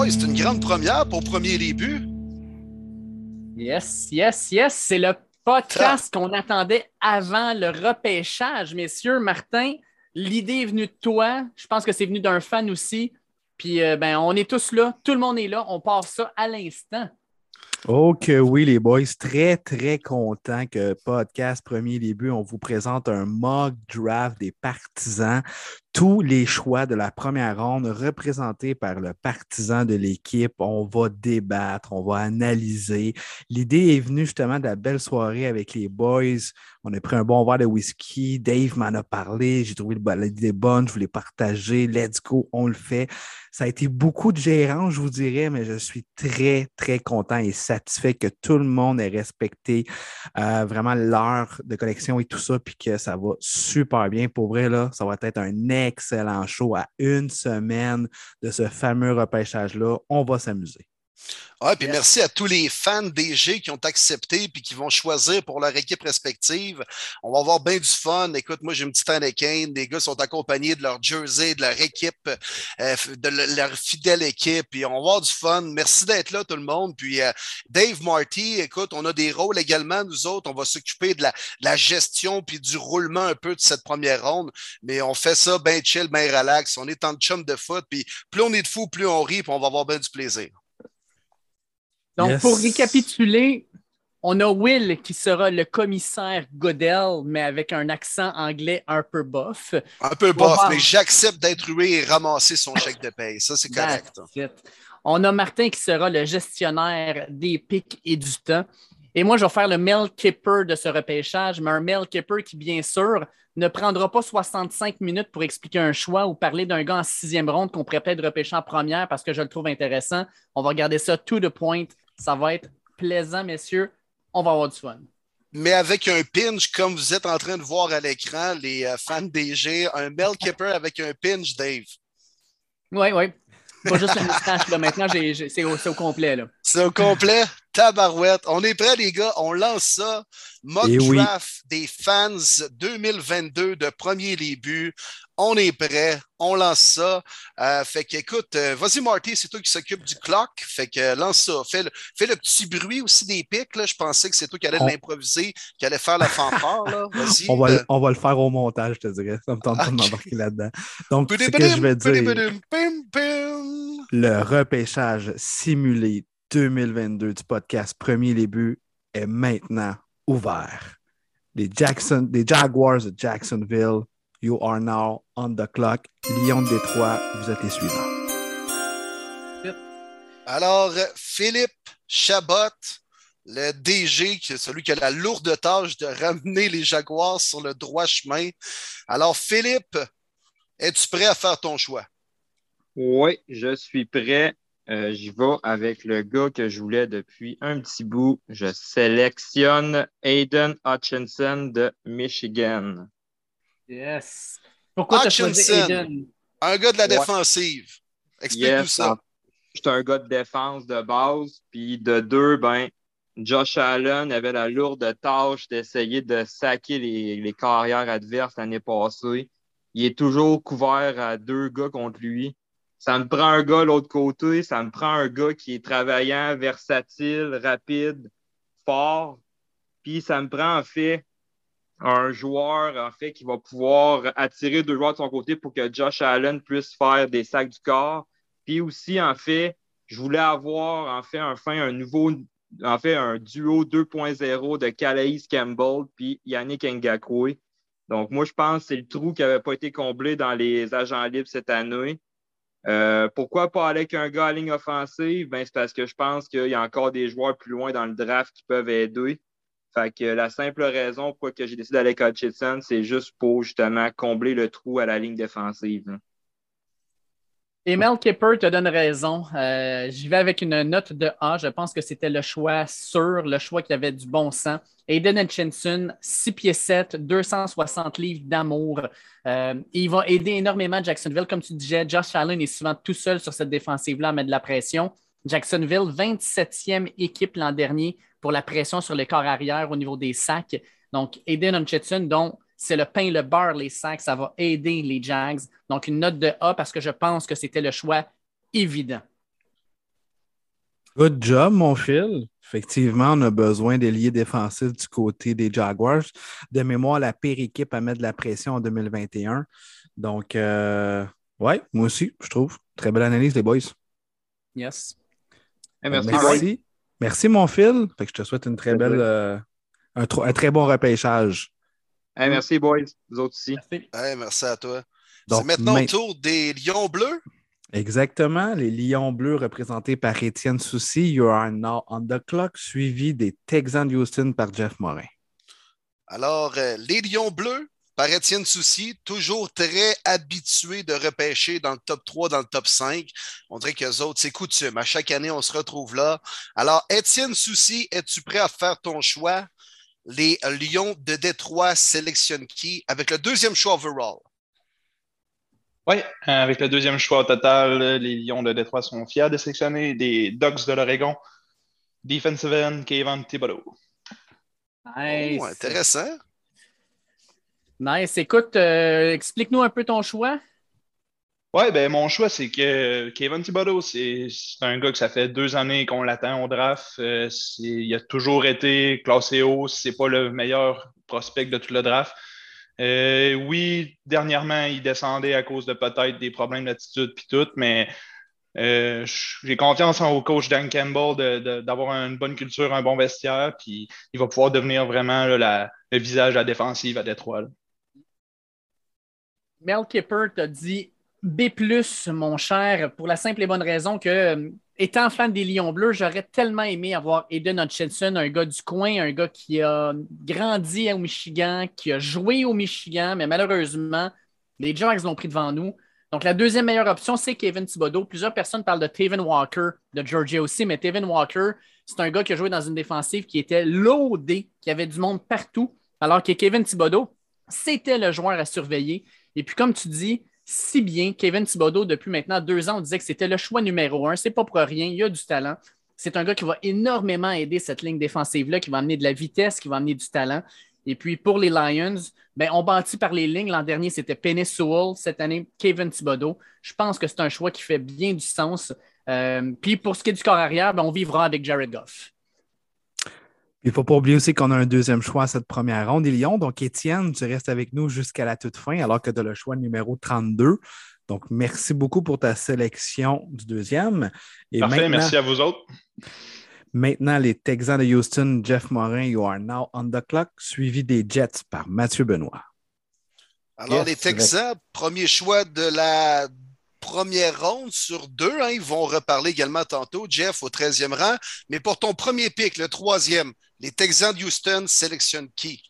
Boys, c'est une grande première pour premier début. Yes, yes, yes. C'est le podcast qu'on attendait avant le repêchage, messieurs. Martin, l'idée est venue de toi. Je pense que c'est venu d'un fan aussi. Puis, euh, ben, on est tous là. Tout le monde est là. On part ça à l'instant. Oh que oui, les boys, très, très content que podcast premier début, on vous présente un mock draft des partisans tous les choix de la première ronde représentés par le partisan de l'équipe. On va débattre, on va analyser. L'idée est venue justement de la belle soirée avec les boys. On a pris un bon verre de whisky. Dave m'en a parlé. J'ai trouvé l'idée bonne. Je voulais partager. Let's go, on le fait. Ça a été beaucoup de gérants, je vous dirais, mais je suis très, très content et satisfait que tout le monde ait respecté euh, vraiment l'heure de collection et tout ça, puis que ça va super bien. Pour vrai, là, ça va être un excellent show à une semaine de ce fameux repêchage-là. On va s'amuser. Ouais, puis merci à tous les fans DG qui ont accepté puis qui vont choisir pour leur équipe respective. On va avoir bien du fun. Écoute, moi, j'ai une petite Anakin. Les gars sont accompagnés de leur jersey, de leur équipe, euh, de leur fidèle équipe. Puis on va avoir du fun. Merci d'être là, tout le monde. Puis euh, Dave Marty, écoute, on a des rôles également, nous autres. On va s'occuper de la, gestion puis du roulement un peu de cette première ronde. Mais on fait ça bien chill, bien relax. On est en chum de foot. Puis plus on est de fou, plus on rit, puis on va avoir bien du plaisir. Donc, pour récapituler, on a Will qui sera le commissaire Godel, mais avec un accent anglais un peu bof. Un peu bof, mais j'accepte d'être hué et ramasser son chèque de paye. Ça, c'est correct. On a Martin qui sera le gestionnaire des pics et du temps. Et moi, je vais faire le Mel Kipper de ce repêchage, mais un Mel Kipper qui, bien sûr, ne prendra pas 65 minutes pour expliquer un choix ou parler d'un gars en sixième ronde qu'on pourrait peut-être repêcher en première parce que je le trouve intéressant. On va regarder ça to the point ça va être plaisant, messieurs. On va avoir du fun. Mais avec un pinch, comme vous êtes en train de voir à l'écran, les euh, fans DG, un Mel Kipper avec un pinch, Dave. Oui, oui. Pas juste un moustache, là. Maintenant, c'est au, complet, là. C'est au complet? Tabarouette. On est prêts, les gars. On lance ça. Mock eh draft des fans 2022 de premier début on est prêt, on lance ça. Euh, fait que, écoute, euh, vas-y, Marty, c'est toi qui s'occupe du clock. Fait que euh, lance ça. Fais le, fais le, petit bruit aussi des pics. Là. Je pensais que c'est toi qui allais l'improviser, qui allait faire la fanfare. Vas-y. on, va, on va le faire au montage, je te dirais. Ça me tente pas de m'embarquer là-dedans. Donc, ce que je vais dire, le repêchage simulé 2022 du podcast Premier Début est maintenant ouvert. Les, Jackson, les Jaguars de Jacksonville You are now on the clock. Lyon de Détroit, vous êtes les suivants. Alors, Philippe Chabot, le DG, celui qui a la lourde tâche de ramener les Jaguars sur le droit chemin. Alors, Philippe, es-tu prêt à faire ton choix? Oui, je suis prêt. Euh, j'y vais avec le gars que je voulais depuis un petit bout. Je sélectionne Aiden Hutchinson de Michigan. Yes. Pourquoi tu as choisi Aiden? Un gars de la défensive. Explique-nous ça. Je suis un gars de défense de base. Puis de deux, ben, Josh Allen avait la lourde tâche d'essayer de saquer les, carrières adverses l'année passée. Il est toujours couvert à deux gars contre lui. Ça me prend un gars de l'autre côté. Ça me prend un gars qui est travaillant, versatile, rapide, fort. Puis ça me prend en fait un joueur, en fait, qui va pouvoir attirer deux joueurs de son côté pour que Josh Allen puisse faire des sacs du corps. Puis aussi, en fait, je voulais avoir, en fait, enfin, un nouveau, en fait, un duo 2.0 de Calais Campbell puis Yannick Ngakwe. Donc, moi, je pense que c'est le trou qui n'avait pas été comblé dans les agents libres cette année. Euh, pourquoi pas aller avec un gars à ligne offensive? Ben, c'est parce que je pense qu'il y a encore des joueurs plus loin dans le draft qui peuvent aider. Fait que la simple raison pourquoi j'ai décidé d'aller avec Hutchinson, c'est juste pour justement combler le trou à la ligne défensive. Et Mel Kipper te donne raison. Euh, j'y vais avec une note de A. Je pense que c'était le choix sûr, le choix qui avait du bon sens. Aiden Hutchinson, 6 pieds 7, 260 livres d'amour. Euh, il va aider énormément Jacksonville. Comme tu disais, Josh Allen est souvent tout seul sur cette défensive-là à de la pression. Jacksonville, 27e équipe l'an dernier pour la pression sur les corps arrière au niveau des sacs. Donc, Aiden Hutchinson, dont c'est le pain, le beurre, les sacs, ça va aider les Jags. Donc, une note de A parce que je pense que c'était le choix évident. Good job, mon Phil. Effectivement, on a besoin liés défensifs du côté des Jaguars. De mémoire, la pire équipe à mettre de la pression en 2021. Donc, euh, ouais, moi aussi, je trouve. Très belle analyse, les boys. Yes. merci, merci. Mon Phil. Fait que je te souhaite une très belle, euh, un, très bon repêchage. merci, boys. Vous autres aussi. Merci, merci à toi. C'est maintenant le tour des Lions Bleus. Exactement. Les Lions Bleus représentés par Étienne Soucy, You Are Now on the Clock, suivi des Texans de Houston par Jeff Morin. Alors, euh, les Lions Bleus, par Étienne Soucy, toujours très habitués de repêcher dans le top 3, dans le top 5. On dirait qu'eux autres, c'est coutume. À chaque année, on se retrouve là. Alors, Étienne Soucy, es-tu prêt à faire ton choix? Les Lions de Détroit sélectionnent qui avec le deuxième choix overall? Oui, avec le deuxième choix au total, les Lions de Détroit sont fiers de sélectionner des Dogs de l'Oregon, defensive end Kevin Thibodeau. Nice. Oh, intéressant. Nice. Écoute, euh, explique-nous un peu ton choix. Oui, ben mon choix, c'est que Kevin Thibodeau, c'est un gars que ça fait deux années qu'on l'attend au draft. Euh, il a toujours été classé haut. C'est pas le meilleur prospect de tout le draft. Euh, oui, dernièrement, il descendait à cause de peut-être des problèmes d'attitude puis tout, mais j'ai confiance au coach Dan Campbell d'avoir une bonne culture, un bon vestiaire, puis il va pouvoir devenir vraiment le visage de la défensive à Détroit. Mel Kipper t'a dit B, mon cher, pour la simple et bonne raison que étant fan des Lions Bleus, j'aurais tellement aimé avoir Aiden Hutchinson, un gars du coin, un gars qui a grandi au Michigan, qui a joué au Michigan, mais malheureusement, les Jags l'ont pris devant nous. Donc, la deuxième meilleure option, c'est Kevin Thibodeau. Plusieurs personnes parlent de Taven Walker de Georgia aussi, mais Taven Walker, c'est un gars qui a joué dans une défensive qui était loadée, qui avait du monde partout, alors que Kevin Thibodeau, c'était le joueur à surveiller. Et puis, comme tu dis, si bien. Kevin Thibodeau, depuis maintenant deux ans, on disait que c'était le choix numéro un. C'est pas pour rien. Il a du talent. C'est un gars qui va énormément aider cette ligne défensive-là, qui va amener de la vitesse, qui va amener du talent. Et puis pour les Lions, ben, on bâtit par les lignes. L'an dernier, c'était Penny Sewell. Cette année, Kevin Thibodeau. Je pense que c'est un choix qui fait bien du sens. Euh, puis pour ce qui est du corps arrière, ben, on vivra avec Jared Goff. Il ne faut pas oublier aussi qu'on a un deuxième choix à cette première ronde, des Lions. Donc, Étienne, tu restes avec nous jusqu'à la toute fin, alors que tu as le choix numéro 32. Donc, merci beaucoup pour ta sélection du deuxième. Et Parfait, merci à vous autres. Maintenant, les Texans de Houston, Jeff Morin, you are now on the clock, suivi des Jets par Mathieu Benoît. Alors, les Texans, premier choix de la première ronde sur deux. Hein, ils vont reparler également tantôt, Jeff, au 13e rang. Mais pour ton premier pic, le troisième, les Texans de Houston sélectionnent qui?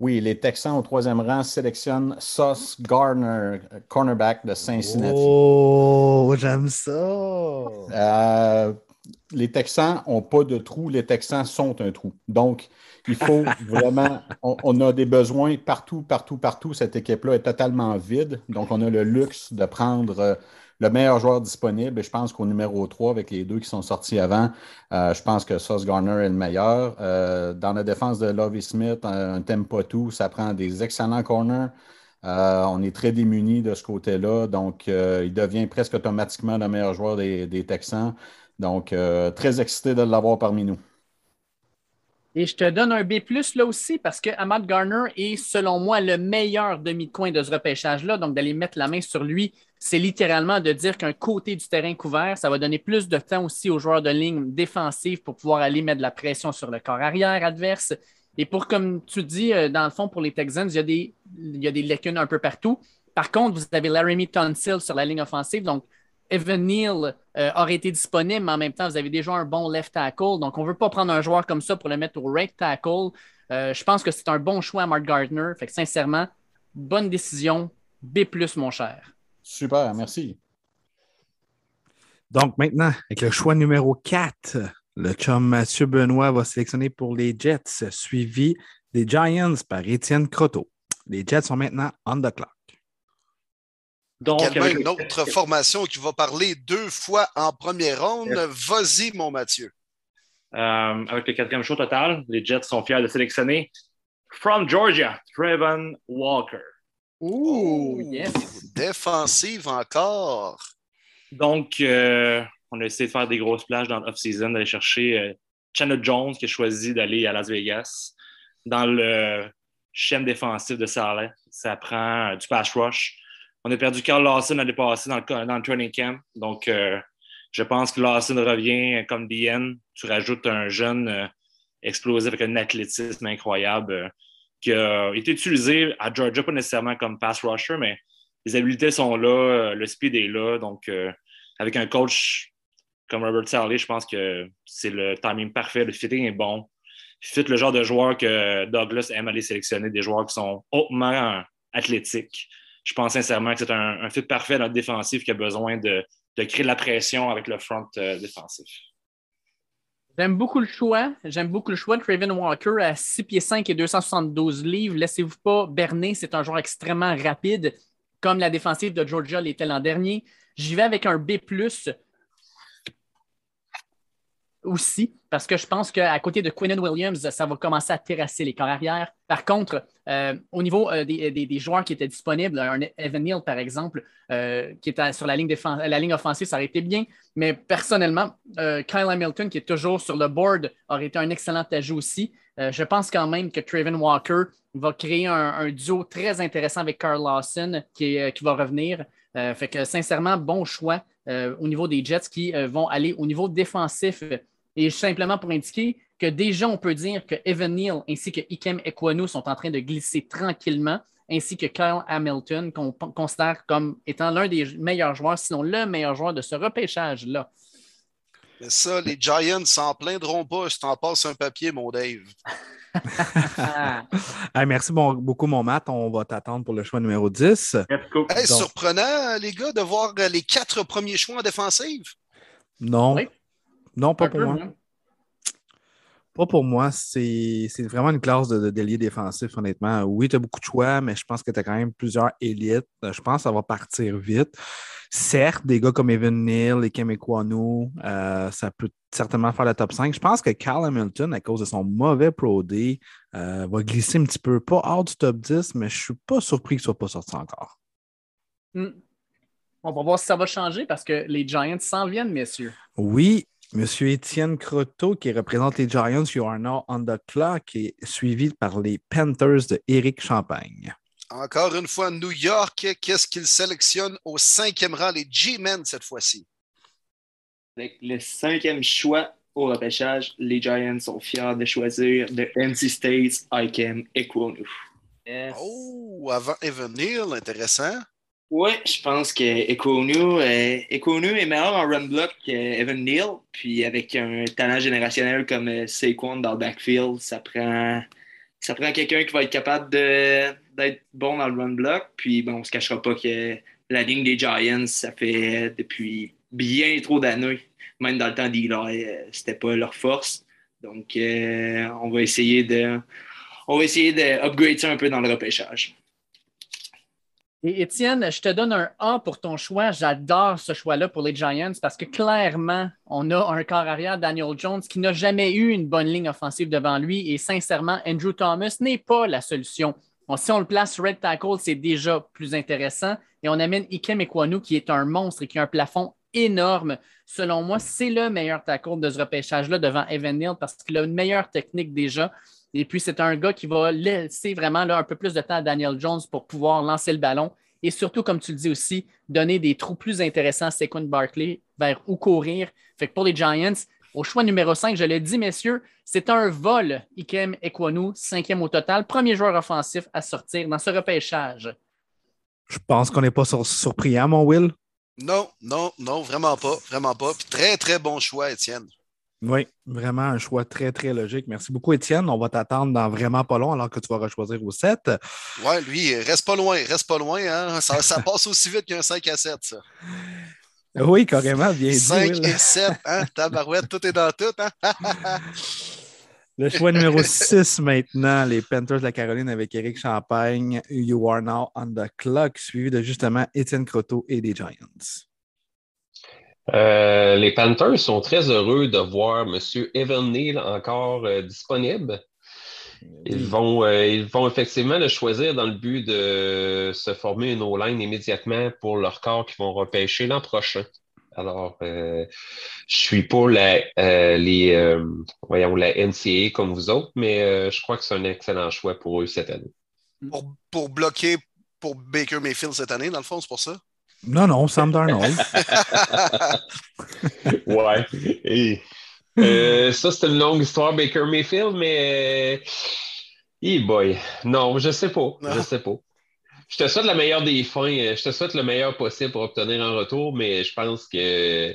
Oui, les Texans au troisième rang sélectionnent Sauce Gardner, cornerback de Cincinnati. Oh, j'aime ça! Euh, les Texans n'ont pas de trou, les Texans sont un trou. Donc, il faut vraiment, on, a des besoins partout, partout, partout. Cette équipe-là est totalement vide. Donc, on a le luxe de prendre euh, le meilleur joueur disponible. Et je pense qu'au numéro 3, avec les deux qui sont sortis avant, euh, je pense que Sauce Garner est le meilleur. Euh, dans la défense de Lovie Smith, un, tempo tout, ça prend des excellents corners. on est très démunis de ce côté-là. Donc, il devient presque automatiquement le meilleur joueur des, des Texans. Donc, très excité de l'avoir parmi nous. Et je te donne un B là aussi parce que Ahmad Garner est, selon moi, le meilleur demi-coin de ce repêchage-là. Donc, d'aller mettre la main sur lui, c'est littéralement de dire qu'un côté du terrain couvert, ça va donner plus de temps aussi aux joueurs de ligne défensive pour pouvoir aller mettre de la pression sur le corps arrière adverse. Et pour, comme tu dis, euh, dans le fond, pour les Texans, il y a des, il y a des lacunes un peu partout. Par contre, vous avez Laramie Tunsil sur la ligne offensive. Donc, Evan Neal euh, aurait été disponible, mais en même temps, vous avez déjà un bon left tackle. Donc, on ne veut pas prendre un joueur comme ça pour le mettre au right tackle. Euh, je pense que c'est un bon choix à Mark Gardner. Fait que sincèrement, bonne décision. B, mon cher. Super, merci. Donc, maintenant, avec le choix numéro 4, le chum Mathieu Benoît va sélectionner pour les Jets, suivi des Giants par Étienne Croteau. Les Jets sont maintenant on the clock. Donc, une autre formation qui va parler deux fois en première ronde. Vas-y, mon Mathieu. Euh, avec le quatrième show total, les Jets sont fiers de sélectionner From Georgia, Trevon Walker. Ouh, oh, yes. Défensive encore. Donc, euh, On a essayé de faire des grosses plages dans l'off-season, d'aller chercher euh, Chandler Jones qui a choisi d'aller à Las Vegas. Dans le chaîne défensif de Saleh, ça prend euh, du pass rush. On a perdu Carl Lawson l'année passée dans le, training camp. Donc, euh, je pense que Lawson revient comme DN. Tu rajoutes un jeune euh, explosif avec un athlétisme incroyable euh, qui a été utilisé à Georgia, pas nécessairement comme pass rusher, mais les habiletés sont là, euh, le speed est là. Donc, euh, avec un coach comme Robert Saleh, je pense que c'est le timing parfait. Le fitting est bon. Fit le genre de joueur que Douglas aime aller sélectionner, des joueurs qui sont hautement euh, athlétiques. Je pense sincèrement que c'est un, fit parfait dans le défensif qui a besoin de, de créer de la pression avec le front euh, défensif. J'aime beaucoup le choix. J'aime beaucoup le choix de Craven Walker à 6 pieds 5 et 272 livres. Laissez-vous pas berner. C'est un joueur extrêmement rapide, comme la défensive de Georgia l'était l'an dernier. J'y vais avec un B aussi, parce que je pense qu'à côté de Quinnen Williams, ça va commencer à terrasser les corps arrière. Par contre, euh, au niveau euh, des, des- joueurs qui étaient disponibles, un Evan Neal, par exemple, euh, qui était sur la ligne, la ligne offensive, ça aurait été bien. Mais personnellement, Kyle Hamilton, qui est toujours sur le board, aurait été un excellent ajout aussi. Je pense quand même que Traven Walker va créer un, un duo très intéressant avec Carl Lawson qui, qui va revenir. Fait que sincèrement, bon choix au niveau des Jets qui vont aller au niveau défensif. Et simplement pour indiquer que déjà, on peut dire que Evan Neal ainsi que Ikem Ekwonu sont en train de glisser tranquillement, ainsi que Kyle Hamilton, qu'on considère comme étant l'un des meilleurs joueurs, sinon le meilleur joueur de ce repêchage-là. Mais ça, les Giants s'en plaindront pas si t'en passes un papier, mon Dave. Ah, Hey, merci bon- beaucoup, mon Matt. On va t'attendre pour le choix numéro 10. Let's go. Hey, Donc- surprenant, les gars, de voir les quatre premiers choix en défensive. Non. Oui. Non, pas un pour peu, moi. hein. Pas pour moi. C'est vraiment une classe de, délier défensif, honnêtement. Oui, tu as beaucoup de choix, mais je pense que tu as quand même plusieurs élites. Euh, Je pense que ça va partir vite. Certes, des gars comme Evan Neal et Kem Ekwonu, euh, ça peut certainement faire le top 5. Je pense que Cal Hamilton, à cause de son mauvais Pro Day, euh, va glisser un petit peu. Pas hors du top 10, mais je ne suis pas surpris qu'il ne soit pas sorti encore. Hmm. On va voir si ça va changer parce que les Giants s'en viennent, messieurs. Oui, Monsieur Étienne Croteau, qui représente les Giants, You Are Now on the Clock, est suivi par les Panthers de Éric Champagne. Encore une fois, New York, qu'est-ce qu'ils sélectionnent au cinquième rang, les G-Men cette fois-ci? Avec le cinquième choix au repêchage, les Giants sont fiers de choisir de NC State Ikem Ekwonu. Oh, avant Evan Neal, intéressant. Ouais, je pense que Ekwonu, euh, Ekwonu est meilleur en run block qu'Evan Neal. Puis avec un talent générationnel comme euh, Saquon dans le backfield, ça prend, ça prend quelqu'un qui va être capable d'être bon dans le run block. Puis bon, on se cachera pas que la ligne des Giants, ça fait depuis bien trop d'années, même dans le temps euh, c'était pas leur force. Donc, euh, on va essayer de, on va essayer de upgrade ça un peu dans le repêchage. Et Étienne, je te donne un A pour ton choix. J'adore ce choix-là pour les Giants parce que clairement, on a un corps arrière, Daniel Jones, qui n'a jamais eu une bonne ligne offensive devant lui. Et sincèrement, Andrew Thomas n'est pas la solution. Si on le place red tackle, c'est déjà plus intéressant. Et on amène Ikem Ekwonu, qui est un monstre et qui a un plafond énorme. Selon moi, c'est le meilleur tackle de ce repêchage-là devant Evan Neal parce qu'il a une meilleure technique déjà. Et puis, c'est un gars qui va laisser vraiment là, un peu plus de temps à Daniel Jones pour pouvoir lancer le ballon. Et surtout, comme tu le dis aussi, donner des trous plus intéressants à Saquon Barkley vers où courir. Fait que pour les Giants, au choix numéro 5, je l'ai dit, messieurs, c'est un vol. Ikem Ekwonu, cinquième au total, premier joueur offensif à sortir dans ce repêchage. Je pense qu'on n'est pas sur- surpris, hein, mon Will? Non, non, non, vraiment pas, vraiment pas. Puis très, très bon choix, Étienne. Oui, vraiment un choix très, très logique. Merci beaucoup, Étienne. On va t'attendre dans vraiment pas long alors que tu vas rechoisir au 7. Ouais, lui, reste pas loin, reste pas loin. Hein? Ça, ça passe aussi vite qu'un 5 à 7, ça. Oui, carrément, bien dit. 5 Will. et 7, hein? Tabarouette, tout est dans tout, hein? Le choix numéro 6 maintenant, les Panthers de la Caroline avec Eric Champagne, You Are Now on the Clock, suivi de justement Étienne Croteau et des Giants. Euh, les Panthers sont très heureux de voir M. Evan Neal encore euh, disponible. Ils vont, euh, ils vont effectivement le choisir dans le but de se former une O-line immédiatement pour leur corps qu'ils vont repêcher l'an prochain. Alors, euh, je suis pour la, euh, les, euh, voyons, la NCA comme vous autres, mais euh, je crois que c'est un excellent choix pour eux cette année. Pour, pour bloquer pour Baker Mayfield cette année, dans le fond, c'est pour ça? Non, non, Sam Darnold. ouais. Et, euh, ça, c'est une longue histoire, Baker Mayfield, mais. Eh boy. Non, je sais pas. Je sais pas. Je te souhaite la meilleure des fins. Je te souhaite le meilleur possible pour obtenir un retour, mais je pense que.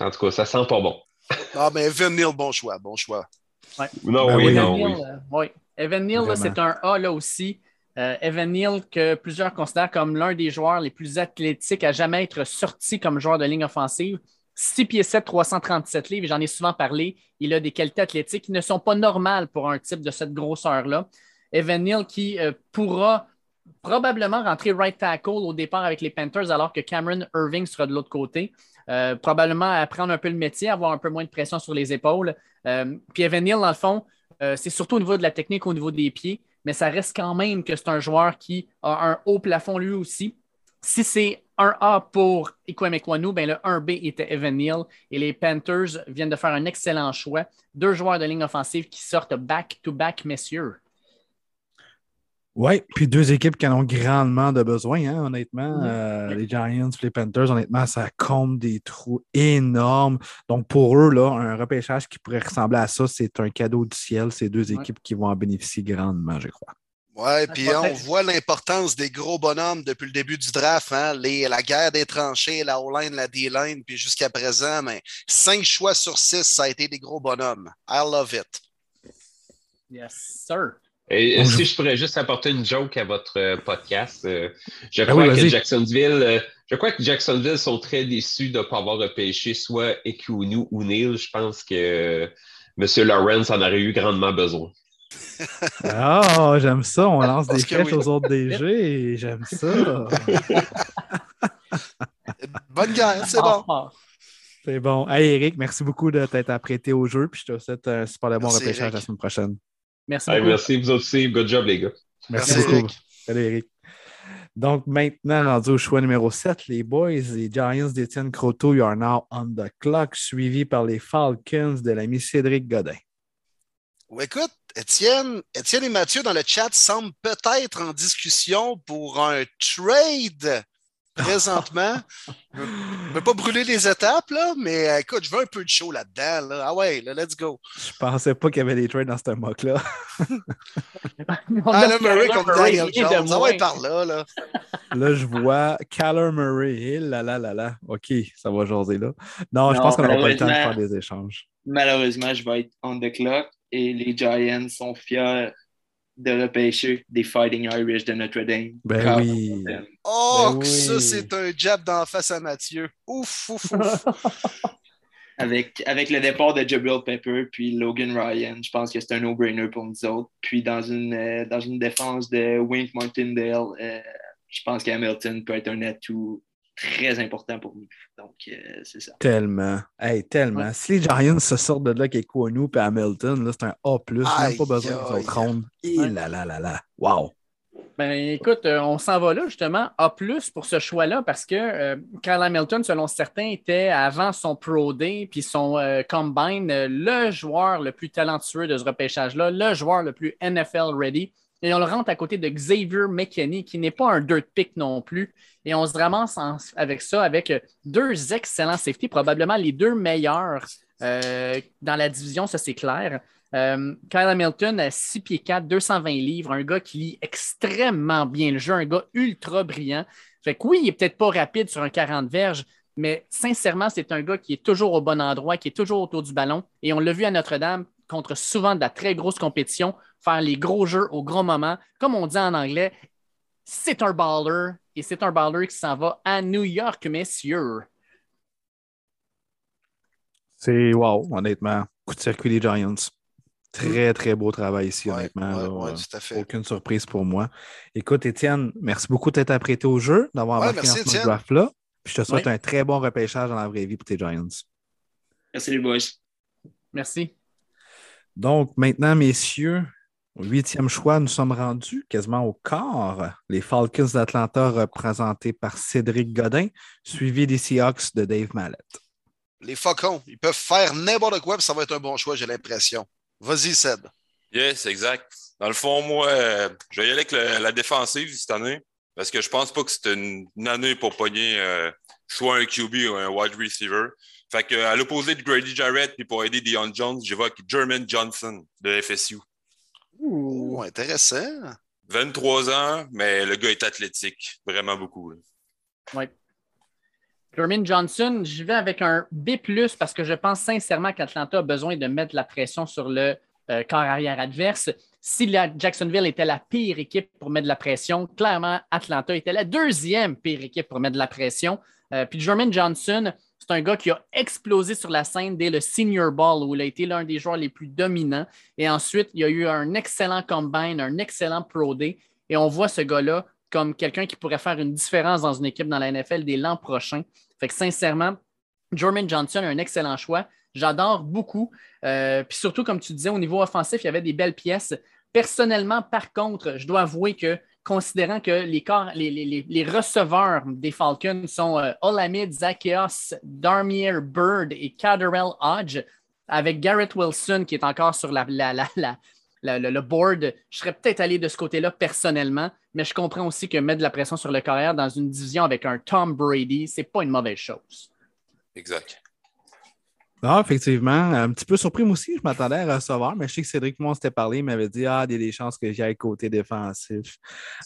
En tout cas, ça sent pas bon. Ah, mais Evan Neal, bon choix. Bon choix. Ouais. Non, Ben oui, oui. non, Evan oui. Neal, euh, oui. Evan Neal, là, Vraiment. c'est un A là aussi. Euh, Evan Neal, que plusieurs considèrent comme l'un des joueurs les plus athlétiques à jamais être sorti comme joueur de ligne offensive. 6 pieds 7, 337 livres, j'en ai souvent parlé. Il a des qualités athlétiques qui ne sont pas normales pour un type de cette grosseur-là. Evan Neal qui euh, pourra probablement rentrer right tackle au départ avec les Panthers alors que Cameron Irving sera de l'autre côté. Euh, probablement apprendre un peu le métier, avoir un peu moins de pression sur les épaules. Puis Evan Neal, dans le fond, c'est surtout au niveau de la technique, au niveau des pieds, mais ça reste quand même que c'est un joueur qui a un haut plafond lui aussi. Si c'est un A pour Ikwem Ekwonu, ben le 1B était Evan Neal et les Panthers viennent de faire un excellent choix. Deux joueurs de ligne offensive qui sortent back-to-back, messieurs. Oui, puis deux équipes qui en ont grandement de besoin, hein, honnêtement. Euh, les Giants, les Panthers, honnêtement, ça comble des trous énormes. Donc, pour eux, là, un repêchage qui pourrait ressembler à ça, c'est un cadeau du ciel. C'est deux Ouais. équipes qui vont en bénéficier grandement, je crois. Ouais, Ça puis on voit l'importance des gros bonhommes depuis le début du draft, hein, les, la guerre des tranchées, la O-line, la D-line, puis jusqu'à présent, mais cinq choix sur six, ça a été des gros bonhommes. I love it. Yes, sir. Et Bonjour. si je pourrais juste apporter une joke à votre euh, podcast, euh, je Ben crois oui, que. Jacksonville, euh, je crois que Jacksonville sont très déçus de ne pas avoir repêché soit Ekunu ou Neil. Je pense que euh, M. Lawrence en aurait eu grandement besoin. Ah, j'aime ça. On lance des flèches oui. aux autres DG. J'aime ça. Bonne guerre, c'est bon. Ah, C'est bon. Hey, Eric, merci beaucoup de t'être apprêté au jeu. Puis je te souhaite un super de bon repêchage Eric. la semaine prochaine. Merci Hey, merci, vous aussi. Good job, les gars. Merci, Merci, beaucoup. Eric. Salut, Eric. Donc, maintenant, rendu au choix numéro 7, les boys, les Giants d'Étienne Croteau, you are now on the clock, suivi par les Falcons de l'ami Cédric Godin. Ou écoute, Étienne, Étienne et Mathieu dans le chat semblent peut-être en discussion pour un trade présentement. Je ne veux pas brûler les étapes, là, mais euh, écoute, je veux un peu de show là-dedans. Là. Ah ouais, là, let's go. Je pensais pas qu'il y avait des trades dans ce mock-là. On a Alan Murray Kyler contre Murray, Daniel Jones. Ah ouais, par là, là. Là, je vois Kyler Murray. Eh là, là, là, là. OK, ça va jaser là. Non, je Non, pense qu'on n'aura pas le temps de faire des échanges. Malheureusement, je vais être on the clock et les Giants sont fiers de repêcher des Fighting Irish de Notre-Dame. Ben oui. Oh, Ben que ça, oui. c'est un jab d'en face à Mathieu. Ouf, ouf, ouf. Avec, avec le départ de Jabril Pepper puis Logan Ryan, je pense que c'est un no-brainer pour nous autres. Puis dans une, euh, dans une défense de Wink Martindale, euh, je pense qu'Hamilton peut être un atout très important pour nous. Donc, euh, c'est ça. Tellement. Hey, tellement. Ouais. Si les Giants se sortent de là avec Kwonu et Hamilton, là, c'est un A. Même Aïe, pas besoin rondes. Et Ouais. là, là, là, là. Wow. Ben, écoute, euh, on s'en va là justement A pour ce choix-là parce que euh, Kyle Hamilton, selon certains, était avant son Pro Day puis son euh, Combine le joueur le plus talentueux de ce repêchage-là, le joueur le plus NFL ready. Et on le rentre à côté de Xavier McKinney, qui n'est pas un dirt pick non plus. Et on se ramasse avec ça, avec euh, deux excellents safety, probablement les deux meilleurs euh, dans la division, ça c'est clair. Euh, Kyle Hamilton à 6 pieds 4, 220 livres, un gars qui lit extrêmement bien le jeu, un gars ultra brillant. Fait que oui, il n'est peut-être pas rapide sur un 40 verges, mais sincèrement, c'est un gars qui est toujours au bon endroit, qui est toujours autour du ballon. Et on l'a vu à Notre-Dame contre souvent de la très grosse compétition, faire les gros jeux au gros moment. Comme on dit en anglais, c'est un baller et c'est un baller qui s'en va à New York, messieurs. C'est wow, honnêtement. Coup de circuit des Giants. Très, très beau travail ici, Ouais, honnêtement. ouais, là. ouais, tout à fait. Aucune surprise pour moi. Écoute, Étienne, merci beaucoup d'être apprêté au jeu, d'avoir Ouais, embarqué merci, dans ce draft-là. Puis je te souhaite un très bon repêchage dans la vraie vie pour tes Giants. Merci les boys. Merci. Donc, maintenant, messieurs, Au huitième choix, nous sommes rendus quasiment au quart. Les Falcons d'Atlanta représentés par Cédric Godin, suivi des Seahawks de Dave Mallet. Les Faucons, ils peuvent faire n'importe quoi, puis ça va être un bon choix, j'ai l'impression. Vas-y, Seb. Yes, exact. Dans le fond, moi, euh, je vais y aller avec la défensive cette année, parce que je pense pas que c'est une, année pour pogner euh, soit un QB ou un wide receiver. Fait que, à l'opposé de Grady Jarrett, puis pour aider Dion Jones, j'évoque German Johnson de FSU. Ouh, intéressant. 23 ans, mais le gars est athlétique, vraiment beaucoup. Oui. German Johnson, je vais avec un B, parce que je pense sincèrement qu'Atlanta a besoin de mettre la pression sur le euh, corps arrière adverse. Si la Jacksonville était la pire équipe pour mettre de la pression, clairement, Atlanta était la deuxième pire équipe pour mettre de la pression. Euh, puis German Johnson, c'est un gars qui a explosé sur la scène dès le Senior Ball, où il a été l'un des joueurs les plus dominants. Et ensuite, il y a eu un excellent combine, un excellent Pro Day. Et on voit ce gars-là comme quelqu'un qui pourrait faire une différence dans une équipe dans la NFL dès l'an prochain. Fait que sincèrement, Jorman Johnson a un excellent choix. J'adore beaucoup. Euh, puis surtout, comme tu disais, au niveau offensif, il y avait des belles pièces. Personnellement, par contre, je dois avouer que considérant que les, les, receveurs des Falcons sont euh, Olamide Darmier Bird et Caderell Hodge, avec Garrett Wilson qui est encore sur la, le board, je serais peut-être allé de ce côté-là personnellement, mais je comprends aussi que mettre de la pression sur le carrière dans une division avec un Tom Brady, c'est pas une mauvaise chose. Exact. Non, effectivement. Un petit peu surpris, moi aussi. Je m'attendais à recevoir, mais je sais que Cédric, moi, on s'était parlé. Il m'avait dit Ah, il y a des chances que j'aille côté défensif.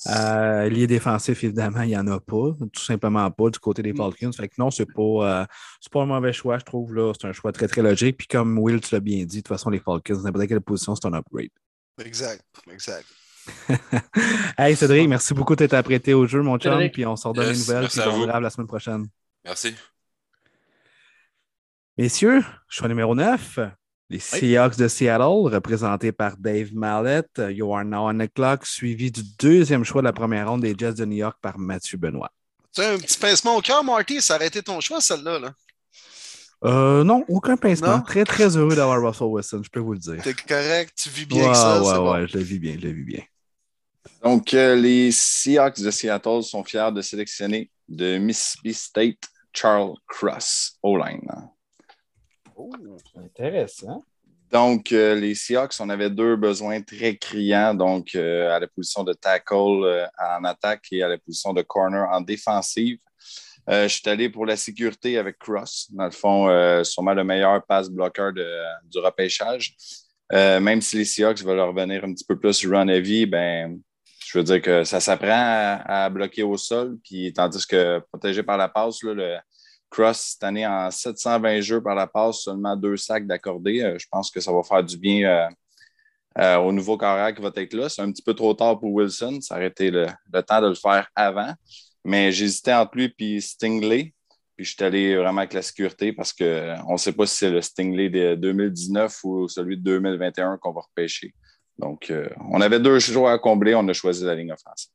Euh, lié défensif, évidemment, il n'y en a pas. Tout simplement pas du côté des mm. Falcons. Fait que non, c'est pas, euh, pas un mauvais choix, je trouve. là. C'est un choix très, très logique. Puis comme Will, tu l'as bien dit, de toute façon, les Falcons, n'importe quelle position, c'est un upgrade. Exact, exact. hey Cédric, merci beaucoup d'être apprêté au jeu, mon chum. Puis on sort de les nouvelles. Puis on la semaine prochaine. Merci. Messieurs, choix numéro 9, les Seahawks de Seattle, représentés par Dave Mallet, You Are Now on the Clock, suivi du deuxième choix de la première ronde des Jets de New York par Mathieu Benoît. Tu un petit pincement au cœur, Marty, ça aurait été ton choix, celle-là. Là. Euh, non, aucun pincement. Très, très heureux d'avoir Russell Wilson, je peux vous le dire. T'es correct, tu vis bien ça. Ouais, ouais, je le vis bien, je le vis bien. Donc, euh, les Seahawks de Seattle sont fiers de sélectionner de Mississippi State Charles Cross, O-line. Oh, intéressant. Donc, euh, les Seahawks, on avait deux besoins très criants, donc euh, à la position de tackle euh, en attaque et à la position de corner en défensive. je suis allé pour la sécurité avec Cross, dans le fond, sûrement le meilleur pass blocker du repêchage. même si les Seahawks veulent revenir un petit peu plus run heavy, ben, je veux dire que ça s'apprend à, bloquer au sol, puis tandis que protégé par la passe, là, le, Cross cette année en 720 jeux par la passe, seulement deux sacs d'accordé. Euh, je pense que ça va faire du bien euh, euh, au nouveau carrière qui va être là. C'est un petit peu trop tard pour Wilson. Ça aurait été le, temps de le faire avant. Mais j'hésitais entre lui et Stingley. Puis je suis allé vraiment avec la sécurité parce qu'on ne sait pas si c'est le Stingley de 2019 ou celui de 2021 qu'on va repêcher. Donc, on avait deux joueurs à combler. On a choisi la ligne offensive.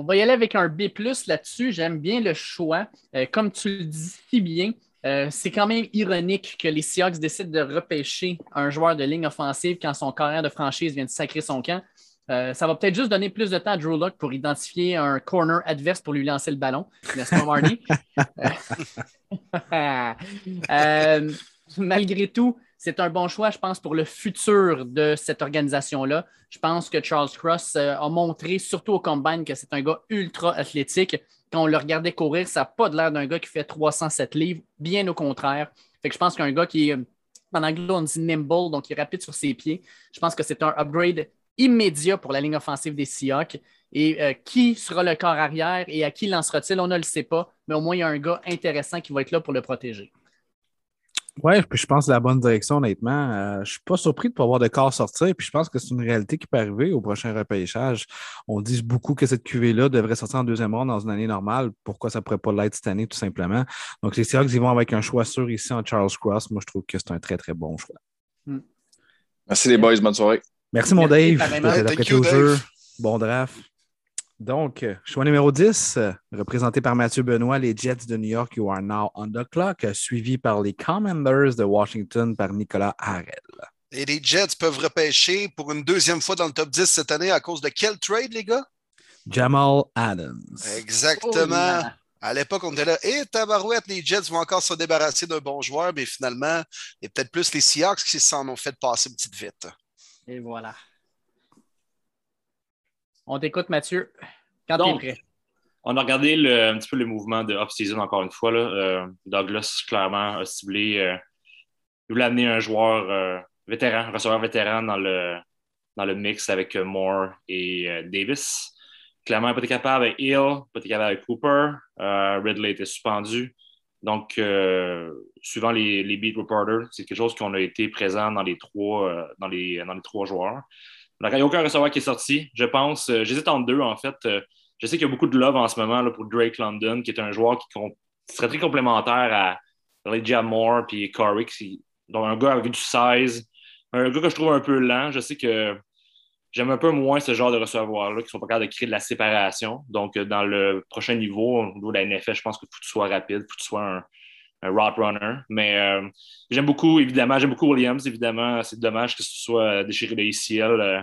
On va y aller avec un B là-dessus. J'aime bien le choix. Euh, comme tu le dis si bien, euh, c'est quand même ironique que les Seahawks décident de repêcher un joueur de ligne offensive quand son carrière de franchise vient de sacrer son camp. Euh, ça va peut-être juste donner plus de temps à Drew Luck pour identifier un corner adverse pour lui lancer le ballon, n'est-ce pas, Marty? malgré tout, c'est un bon choix, je pense, pour le futur de cette organisation-là. Je pense que Charles Cross euh, a montré, surtout au combine, que c'est un gars ultra athlétique. Quand on le regardait courir, ça n'a pas l'air d'un gars qui fait 307 livres, bien au contraire. Fait que je pense qu'un gars qui est, en anglais, on dit nimble, donc qui est rapide sur ses pieds. Je pense que c'est un upgrade immédiat pour la ligne offensive des Seahawks. Et euh, qui sera le corps arrière et à qui lancera-t-il, on ne le sait pas, mais au moins il y a un gars intéressant qui va être là pour le protéger. Oui, puis je pense que la bonne direction, honnêtement. Euh, je ne suis pas surpris de ne pas voir de corps sortir. Puis je pense que c'est une réalité qui peut arriver au prochain repêchage. On dit beaucoup que cette QV-là devrait sortir en deuxième ronde dans une année normale. Pourquoi ça ne pourrait pas l'être cette année, tout simplement? Donc, les Seahawks, ils vont avec un choix sûr ici en Charles Cross. Moi, je trouve que c'est un très, très bon choix. Hmm. Merci les boys. Bonne soirée. Merci, mon Dave. Merci, au jeu. Bon draft. Donc, choix numéro 10, représenté par Mathieu Benoît, les Jets de New York, You Are Now on the Clock, suivi par les Commanders de Washington par Nicolas Harrell. Et les Jets peuvent repêcher pour une deuxième fois dans le top 10 cette année à cause de quel trade, les gars? Jamal Adams. Exactement. Oh, à l'époque, on était là, et tabarouette, les Jets vont encore se débarrasser d'un bon joueur, mais finalement, il y a peut-être plus les Seahawks qui s'en ont fait passer une petite vite. Et voilà. On t'écoute, Mathieu. Quand Donc, tu es prêt. On a regardé le- un petit peu le mouvement de off-season encore une fois. Là. Euh, Douglas, clairement, a ciblé. Euh, il voulait amener un joueur euh, vétéran, un receveur vétéran dans le, dans le mix avec euh, Moore et euh, Davis. Clairement, il n'a pas été capable avec Hill, pas été capable avec Cooper. Euh, Ridley était suspendu. Donc, euh, suivant les, les beat reporters, c'est quelque chose qu'on a été présent dans les trois, euh, dans les, dans les trois joueurs. Il n'y a aucun receveur qui est sorti. Je pense, euh, j'hésite entre deux, en fait. Euh, je sais qu'il y a beaucoup de love en ce moment là, pour Drake London, qui est un joueur qui, serait très complémentaire à Elijah Moore et Corey, donc un gars avec du size, un gars que je trouve un peu lent. Je sais que j'aime un peu moins ce genre de receveurs-là qui sont pas capables de créer de la séparation. Donc, euh, dans le prochain niveau, au niveau de la NFL, je pense qu'il faut que tu sois rapide, il faut que tu sois un, un route runner. Mais euh, j'aime beaucoup, évidemment, j'aime beaucoup Williams, évidemment. C'est dommage que ce soit euh, déchiré de ACL. euh,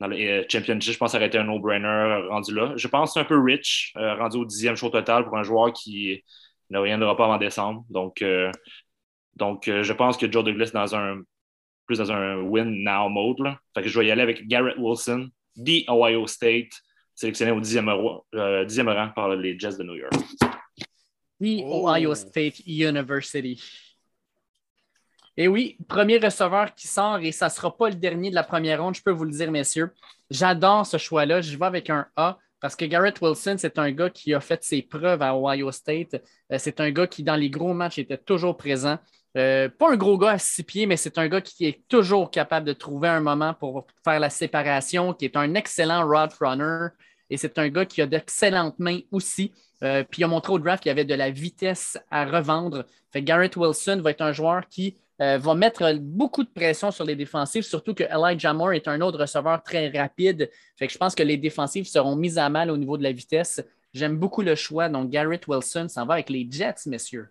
dans le euh, Championship, je pense que ça aurait été un no-brainer euh, rendu là. Je pense un peu rich, euh, rendu au dixième show total pour un joueur qui ne reviendra pas avant décembre. Donc, euh, donc euh, je pense que Joe Douglas dans un plus dans un win now mode. Fait que je vais y aller avec Garrett Wilson, The Ohio State, sélectionné au dixième, euh, dixième rang par les Jets de New York. Oh. Ohio State University. Et oui, premier receveur qui sort et ça ne sera pas le dernier de la première ronde, je peux vous le dire, messieurs. J'adore ce choix-là. Je vais avec un A parce que Garrett Wilson, c'est un gars qui a fait ses preuves à Ohio State. Euh, c'est un gars qui, dans les gros matchs, était toujours présent. Euh, pas un gros gars à six pieds, mais c'est un gars qui est toujours capable de trouver un moment pour faire la séparation, qui est un excellent route runner. Et c'est un gars qui a d'excellentes mains aussi. Euh, puis il a montré au draft qu'il y avait de la vitesse à revendre. Fait que Garrett Wilson va être un joueur qui euh, va mettre beaucoup de pression sur les défensives, surtout que Elijah Moore est un autre receveur très rapide. Fait que je pense que les défensives seront mises à mal au niveau de la vitesse. J'aime beaucoup le choix. Donc, Garrett Wilson s'en va avec les Jets, messieurs.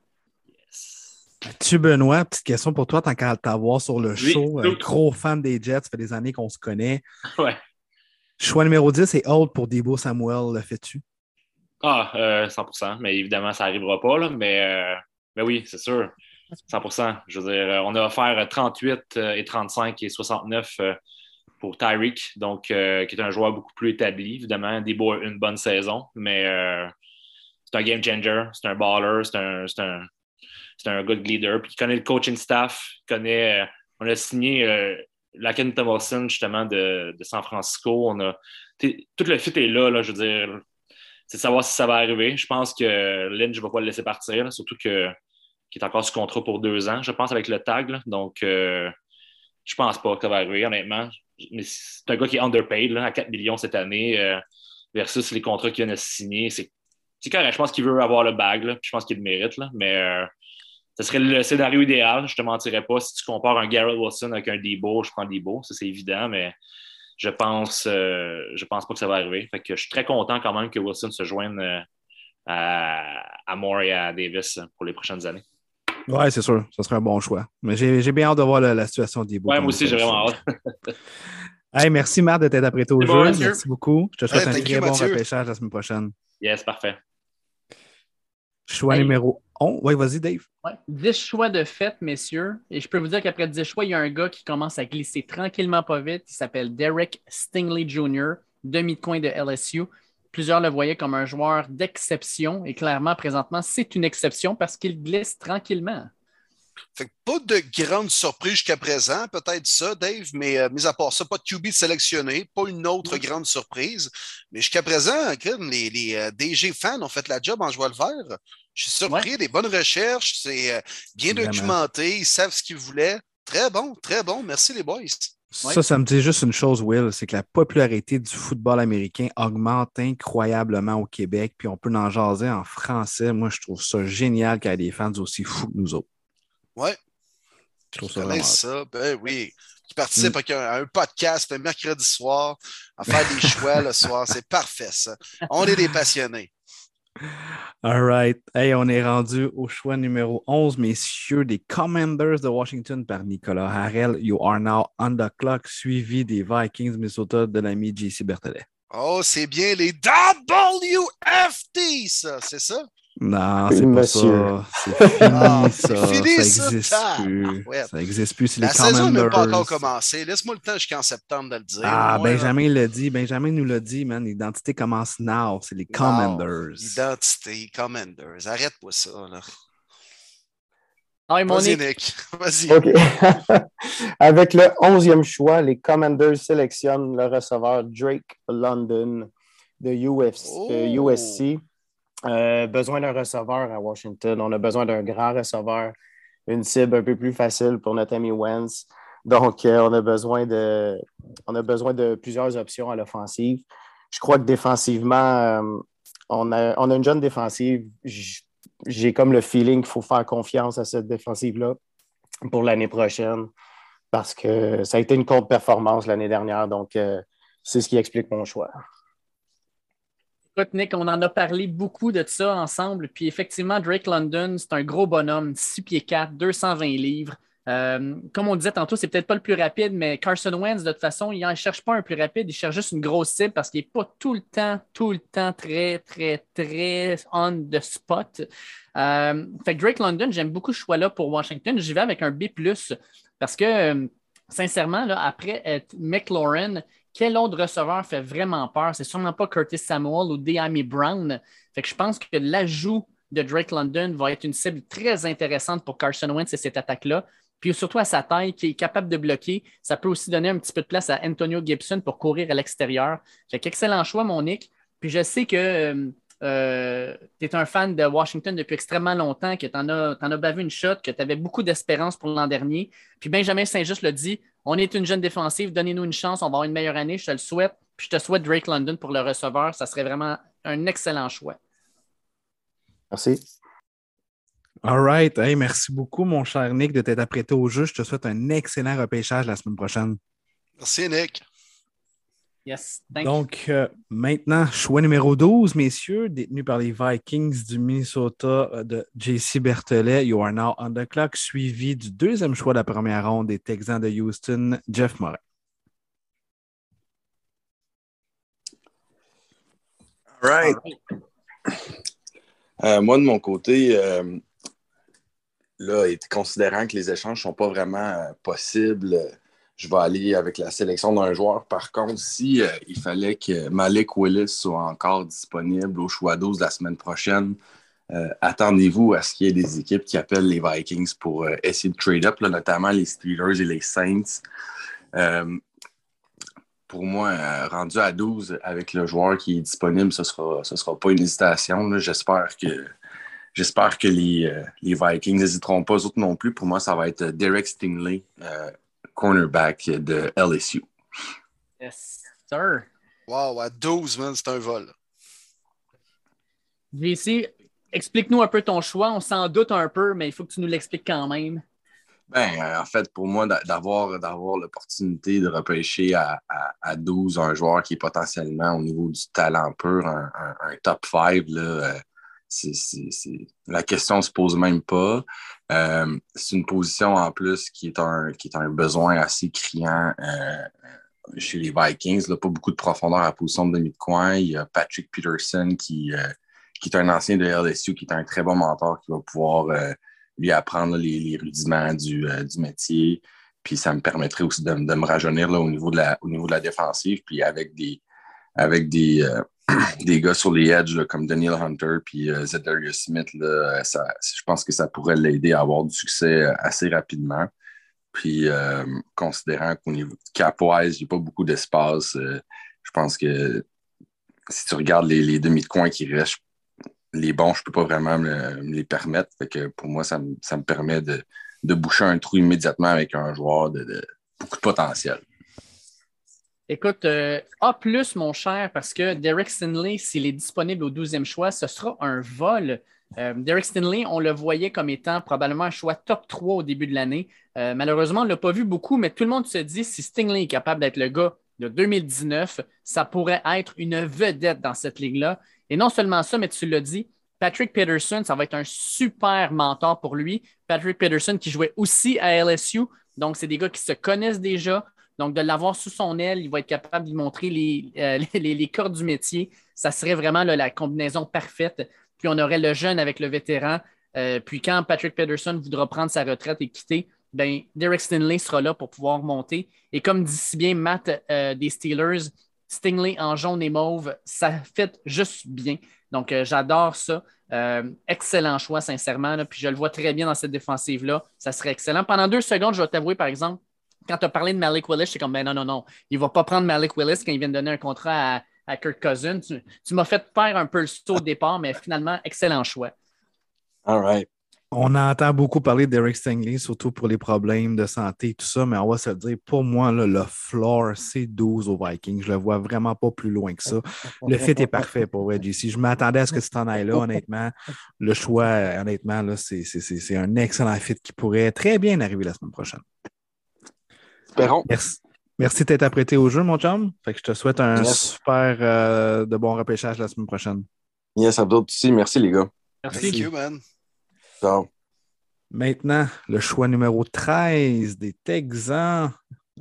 Tu, Benoît, petite question pour toi, tant qu'à t'avoir sur le Oui, show. tout. Un gros fan des Jets, ça fait des années qu'on se connaît. Ouais. Choix numéro 10 et Hold pour Debo Samuel, le fais-tu? Ah, euh, 100% Mais évidemment, ça n'arrivera pas. Euh, mais oui, c'est sûr. 100% Je veux dire, on a offert 38 euh, et 35 et 69 euh, pour Tyreek, donc, qui est un joueur beaucoup plus établi. Évidemment, Debo a une bonne saison, mais c'est un game changer, c'est un baller, c'est un, c'est un, c'est un good leader. Puis il connaît le coaching staff, il connaît. on a signé euh, Laken Thomason, justement, de, San Francisco. On a, tout le fit est là, je veux dire c'est de savoir si ça va arriver. Je pense que Lynch ne va pas le laisser partir, surtout qu'il est encore sous contrat pour deux ans, je pense, avec le tag. Donc, euh, je pense pas que ça va arriver, honnêtement. Mais c'est un gars qui est underpaid à 4 millions cette année euh, versus les contrats qu'il vient de signer. C'est correct. Je pense qu'il veut avoir le bag. Puis je pense qu'il le mérite. Mais euh, ce serait le scénario idéal. Je ne te mentirais pas. Si tu compares un Garrett Wilson avec un Debo, je prends Debo. Ça, c'est évident, mais je pense, euh, je pense pas que ça va arriver. Fait que je suis très content quand même que Wilson se joigne euh, à, à Moore et à Davis pour les prochaines années. Ouais, c'est sûr. Ce serait un bon choix. Mais j'ai bien hâte de voir la, la situation de Debo. Ouais, moi aussi, j'ai vraiment hâte. Hey, merci, Marc, de t'être apprêté au jeu. bon, merci beaucoup. Je te souhaite Hey, un très you, bon Mathieu. repêchage la semaine prochaine. Yes, parfait. Choix Hey. numéro 11. Oui, vas-y, Dave. Ouais. 10 choix de fait, messieurs. Et je peux vous dire qu'après 10 choix, il y a un gars qui commence à glisser tranquillement pas vite. Il s'appelle Derek Stingley Jr., demi de coin de LSU. Plusieurs le voyaient comme un joueur d'exception. Et clairement, présentement, c'est une exception parce qu'il glisse tranquillement. Fait que pas de grande surprise jusqu'à présent, peut-être ça, Dave, mais euh, mis à part ça, pas de QB sélectionné, pas une autre grande surprise. Mais jusqu'à présent, les, les euh, DG fans ont fait la job en jouant le vert. Je suis surpris, des bonnes recherches, c'est euh, bien Vraiment. documenté, ils savent ce qu'ils voulaient. Très bon, très bon. Merci les boys. Ça, ça me dit juste une chose, Will, c'est que la popularité du football américain augmente incroyablement au Québec, puis on peut en jaser en français. Moi, je trouve ça génial qu'il y ait des fans aussi fous que nous autres. Ouais. Je trouve ça vraiment. ça, ben oui. Qui participent à un- à un podcast un mercredi soir, à faire des choix le soir. C'est parfait, ça. On est des passionnés. All right. Hey, on est rendu au choix numéro 11, messieurs, des Commanders de Washington par Nicolas Harrell. You are now on the clock, suivi des Vikings Minnesota de l'ami JC Berthelet. Oh, c'est bien les WFT, ça, c'est ça? Non, c'est pas Monsieur. ça. C'est fini, Ah, ça. fini, ça ça. existe Ah, plus. ouais. Ça existe plus. C'est les La saison n'a pas encore Commanders. commencé. Laisse-moi le temps jusqu'en septembre de le dire. Ah, moins. Benjamin l'a dit. Benjamin nous l'a dit, man. L'identité commence now. C'est les Commanders. Identité, Commanders. Arrête-moi ça, là. Ah, Vas-y, Nick. Vas-y. OK. Avec le 11e choix, les Commanders sélectionnent le receveur Drake London de, UFC, de. USC. Euh, besoin d'un receveur à Washington. On a besoin d'un grand receveur, une cible un peu plus facile pour notre ami Wentz. Donc, euh, on, a besoin de, plusieurs options à l'offensive. Je crois que défensivement, euh, on, a, on a une jeune défensive. J'ai comme le feeling qu'il faut faire confiance à cette défensive-là pour l'année prochaine parce que ça a été une courte performance l'année dernière. Donc, c'est ce qui explique mon choix. Écoute, Nick, on en a parlé beaucoup de ça ensemble. Puis effectivement, Drake London, c'est un gros bonhomme, 6 pieds 4, 220 livres. Euh, comme on disait tantôt, c'est peut-être pas le plus rapide, mais Carson Wentz, de toute façon, il ne cherche pas un plus rapide, il cherche juste une grosse cible parce qu'il n'est pas tout le temps, tout le temps très, très, très on the spot. Euh, Drake London, j'aime beaucoup ce choix-là pour Washington. J'y vais avec un B, parce que, euh, sincèrement, après euh, McLaurin, quel autre receveur fait vraiment peur? C'est sûrement pas Curtis Samuel ou Deami Brown. Je pense que l'ajout de Drake London va être une cible très intéressante pour Carson Wentz et cette attaque-là. Puis surtout à sa taille, qui est capable de bloquer, ça peut aussi donner un petit peu de place à Antonio Gibson pour courir à l'extérieur. Fait qu'excellent choix, mon Nick. Puis je sais que euh, euh, tu es un fan de Washington depuis extrêmement longtemps, que tu en, as t'en as bavé une shot, que tu avais beaucoup d'espérance pour l'an dernier. Puis Benjamin Saint-Just l'a dit on est une jeune défensive, donnez-nous une chance, on va avoir une meilleure année, je te le souhaite. Puis je te souhaite Drake London pour le receveur. Ça serait vraiment un excellent choix. Merci. All right. Hey, merci beaucoup, mon cher Nick, de t'être apprêté au jeu. Je te souhaite un excellent repêchage la semaine prochaine. Merci, Nick. Yes, thank Donc, euh, maintenant, choix numéro 12, messieurs, détenu par les Vikings du Minnesota euh, de JC Berthelet. You are now on the clock, suivi du deuxième choix de la première ronde des Texans de Houston, Jeff Morin. All right. Euh, moi, de mon côté, euh, là, et considérant que les échanges ne sont pas vraiment euh, possibles, euh, je vais aller avec la sélection d'un joueur. Par contre, si euh, il fallait que Malik Willis soit encore disponible au choix 12 la semaine prochaine, euh, attendez-vous à ce qu'il y ait des équipes qui appellent les Vikings pour euh, essayer de trade up, notamment les Steelers et les Saints. Pour moi, rendu à 12 avec le joueur qui est disponible, ce ne sera, ce sera pas une hésitation. J'espère que, j'espère que les, les Vikings n'hésiteront pas, eux autres non plus. Pour moi, ça va être Derek Stingley, cornerback de LSU. Yes, sir. Wow, à 12, man, c'est un vol. JC, explique-nous un peu ton choix. On s'en doute un peu, mais il faut que tu nous l'expliques quand même. Ben, euh, en fait, pour moi, d'a- d'avoir, d'avoir l'opportunité de repêcher à, à, à 12 un joueur qui est potentiellement au niveau du talent pur, un, un- un top 5, là, la question ne se pose même pas. Euh, c'est une position en plus qui est un, qui est un besoin assez criant euh, chez les Vikings. Là, pas beaucoup de profondeur à la position de demi de coin. Il y a Patrick Peterson qui, euh, qui est un ancien de LSU, qui est un très bon mentor qui va pouvoir lui apprendre les, les rudiments du, du métier. Puis ça me permettrait aussi de, de me rajeunir là, au, niveau de la, au niveau de la défensive. Puis avec des, avec des, des gars sur les edges comme Daniel Hunter puis euh, Smith, là, ça, je pense que ça pourrait l'aider à avoir du succès euh, assez rapidement. Puis euh, considérant qu'au niveau cap-wise, il n'y a pas beaucoup d'espace, euh, je pense que si tu regardes les, demi de qui restent, les bons, je ne peux pas vraiment me, les permettre. Pour moi, ça me, ça me permet de, de boucher un trou immédiatement avec un joueur de beaucoup de potentiel. Écoute, euh, A, mon cher, parce que Derek Stinley, s'il est disponible au 12e choix, ce sera un vol. Euh, Derek Stinley, on le voyait comme étant probablement un choix top 3 au début de l'année. Euh, malheureusement, on ne l'a pas vu beaucoup, mais tout le monde se dit si Stingley est capable d'être le gars de 2019, ça pourrait être une vedette dans cette ligue-là. Et non seulement ça, mais tu l'as dit, Patrick Peterson, ça va être un super mentor pour lui. Patrick Peterson qui jouait aussi à LSU. Donc, c'est des gars qui se connaissent déjà. Donc, de l'avoir sous son aile, il va être capable de lui montrer les, euh, cordes du métier. Ça serait vraiment la combinaison parfaite. Puis, on aurait le jeune avec le vétéran. Euh, puis, quand Patrick Peterson voudra prendre sa retraite et quitter, ben, Derek Stinley sera là pour pouvoir monter. Et comme dit si bien Matt euh, des Steelers, Stingley en jaune et mauve, ça fait juste bien. Donc, j'adore ça. excellent choix, sincèrement. puis je le vois très bien dans cette défensive-là. Ça serait excellent. Pendant deux secondes, je vais t'avouer, par exemple, quand tu as parlé de Malik Willis, j'étais comme, ben non, non, non, il ne va pas prendre Malik Willis quand il vient de donner un contrat à, Kirk Cousins. Tu, m'as fait faire un peu le saut au départ, mais finalement, excellent choix. All right. On entend beaucoup parler d'Eric Stingley, surtout pour les problèmes de santé et tout ça, mais on va se dire, pour moi, le floor, c'est 12 au Vikings. Je le vois vraiment pas plus loin que ça. Le fit est parfait pour Reggie. Si je m'attendais à ce que tu t'en ailles là, honnêtement, le choix, honnêtement, c'est un excellent fit qui pourrait très bien arriver la semaine prochaine. Merci. Merci d'être apprêté au jeu, mon chum. Fait que je te souhaite un super euh, de bon repêchage la semaine prochaine. Yes, Abdul aussi. Merci, les gars. Merci. Thank you, man. Maintenant, le choix numéro 13 des Texans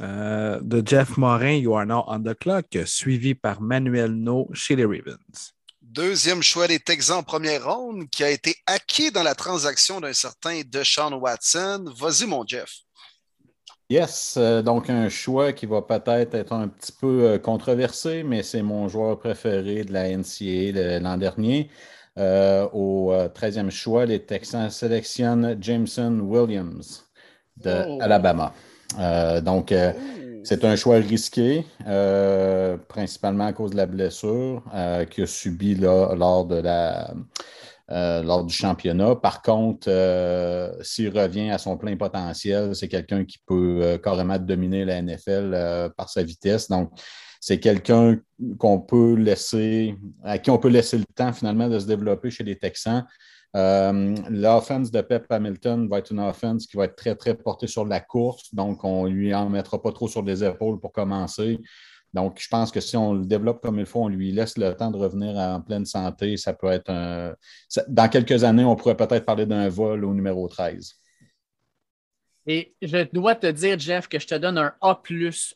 euh, de Jeff Morin, You Are Now on the Clock, suivi par Manuel No chez les Ravens. Deuxième choix des Texans en première ronde qui a été acquis dans la transaction d'un certain Deshaun Watson. Vas-y, mon Jeff. Yes, euh, donc un choix qui va peut-être être un petit peu euh, controversé, mais c'est mon joueur préféré de la NCAA l'an dernier. Euh, au 13e choix, les Texans sélectionnent Jameson Williams de oh. Alabama. donc, oh. c'est un choix risqué, principalement à cause de la blessure qu'il a subie lors de la euh, lors du championnat. Par contre, euh, s'il revient à son plein potentiel, c'est quelqu'un qui peut euh, carrément dominer la NFL par sa vitesse. Donc, c'est quelqu'un qu'on peut laisser, à qui on peut laisser le temps finalement de se développer chez les Texans. L'offense de Pep Hamilton va être une offense qui va être très, très portée sur la course. Donc, on ne lui en mettra pas trop sur les épaules pour commencer. Donc, je pense que si on le développe comme il faut, on lui laisse le temps de revenir en pleine santé, ça peut être un. Dans quelques années, on pourrait peut-être parler d'un vol au numéro 13. Et je dois te dire, Jeff, que je te donne un A,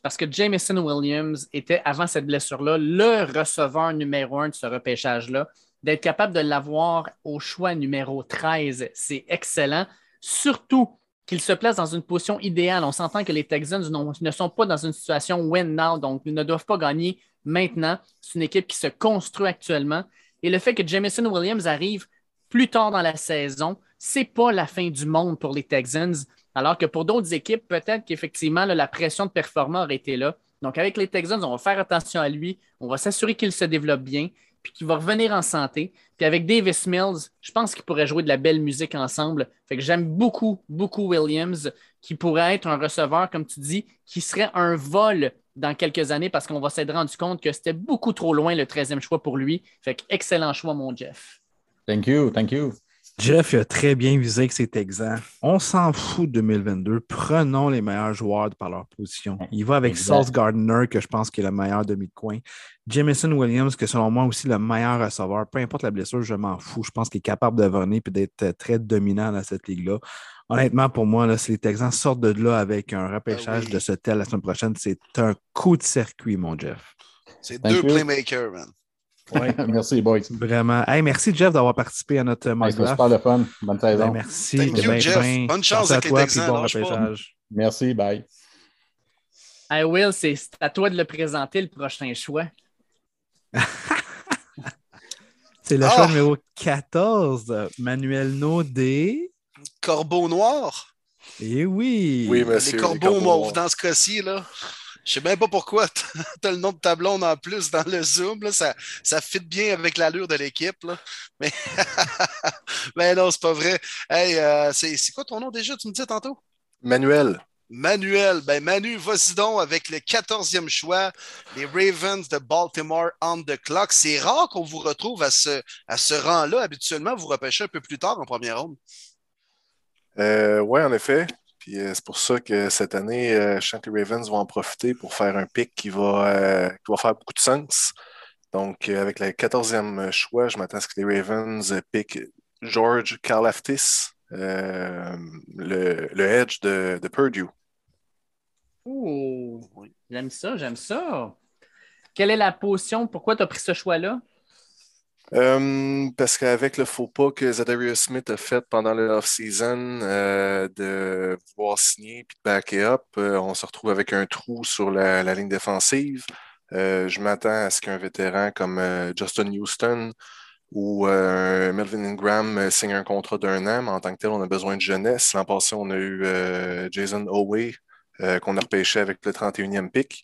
parce que Jameson Williams était, avant cette blessure-là, le receveur numéro un de ce repêchage-là. D'être capable de l'avoir au choix numéro 13, c'est excellent. Surtout qu'il se place dans une position idéale. On s'entend que les Texans ne sont pas dans une situation win now, donc ils ne doivent pas gagner maintenant. C'est une équipe qui se construit actuellement. Et le fait que Jameson Williams arrive plus tard dans la saison, c'est pas la fin du monde pour les Texans. Alors que pour d'autres équipes, peut-être qu'effectivement, la pression de performance aurait été là. Donc, avec les Texans, on va faire attention à lui. On va s'assurer qu'il se développe bien puis qu'il va revenir en santé. Puis avec Davis Mills, je pense qu'ils pourraient jouer de la belle musique ensemble. Fait que j'aime beaucoup, beaucoup Williams, qui pourrait être un receveur, comme tu dis, qui serait un vol dans quelques années parce qu'on va s'être rendu compte que c'était beaucoup trop loin le 13e choix pour lui. Fait que excellent choix, mon Jeff. Thank you, thank you. Jeff a très bien visé que c'est exempt. On s'en fout de 2022. Prenons les meilleurs joueurs par leur position. Il va avec Sauce Gardner, que je pense qu'il est le meilleur demi-coin. Jamison Williams, que selon moi aussi le meilleur receveur. Peu importe la blessure, je m'en fous. Je pense qu'il est capable de venir et d'être très dominant dans cette ligue-là. Honnêtement, pour moi, là, si les Texans sortent de là avec un repêchage ah de ce tel la semaine prochaine, c'est un coup de circuit, mon Jeff. C'est deux playmakers, man. merci, boys. Vraiment. Hey, merci, Jeff, d'avoir participé à notre super le fun. Bonne saison. Ben, merci. Thank you, Jeff. Bonne chance avec toi, les bon Merci, bye. Hey, Will, c'est à toi de le présenter, le prochain choix. c'est le choix ah! numéro 14, Manuel Naudé. Corbeau noir. Eh oui. Oui, monsieur. Les corbeaux mauves dans ce cas-ci, là. Je sais même pas pourquoi tu as le nom de ta blonde en plus dans le Zoom. Là. Ça, ça fit bien avec l'allure de l'équipe. Mais... Mais non, c'est pas vrai. Hey, euh, c'est quoi ton nom déjà, tu me disais tantôt? Manuel. Manuel, ben Manu, vas-y donc avec le 14e choix, les Ravens de Baltimore on the clock. C'est rare qu'on vous retrouve à ce, à ce rang-là. Habituellement, vous repêchez un peu plus tard en première ronde. Euh, oui, en effet. Euh, c'est pour ça que cette année, euh, je sens que les Ravens vont en profiter pour faire un pic qui va, euh, qui va faire beaucoup de sens. Donc, avec le 14e choix, je m'attends à ce que les Ravens piquent George Karlaftis, le, le edge de, de Purdue. Ouh, j'aime ça, j'aime ça. Quelle est la position? Pourquoi tu as pris ce choix-là? Euh, parce qu'avec le faux pas que Zadarius Smith a fait pendant le off-season euh, de vouloir signer puis de backer up, euh, on se retrouve avec un trou sur la, la ligne défensive. je m'attends à ce qu'un vétéran comme Justin Houston ou Melvin Ingram signe un contrat d'un an, mais en tant que tel, on a besoin de jeunesse. L'an passé, on a eu Jason Oway qu'on a repêché avec le 31e pick.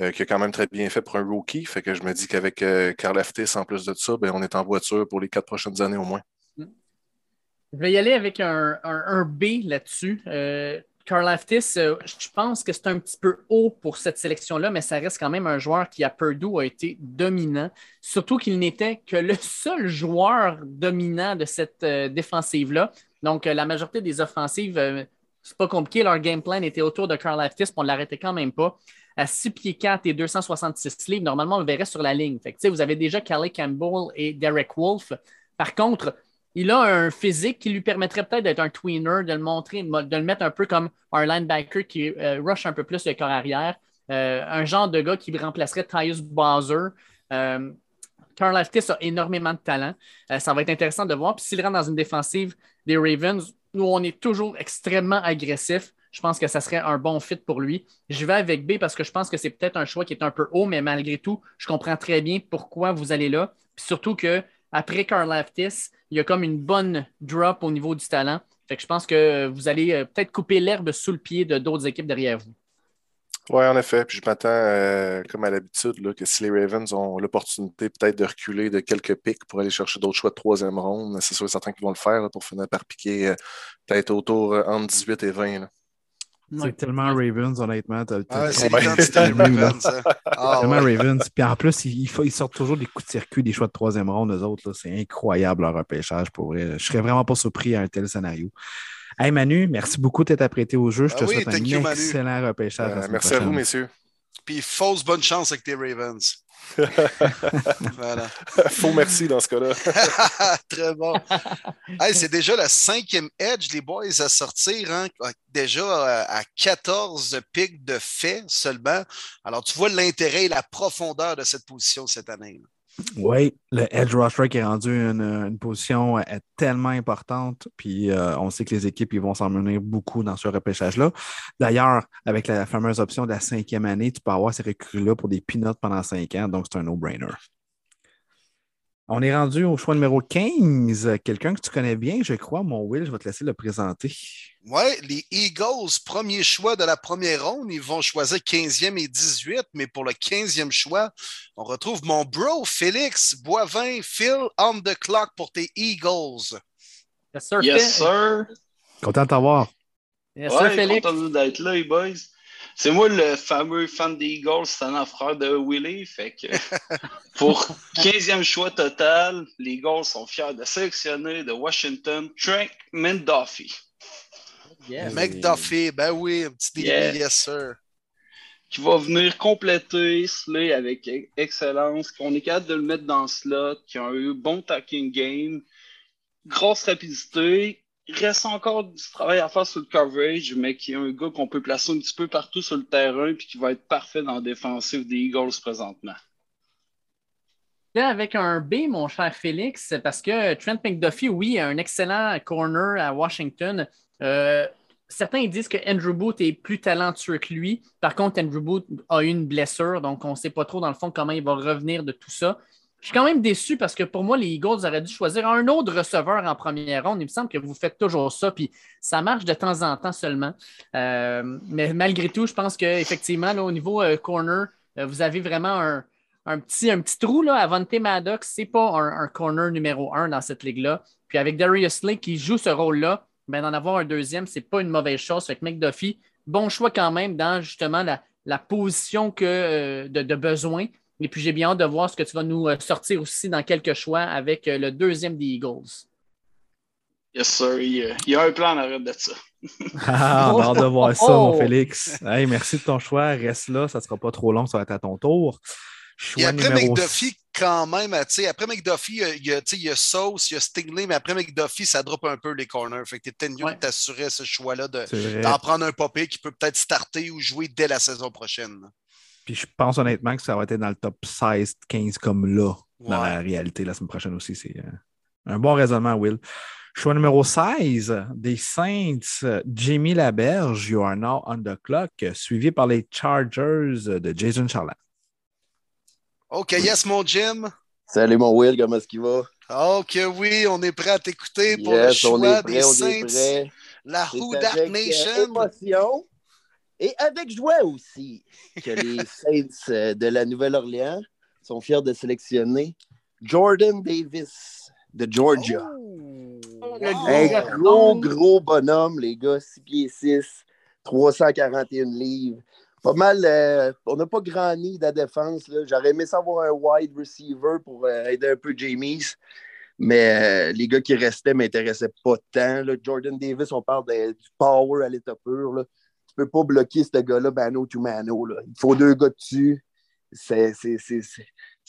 Euh, qui a quand même très bien fait pour un rookie. Fait que je me dis qu'avec euh, Carl Aftis, en plus de ça, ben, on est en voiture pour les quatre prochaines années au moins. Je vais y aller avec un, B là-dessus. Euh, Carl Aftis, euh, je pense que c'est un petit peu haut pour cette sélection-là, mais ça reste quand même un joueur qui, à Purdue, a été dominant. Surtout qu'il n'était que le seul joueur dominant de cette défensive-là. Donc, la majorité des offensives, c'est pas compliqué. Leur game plan était autour de Carl Aftis, on ne l'arrêtait quand même pas à 6 pieds 4 et 266 livres, normalement, on le verrait sur la ligne. Fait vous avez déjà Calais Campbell et Derek Wolf. Par contre, il a un physique qui lui permettrait peut-être d'être un tweener, de le montrer, de le mettre un peu comme un linebacker qui euh, rush un peu plus le corps arrière. Euh, un genre de gars qui remplacerait Tyus Bowser. Euh, Carl Aftis a énormément de talent. ça va être intéressant de voir. Puis s'il rentre dans une défensive des Ravens, nous, on est toujours extrêmement agressif je pense que ça serait un bon fit pour lui. Je vais avec B parce que je pense que c'est peut-être un choix qui est un peu haut, mais malgré tout, je comprends très bien pourquoi vous allez là. surtout que après Carl Laftis, il y a comme une bonne drop au niveau du talent. Fait que je pense que vous allez euh, peut-être couper l'herbe sous le pied de d'autres équipes derrière vous. Oui, en effet. Puis je m'attends, euh, comme à l'habitude, que si les Ravens ont l'opportunité peut-être de reculer de quelques pics pour aller chercher d'autres choix de troisième ronde, c'est sûr et certain qu'ils vont le faire pour finir par piquer euh, peut-être autour entre 18 et 20. C'est tellement Ravens, honnêtement. Ah, c'est Ravens. Hein. Ah, tellement Ravens. Puis en plus, ils, ils, sortent toujours des coups de circuit, des choix de troisième ronde, eux autres. C'est incroyable leur repêchage pour vrai. Je serais vraiment pas surpris à un tel scénario. Hey Manu, merci beaucoup d'être apprêté au jeu. Je te ah souhaite un excellent repêchage. Euh, merci à vous, messieurs. Puis fausse bonne chance avec tes Ravens. voilà. Faux merci dans ce cas-là. Très bon. c'est déjà le cinquième edge, les boys, à sortir. Hein? Déjà euh, à 14 pics de fait seulement. Alors, tu vois l'intérêt et la profondeur de cette position cette année. Oui, le edge rusher qui est rendu une, position tellement importante, puis euh, on sait que les équipes vont s'en mener beaucoup dans ce repêchage-là. D'ailleurs, avec la fameuse option de la cinquième année, tu peux avoir ces recrues-là pour des peanuts pendant cinq ans, donc c'est un no-brainer. On est rendu au choix numéro 15. Quelqu'un que tu connais bien, je crois, mon Will, je vais te laisser le présenter. Oui, les Eagles, premier choix de la première ronde, ils vont choisir 15e et 18, mais pour le 15e choix, on retrouve mon bro Félix Boivin, Phil on the clock pour tes Eagles. Yes, sir. Yes, sir. Content de t'avoir. Yes, sir, Félix. Content d'être là, les boys. C'est moi le fameux fan des Eagles, c'est un frère de Willie. Fait que pour 15e choix total, les Eagles sont fiers de sélectionner de Washington Trent McDuffie. McDuffie, ben oui, un petit début, yes. sir. Qui va venir compléter Slay avec excellence, qu'on est capable de le mettre dans le slot, qui a eu bon tacking game, grosse rapidité, il reste encore du travail à faire sur le coverage, mais qui est un gars qu'on peut placer un petit peu partout sur le terrain puis qui va être parfait dans la défensive des Eagles présentement. Là, avec un B, mon cher Félix, parce que Trent McDuffie, oui, a un excellent corner à Washington. Euh, certains disent que Andrew Booth est plus talentueux que lui. Par contre, Andrew Booth a eu une blessure, donc on ne sait pas trop, dans le fond, comment il va revenir de tout ça. Je suis quand même déçu parce que pour moi, les Eagles auraient dû choisir un autre receveur en première ronde. Il me semble que vous faites toujours ça, puis ça marche de temps en temps seulement. Euh, mais malgré tout, je pense qu'effectivement, au niveau euh, corner, euh, vous avez vraiment un, petit, un petit trou là, à Vontae Maddox. Ce n'est pas un, corner numéro un dans cette ligue-là. Puis avec Darius Lake qui joue ce rôle-là, ben, d'en avoir un deuxième, ce n'est pas une mauvaise chose. Avec McDuffie, bon choix quand même dans justement la, position que, de besoin. Et puis, j'ai bien hâte de voir ce que tu vas nous euh, sortir aussi dans quelques choix avec euh, le deuxième des Eagles. Yes, sir. Il y a un plan en arrière de ça. ah, on a hâte de voir ça, mon oh! Félix. merci de ton choix. Reste là, ça ne sera pas trop long, ça va être à ton tour. Choix Et après McDuffie, quand même, tu sais, après McDuffie, il y, a, il y a Sauce, il y a Stingley, mais après McDuffie, ça drop un peu les corners. Fait que t'es peut-être mieux de t'assurer ce choix-là d'en prendre un popé qui peut peut-être starter ou jouer dès la saison prochaine. Puis je pense honnêtement que ça va être dans le top 16-15 comme là, dans la réalité la semaine prochaine aussi. C'est euh, un bon raisonnement, Will. Choix numéro 16 des Saints, Jamie Laberge, You Are Now on the Clock, suivi par les Chargers de Jason Charland. OK, yes, mon Jim. Salut, mon Will, comment est-ce qu'il va? OK, oui, on est prêt à t'écouter pour le choix des Saints. La Who Dark euh, Nation. émotion et avec joie aussi que les Saints euh, de la Nouvelle-Orléans sont fiers de sélectionner Jordan Davis de Georgia. Oh. Un gros, gros bonhomme, les gars, 6 pieds 6, 341 livres. Pas mal, euh, on n'a pas grand nid de la défense. J'aurais aimé savoir un wide receiver pour euh, aider un peu Jamies. Mais euh, les gars qui restaient ne m'intéressaient pas tant. Jordan Davis, on parle du power à l'état pur. Là. Tu peux pas bloquer ce gars-là mano to mano. Là. Il faut deux gars dessus. C'est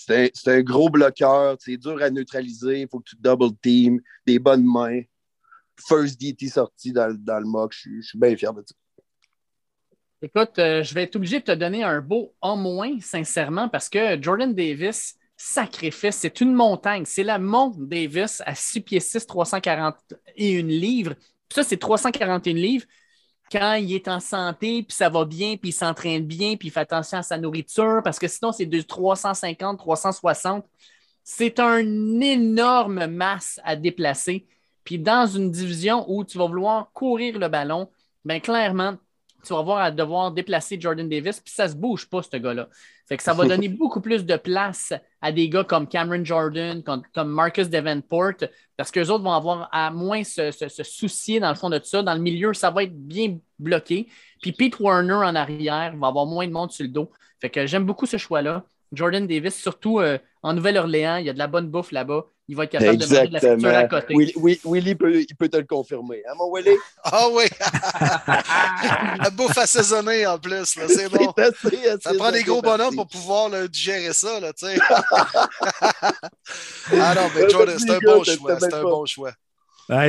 un, un, gros bloqueur. C'est dur à neutraliser. Il faut que tu double team, des bonnes mains. First DT sorti dans, dans le mock. Je suis bien fier de ça. Écoute, euh, je vais être obligé de te donner un beau en moins, sincèrement, parce que Jordan Davis, sacrifice, c'est une montagne. C'est la montre Davis à 6 pieds 6, 341 livres. Ça, c'est 341 livres quand il est en santé, puis ça va bien, puis il s'entraîne bien, puis il fait attention à sa nourriture, parce que sinon, c'est de 350, 360. C'est une énorme masse à déplacer. Puis dans une division où tu vas vouloir courir le ballon, bien clairement, tu vas avoir à devoir déplacer Jordan Davis, puis ça ne se bouge pas, ce gars-là. Fait que ça va donner beaucoup plus de place à des gars comme Cameron Jordan, comme, Marcus Davenport, parce qu'eux autres vont avoir à moins se, soucier dans le fond de tout ça. Dans le milieu, ça va être bien bloqué. Puis Pete Warner en arrière va avoir moins de monde sur le dos. Fait que j'aime beaucoup ce choix-là. Jordan Davis, surtout euh, en Nouvelle-Orléans, il y a de la bonne bouffe là-bas il va être capable de manger de la friture à côté. Willy, Willy peut, il peut te le confirmer. Hein, mon Willy? Ah oui! la bouffe assaisonnée en plus, c'est bon. ça prend des gros bonhommes pour pouvoir là, digérer ça, là, tu sais. ah non, mais Jordan, c'est un bon choix. C'est un bon choix.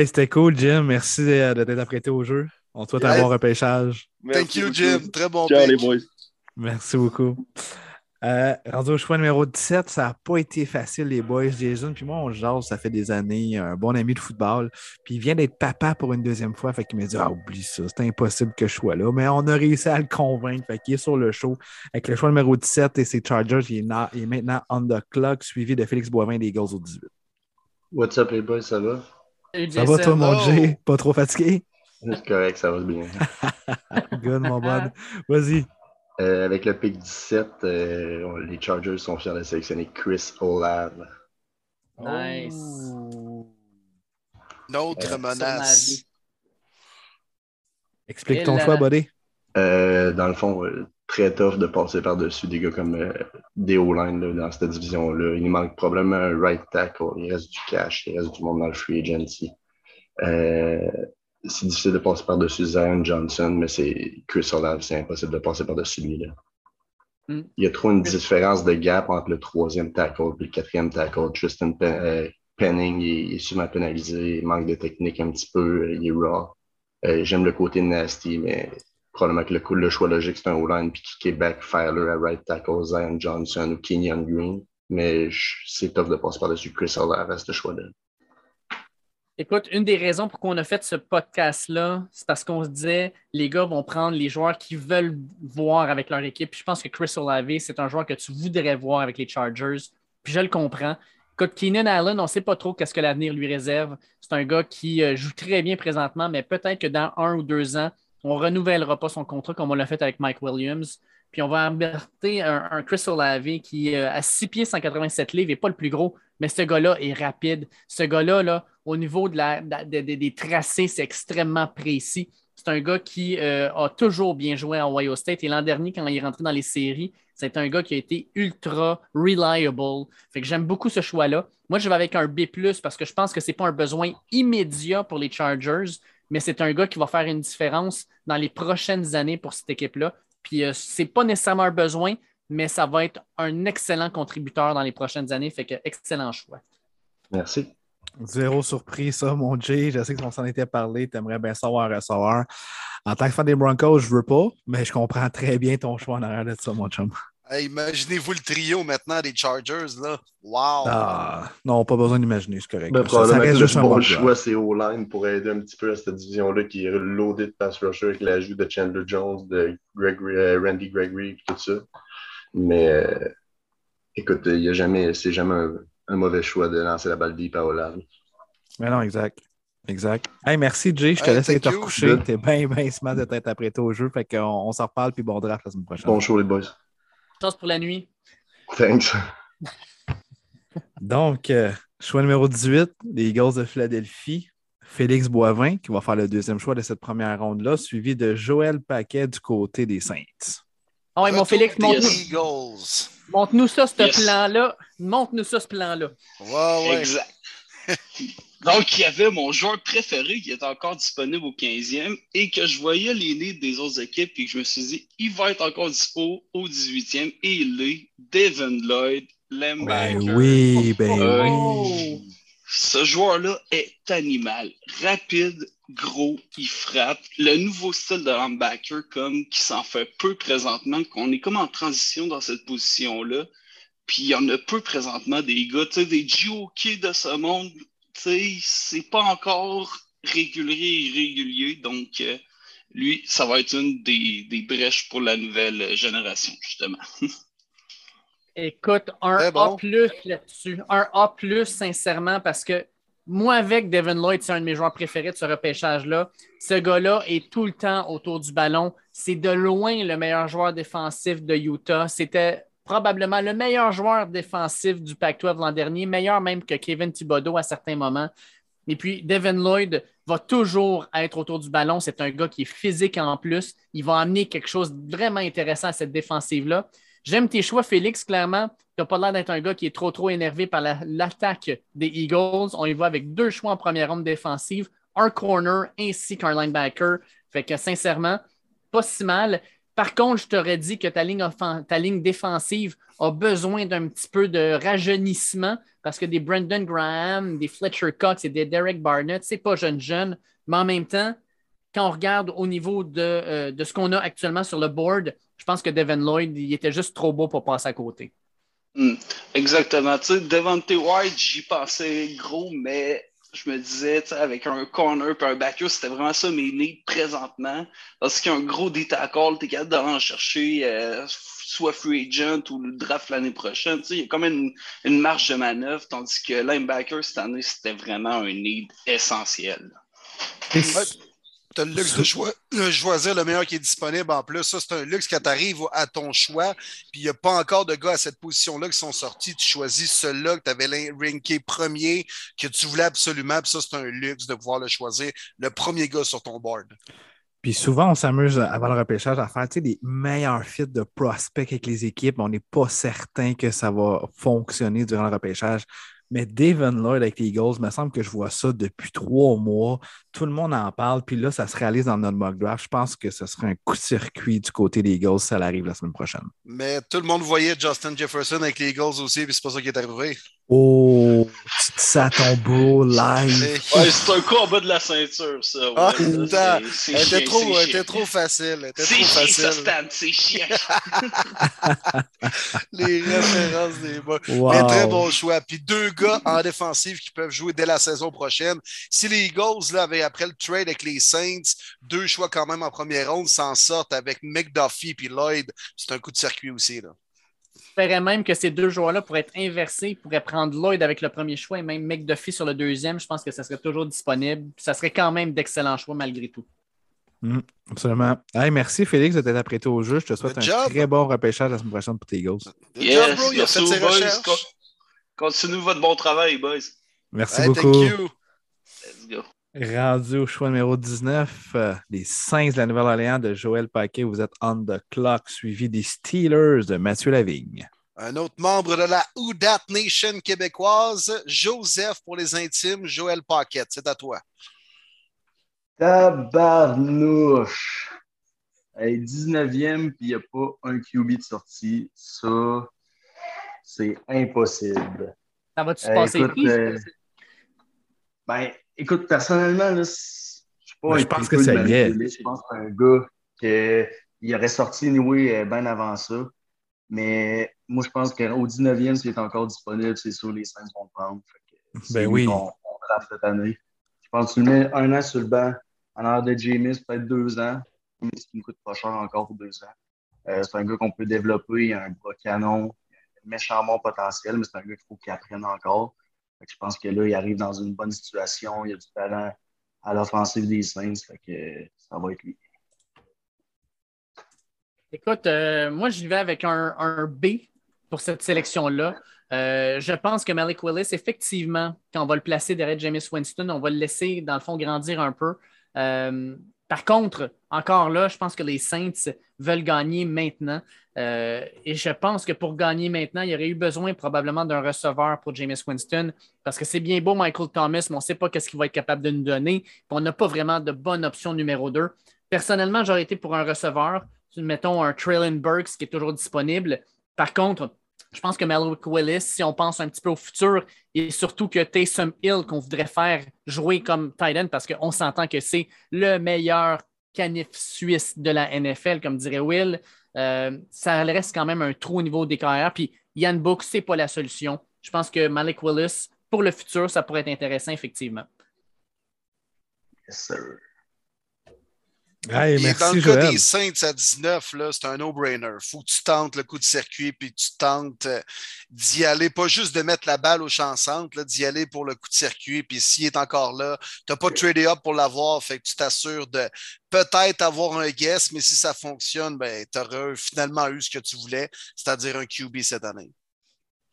C'était cool, Jim. Merci de t'être apprêté au jeu. On te souhaite un bon repêchage. Thank you, Jim. Très bon Ciao, les boys. Merci beaucoup. Euh, rendu au choix numéro 17, ça n'a pas été facile, les boys. Jason, puis moi, on jase, ça fait des années, un bon ami de football. Puis il vient d'être papa pour une deuxième fois. Fait qu'il m'a dit Ah, oublie ça, c'est impossible que je sois là. Mais on a réussi à le convaincre. Fait qu'il est sur le show avec le choix numéro 17 et ses Chargers. Il est, maintenant on the clock, suivi de Félix Boivin des Eagles au 18. What's up, les boys, ça va? ça va, toi, mon Jay? Pas trop fatigué? C'est correct, ça va bien. Good, mon bud. Vas-y. Euh, avec le pick 17, euh, les Chargers sont fiers de sélectionner Chris Olave. Nice. Notre euh, menace. Explique ton choix, buddy. dans le fond, très tough de passer par-dessus des gars comme des O-line dans cette division-là. Il manque probablement un right tackle. Il reste du cash, il reste du monde dans le free agency c'est difficile de passer par-dessus Zion Johnson, mais c'est Chris Olave, c'est impossible de passer par-dessus lui. Là. Mm. Il y a trop une différence de gap entre le troisième tackle et le quatrième tackle. Tristan euh, Penning il est souvent pénalisé, il manque de technique un petit peu, il est raw. Euh, j'aime le côté nasty, mais probablement que le, le choix logique, c'est un O-line, puis back Filer à right tackle, Zion Johnson ou Kenyon Green. Mais c'est tough de passer par-dessus Chris Olave à ce choix-là. Écoute, une des raisons pour qu'on a fait ce podcast-là, c'est parce qu'on se disait les gars vont prendre les joueurs qu'ils veulent voir avec leur équipe. je pense que Chris Olave, c'est un joueur que tu voudrais voir avec les Chargers. Puis je le comprends. Écoute, Keenan Allen, on ne sait pas trop qu'est-ce que l'avenir lui réserve. C'est un gars qui euh, joue très bien présentement, mais peut-être que dans un ou deux ans, on ne renouvellera pas son contrat comme on l'a fait avec Mike Williams. Puis on va embarquer un, un Chris Olave qui, euh, a 6 pieds 187 livres, n'est pas le plus gros, mais ce gars-là est rapide. Ce gars-là, là, au niveau des tracés, c'est extrêmement précis. C'est un gars qui euh, a toujours bien joué à Ohio State. Et l'an dernier, quand il est rentré dans les séries, c'est un gars qui a été ultra reliable. Fait que j'aime beaucoup ce choix-là. Moi, je vais avec un B parce que je pense que ce n'est pas un besoin immédiat pour les Chargers, mais c'est un gars qui va faire une différence dans les prochaines années pour cette équipe-là. Puis euh, ce n'est pas nécessairement un besoin, mais ça va être un excellent contributeur dans les prochaines années. Fait que excellent choix. Merci. Zéro surprise, ça, mon Jay. Je sais qu'on s'en était parlé. Tu aimerais bien savoir un receveur. En tant que fan des Broncos, je veux pas, mais je comprends très bien ton choix en arrière de ça, mon chum. Imaginez-vous le trio maintenant des Chargers. Là. Wow! Ah, non, pas besoin d'imaginer, c'est correct. Ben, le juste un bon choix, c'est O-line pour aider un petit peu à cette division-là qui est loadée de pass rusher avec l'ajout de Chandler Jones, de Gregory, euh, Randy Gregory et tout ça. Mais euh, écoute, il y a jamais, c'est jamais un, un mauvais choix de lancer la balle deep à O-line. Mais non, exact. Exact. Hey, merci, Jay. Je te Hey, laisse aller te recoucher. T'es bien, bien smart de t'être apprêté au jeu. Fait qu'on on s'en reparle, puis bon draft la semaine prochaine. Bon show, les boys. Chance pour la nuit. Thanks. Donc, euh, choix numéro 18, les Eagles de Philadelphie. Félix Boivin, qui va faire le deuxième choix de cette première ronde-là, suivi de Joël Paquet du côté des Saints. Ah ouais, mon Félix, montre-nous ça, ce Yes. plan-là. Montre-nous ça, ce plan-là. Ouais, ouais. Exact. Donc, il y avait mon joueur préféré qui était encore disponible au 15e et que je voyais les needs des autres équipes et que je me suis dit, il va être encore dispo au 18e et il est Devin Lloyd, Ben linebacker. oui, ben Euh, oui. Ce joueur-là est animal. Rapide, gros, il frappe. Le nouveau style de linebacker, comme qui s'en fait peu présentement, qu'on est comme en transition dans cette position-là. Puis il y en a peu présentement des gars, tu sais, des GOK de ce monde, sais, c'est pas encore régulier et régulier. Donc, euh, lui, ça va être une des, des brèches pour la nouvelle génération, justement. Écoute, un bon. A là-dessus. Un A, sincèrement, parce que moi, avec Devin Lloyd, c'est un de mes joueurs préférés de ce repêchage-là. Ce gars-là est tout le temps autour du ballon. C'est de loin le meilleur joueur défensif de Utah. C'était probablement le meilleur joueur défensif du Pac-12 l'an dernier, meilleur même que Kevin Thibodeau à certains moments. Et puis, Devin Lloyd va toujours être autour du ballon. C'est un gars qui est physique en plus. Il va amener quelque chose de vraiment intéressant à cette défensive-là. J'aime tes choix, Félix, clairement. Tu n'as pas l'air d'être un gars qui est trop, trop énervé par la- l'attaque des Eagles. On y va avec deux choix en première ronde défensive, un corner ainsi qu'un linebacker. Fait que, sincèrement, pas si mal. Par contre, je t'aurais dit que ta ligne, ta ligne défensive a besoin d'un petit peu de rajeunissement parce que des Brendan Graham, des Fletcher Cox et des Derek Barnett, c'est pas jeune jeune, mais en même temps, quand on regarde au niveau de, euh, de ce qu'on a actuellement sur le board, je pense que Devin Lloyd, il était juste trop beau pour passer à côté. Hmm, Exactement. Tu sais, Devontae White, j'y pensais gros, mais je me disais, tu sais, avec un corner et un backer, c'était vraiment ça mes needs présentement. Parce qu'il y a un gros D-tackle, t'es capable d'aller en chercher euh, soit free agent ou le draft l'année prochaine. Tu sais, il y a quand même une, une marge de manœuvre, tandis que linebacker cette année, c'était vraiment un need essentiel. Ouais, Tu as le luxe de, choi- de choisir le meilleur qui est disponible en plus. Ça, c'est un luxe quand tu arrives à ton choix. Puis il n'y a pas encore de gars à cette position-là qui sont sortis. Tu choisis celui-là que tu avais ranké premier, que tu voulais absolument. Puis ça, c'est un luxe de pouvoir le choisir. Le premier gars sur ton board. Puis souvent, on s'amuse avant le repêchage à faire des meilleurs fits de prospects avec les équipes, on n'est pas certain que ça va fonctionner durant le repêchage. Mais Devin Lloyd avec les Eagles, il me semble que je vois ça depuis trois mois. Tout le monde en parle, puis là, ça se réalise dans notre mock draft. Je pense que ce serait un coup de circuit du côté des Eagles si ça arrive la semaine prochaine. Mais tout le monde voyait Justin Jefferson avec les Eagles aussi, puis c'est pas ça qui est arrivé. Oh, ça à ton bro live. Ouais, c'est un coup en bas de la ceinture, ça. Ouais, Ah, ça, putain, c'est- c'est elle était chiant, trop, c'est elle chiant. était trop facile. elle était C'est trop chiant. Stan, c'est chiant. les références des bas. Wow. Mais très bon choix. Puis deux gars en défensive qui peuvent jouer dès la saison prochaine. Si les Eagles, là, avaient, après le trade avec les Saints, deux choix quand même en première ronde, s'en sortent avec McDuffie puis Lloyd, c'est un coup de circuit aussi. Là. J'espérais même que ces deux joueurs-là pourraient être inversés, ils pourraient prendre Lloyd avec le premier choix et même McDuffie sur le deuxième. Je pense que ça serait toujours disponible. Ça serait quand même d'excellents choix malgré tout. Mm, absolument. Hey, merci Félix de t'être apprêté au jeu. Je te souhaite Good un job. très bon repêchage la semaine prochaine pour tes Eagles. Yes, bro, il a merci fait ses aux boys. recherches. Con- Continuez votre bon travail, boys. Merci Hey, beaucoup. Thank you. Let's go. Rendu au choix numéro 19, euh, les Saints de la Nouvelle-Orléans de Joël Paquet. Vous êtes on the clock, suivi des Steelers de Mathieu Lavigne. Un autre membre de la Oudat Nation québécoise, Joseph pour les intimes, Joël Paquette. C'est à toi. Tabarnouche. Hey, 19e, puis il n'y a pas un QB de sortie. Ça, c'est impossible. Ça va-tu se passer écoute, qui? euh, ben, écoute, personnellement, là, je sais pas. Ben, je pense que ça y est. Je pense que un gars qui aurait sorti anyway bien avant ça. Mais moi, je pense qu'au 19e, s'il est encore disponible, c'est sûr les Saints vont le prendre. Ben oui. qu'on draft cette année. Je pense que tu le mets un an sur le banc, en arrière de James, peut-être deux ans, mais ce qui ne coûte pas cher encore pour deux ans. Euh, c'est un gars qu'on peut développer, il a un bras canon, un méchant bon potentiel, mais c'est un gars qu'il faut qu'il apprenne encore. Je pense que là, il arrive dans une bonne situation, il a du talent à l'offensive des Saints, ça va être lui. Écoute, euh, moi, j'y vais avec un, un B pour cette sélection-là. Euh, je pense que Malik Willis, effectivement, quand on va le placer derrière James Winston, on va le laisser, dans le fond, grandir un peu. Euh, par contre, encore là, je pense que les Saints veulent gagner maintenant. Euh, et je pense que pour gagner maintenant, il y aurait eu besoin probablement d'un receveur pour James Winston parce que c'est bien beau Michael Thomas, mais on ne sait pas ce qu'il va être capable de nous donner. On n'a pas vraiment de bonne option numéro 2. Personnellement, j'aurais été pour un receveur. Mettons un Traylon Burks qui est toujours disponible. Par contre, je pense que Malik Willis, si on pense un petit peu au futur, et surtout que Taysom Hill, qu'on voudrait faire jouer comme tight parce qu'on s'entend que c'est le meilleur canif suisse de la NFL, comme dirait Will, euh, ça reste quand même un trou au niveau des carrières. Puis Yann Book, ce n'est pas la solution. Je pense que Malik Willis, pour le futur, ça pourrait être intéressant, effectivement. Yes, sir. Hey, Et merci, dans le Joël. cas des Saints à 19, là, c'est un no-brainer. faut que tu tentes le coup de circuit, puis tu tentes euh, d'y aller, pas juste de mettre la balle au champ centre, d'y aller pour le coup de circuit. Puis s'il est encore là, tu n'as pas tradé up pour l'avoir, fait que tu t'assures de peut-être avoir un guess, mais si ça fonctionne, ben, tu auras finalement eu ce que tu voulais, c'est-à-dire un QB cette année.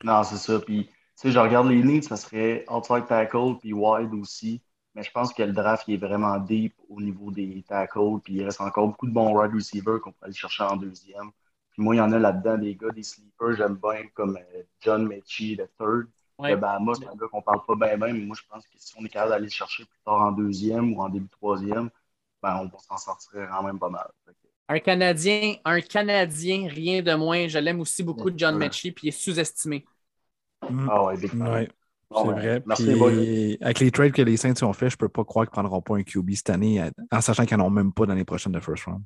Non, c'est ça. Puis, tu sais, je regarde les needs, ça serait outside tackle puis wide aussi. Mais je pense que le draft il est vraiment deep au niveau des tackles. Puis il reste encore beaucoup de bons wide receivers qu'on pourrait aller chercher en deuxième. Puis moi, il y en a là-dedans des gars, des sleepers, j'aime bien, comme euh, John Mechie, le third. Ouais. Le Bama, c'est un gars qu'on parle pas bien, bien, mais moi, je pense que si on est capable d'aller le chercher plus tard en deuxième ou en début de troisième, ben, on va s'en sortir quand même pas mal. Un Canadien, un Canadien, rien de moins. Je l'aime aussi beaucoup, John Mechie, puis il est sous-estimé. Ah ouais, big fan. Ouais, c'est ben, vrai. merci, Puis, les avec les trades que les Saints ont fait, je peux pas croire qu'ils ne prendront pas un QB cette année, en sachant qu'ils n'en ont même pas l'année prochaine de first round.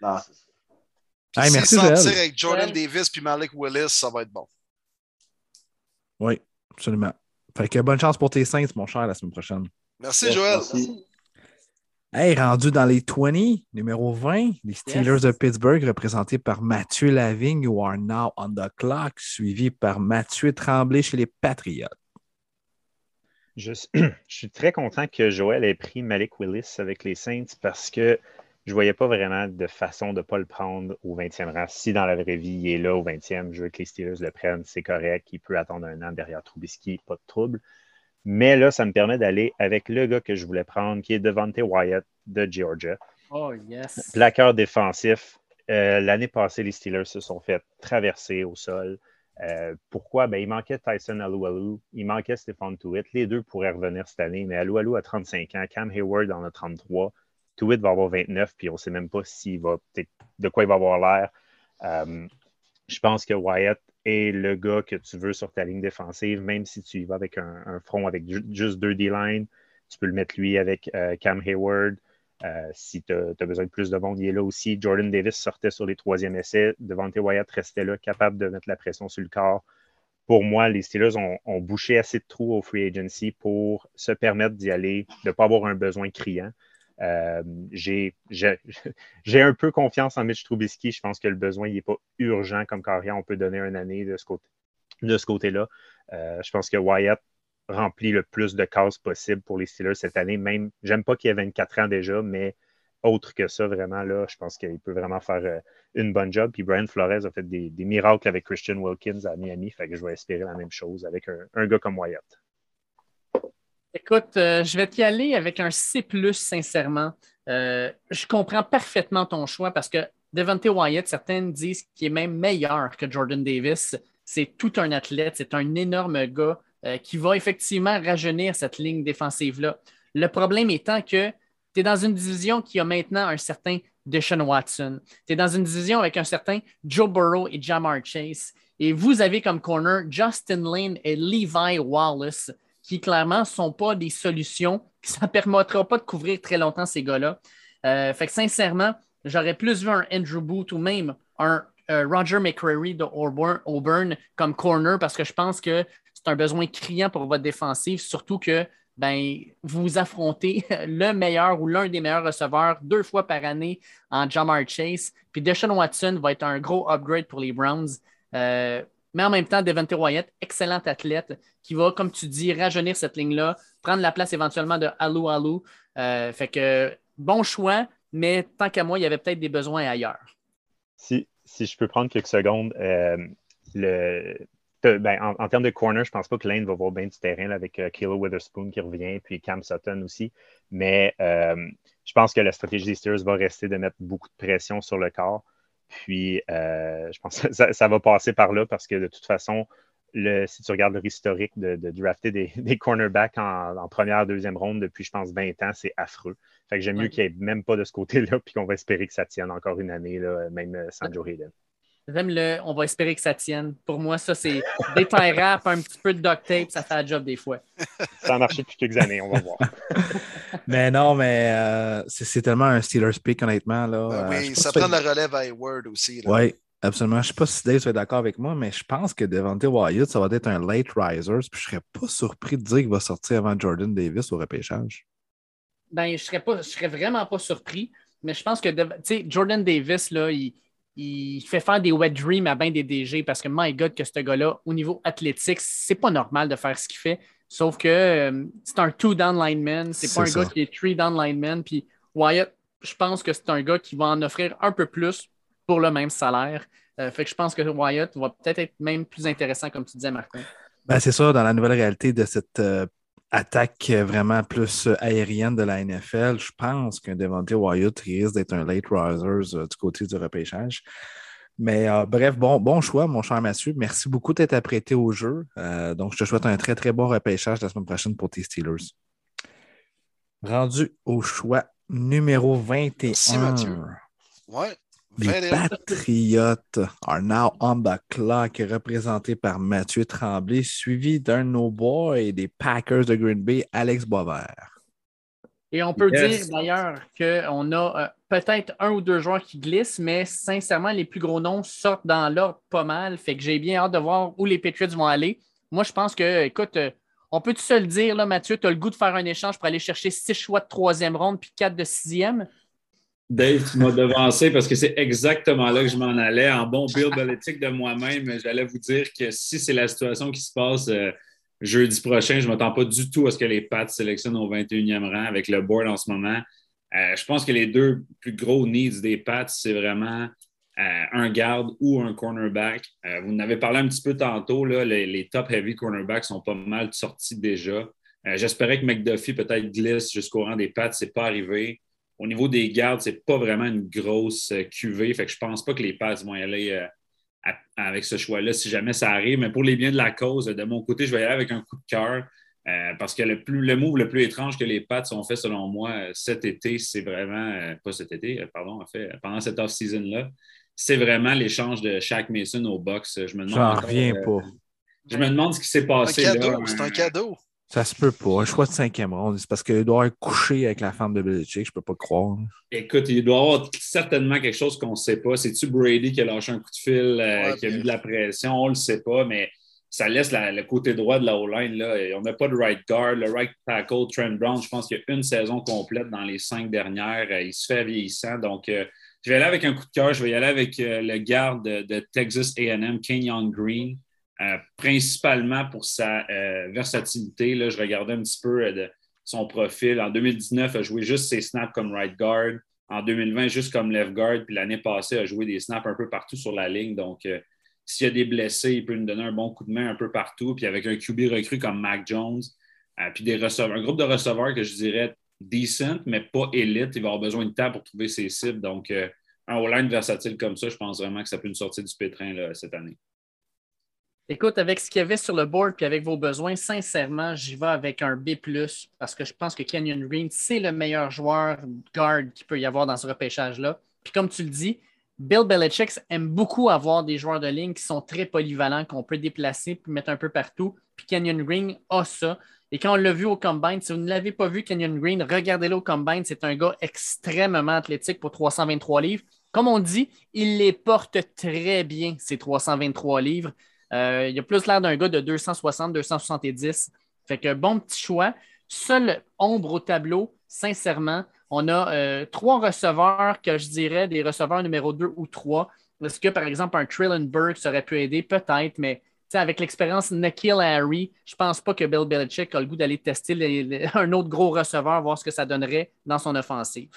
Non, c'est ça. Hey, merci, avec Jordan Davis puis Malik Willis, ça va être bon. Oui, absolument. Fait que bonne chance pour tes Saints, mon cher, la semaine prochaine. Merci, Joël. merci. Hey, rendu dans les 20, numéro 20, les Steelers de Pittsburgh, représentés par Mathieu Lavigne, who are now on the clock, suivi par Mathieu Tremblay chez les Patriots. Je, je suis très content que Joël ait pris Malik Willis avec les Saints parce que je ne voyais pas vraiment de façon de ne pas le prendre au 20e rang. Si dans la vraie vie, il est là au 20e, je veux que les Steelers le prennent, c'est correct. Il peut attendre un an derrière Trubisky, pas de trouble. Mais là, ça me permet d'aller avec le gars que je voulais prendre, qui est Devante Wyatt de Georgia. Oh, yes. Plaqueur défensif. Euh, L'année passée, les Steelers se sont fait traverser au sol. Euh, pourquoi? Ben, il manquait Tyson Alualu, il manquait Stéphane Tuitt. Les deux pourraient revenir cette année, mais Alualu a 35 ans, Cam Hayward en a 33. Tuitt va avoir 29, puis on ne sait même pas s'il va de quoi il va avoir l'air. Euh, je pense que Wyatt est le gars que tu veux sur ta ligne défensive, même si tu y vas avec un, front avec ju- juste deux D-line. Tu peux le mettre lui avec euh, Cam Hayward. Euh, si tu as, besoin de plus de monde, il est là aussi. Jordan Davis sortait sur les troisièmes essais. Devante Wyatt restait là, capable de mettre la pression sur le corps. Pour moi, les Steelers ont, ont bouché assez de trous au free agency pour se permettre d'y aller, de ne pas avoir un besoin criant. Euh, j'ai un peu confiance en Mitch Trubisky. Je pense que le besoin n'est pas urgent comme carrière. On peut donner une année de ce côté-là. Euh, je pense que Wyatt remplit le plus de cases possible pour les Steelers cette année. Même, j'aime pas qu'il ait 24 ans déjà, mais autre que ça, vraiment, là, je pense qu'il peut vraiment faire euh, une bonne job. Puis Brian Flores a fait des, miracles avec Christian Wilkins à Miami. Fait que je vais espérer la même chose avec un gars comme Wyatt. Écoute, euh, je vais t'y aller avec un C, sincèrement. Euh, je comprends parfaitement ton choix parce que Devante Wyatt, certains disent qu'il est même meilleur que Jordan Davis. C'est tout un athlète, c'est un énorme gars euh, qui va effectivement rajeunir cette ligne défensive-là. Le problème étant que tu es dans une division qui a maintenant un certain Deshaun Watson. Tu es dans une division avec un certain Joe Burrow et Jamar Chase. Et vous avez comme corner Justin Lane et Levi Wallace, qui clairement ne sont pas des solutions. Ça ne permettra pas de couvrir très longtemps ces gars-là. Euh, fait que sincèrement, j'aurais plus vu un Andrew Booth ou même un euh, Roger McCreary de Auburn, comme corner parce que je pense que c'est un besoin criant pour votre défensive, surtout que ben, vous affrontez le meilleur ou l'un des meilleurs receveurs deux fois par année en Jamar Chase. Puis Deshaun Watson va être un gros upgrade pour les Browns. Euh, mais en même temps, Devante Wyatt, excellent athlète, qui va, comme tu dis, rajeunir cette ligne-là, prendre la place éventuellement de Alou Alou. Euh, fait que bon choix, mais tant qu'à moi, il y avait peut-être des besoins ailleurs. Si, si je peux prendre quelques secondes, euh, ben, en, termes de corner, je ne pense pas que Lane va voir bien du terrain avec euh, Kilo Witherspoon qui revient, puis Cam Sutton aussi. Mais je pense que la stratégie des Steelers va rester de mettre beaucoup de pression sur le corps. Puis je pense que ça, va passer par là parce que de toute façon, le, si tu regardes le historique de, drafter des, cornerbacks en, première, deuxième ronde depuis, je pense, 20 ans, c'est affreux. Fait que j'aime mieux qu'il n'y ait même pas de ce côté-là, puis qu'on va espérer que ça tienne encore une année, là, même sans Joe Hayden. J'aime le, on va espérer que ça tienne. Pour moi, ça, c'est des tie rap, un petit peu de duct tape, ça fait la job des fois. Ça a marché depuis quelques années, on va voir. mais non, mais euh, c'est tellement un Steelers pick, honnêtement. Là. Ben oui, ça prend la relève à Hayward aussi. Oui, absolument. Je ne sais pas si Dave est d'accord avec moi, mais je pense que Devante Wyatt, ça va être un late riser. Puis je ne serais pas surpris de dire qu'il va sortir avant Jordan Davis au repêchage ben, je serais pas, je serais vraiment pas surpris. Mais je pense que Jordan Davis, là, il, fait faire des wet dreams à bien des DG parce que, my God, que ce gars-là, au niveau athlétique, c'est pas normal de faire ce qu'il fait. Sauf que euh, c'est un two-down lineman, c'est pas un gars qui est three-down lineman. Puis Wyatt, je pense que c'est un gars qui va en offrir un peu plus pour le même salaire. Euh, fait que je pense que Wyatt va peut-être être même plus intéressant, comme tu disais, Martin. Ben, c'est ça, dans la nouvelle réalité de cette euh, attaque vraiment plus aérienne de la NFL, je pense qu'un Devante Wyatt risque d'être un late risers euh, du côté du repêchage. Mais euh, bref, bon, bon choix, mon cher Mathieu. Merci beaucoup d'être apprêté au jeu. Euh, donc, je te souhaite un très, très bon repêchage la semaine prochaine pour tes Steelers. Rendu au choix numéro 21. Merci, Mathieu. Ouais. Les Patriotes are now on the clock, représentés par Mathieu Tremblay, suivi d'un no boy des Packers de Green Bay, Alex Boisvert. Et on peut dire d'ailleurs qu'on a euh, peut-être un ou deux joueurs qui glissent, mais sincèrement, les plus gros noms sortent dans l'ordre pas mal. Fait que j'ai bien hâte de voir où les Patriots vont aller. Moi, je pense que, écoute, euh, on peut tout se le dire, là, Mathieu, tu as le goût de faire un échange pour aller chercher six choix de troisième ronde puis quatre de sixième? Dave, tu m'as devancé parce que c'est exactement là que je m'en allais. En bon Bill Belichick de moi-même, j'allais vous dire que si c'est la situation qui se passe euh, jeudi prochain, je ne m'attends pas du tout à ce que les Pats sélectionnent au 21e rang avec le board en ce moment. Euh, je pense que les deux plus gros needs des Pats, c'est vraiment euh, un garde ou un cornerback. vous en avez parlé un petit peu tantôt, là, les, les, top heavy cornerbacks sont pas mal sortis déjà. J'espérais que McDuffie peut-être glisse jusqu'au rang des Pats, ce n'est pas arrivé. Au niveau des gardes, c'est pas vraiment une grosse euh, cuvée. Fait que je pense pas que les passes vont y aller euh, avec ce choix-là si jamais ça arrive. Mais pour les biens de la cause, de mon côté, je vais y aller avec un coup de cœur. Euh, parce que le, plus, le move le plus étrange que les Pats ont fait, selon moi, cet été, c'est vraiment, pas cet été, pardon, en fait, pendant cette off-season-là, c'est vraiment l'échange de Shaq Mason au box. Je me demande. reviens pas. Je me demande ce qui s'est passé. C'est un cadeau. Ça se peut pas. Un choix de cinquième ronde. C'est parce qu'il doit être couché avec la femme de Belichick. Je peux pas croire. Écoute, il doit y avoir certainement quelque chose qu'on ne sait pas. C'est-tu Brady qui a lâché un coup de fil, euh, qui a mis de la pression? On ne le sait pas, mais ça laisse le côté droit de la O-line. On n'a pas de right guard. Le right tackle, Trent Brown, je pense qu'il y a une saison complète dans les cinq dernières. Euh, il se fait vieillissant. Donc, euh, je vais aller avec un coup de cœur. Je vais y aller avec le garde de, Texas AM, Kenyon Green. Euh, principalement pour sa euh, versatilité. Là, je regardais un petit peu euh, son profil. En 2019, il a joué juste ses snaps comme right guard. En 2020, juste comme left guard. Puis l'année passée, il a joué des snaps un peu partout sur la ligne. Donc, s'il y a des blessés, il peut nous donner un bon coup de main un peu partout. Puis avec un QB recru comme Mac Jones, puis des receveurs, un groupe de receveurs que je dirais decent, mais pas élite. Il va avoir besoin de temps pour trouver ses cibles. Donc, un O-line versatile comme ça, je pense vraiment que ça peut nous sortir du pétrin là, cette année. Écoute, avec ce qu'il y avait sur le board puis avec vos besoins, sincèrement, j'y vais avec un B parce que je pense que Kenyon Green, c'est le meilleur joueur guard qu'il peut y avoir dans ce repêchage-là. Puis comme tu le dis, Bill Belichick aime beaucoup avoir des joueurs de ligne qui sont très polyvalents, qu'on peut déplacer puis mettre un peu partout. Puis Canyon Green a ça. Et quand on l'a vu au Combine, si vous ne l'avez pas vu, Canyon Green, regardez-le au Combine. C'est un gars extrêmement athlétique pour 323 livres. Comme on dit, il les porte très bien, ces 323 livres. Euh, il a plus l'air d'un gars de 260, 270. Fait que bon petit choix. Seule ombre au tableau, sincèrement, on a euh, trois receveurs que je dirais des receveurs numéro 2 ou 3. Est-ce que, par exemple, un Trillon Burke serait pu aider? Peut-être, mais avec l'expérience Nikhil Harry, je ne pense pas que Bill Belichick a le goût d'aller tester un autre gros receveur, voir ce que ça donnerait dans son offensive.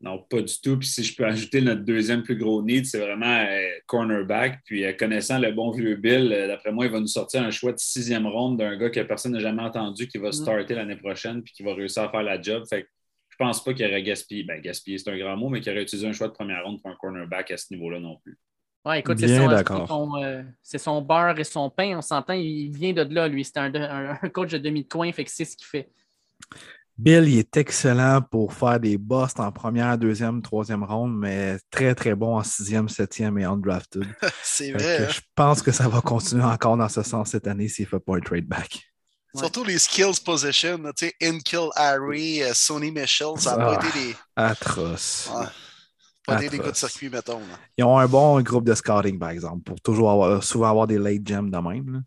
Non, pas du tout. Puis si je peux ajouter notre deuxième plus gros need, c'est vraiment euh, cornerback. Puis euh, connaissant le bon vieux Bill, euh, d'après moi, il va nous sortir un choix de sixième ronde d'un gars que personne n'a jamais entendu qui va starter l'année prochaine puis qui va réussir à faire la job. Fait que je pense pas qu'il aurait gaspillé. Ben, gaspillé, c'est un grand mot, mais qu'il aurait utilisé un choix de première ronde pour un cornerback à ce niveau-là non plus. Oui, écoute, c'est son, son, beurre et son pain. On s'entend, il vient de là, lui. C'est un, un, coach de demi-coin, fait que c'est ce qu'il fait. Bill, il est excellent pour faire des busts en première, deuxième, troisième ronde, mais très, très bon en sixième, septième et undrafted. c'est vrai. Hein? Je pense que ça va continuer encore dans ce sens cette année s'il ne fait pas un trade back. Surtout les skills position, tu sais, Inkill Harry, euh, Sony Michel, ça n'a pas ah, été des. Atroce. Pas des gars de circuit, mettons. Ils ont un bon groupe de scouting, par exemple, pour toujours avoir, souvent avoir des late gems de même.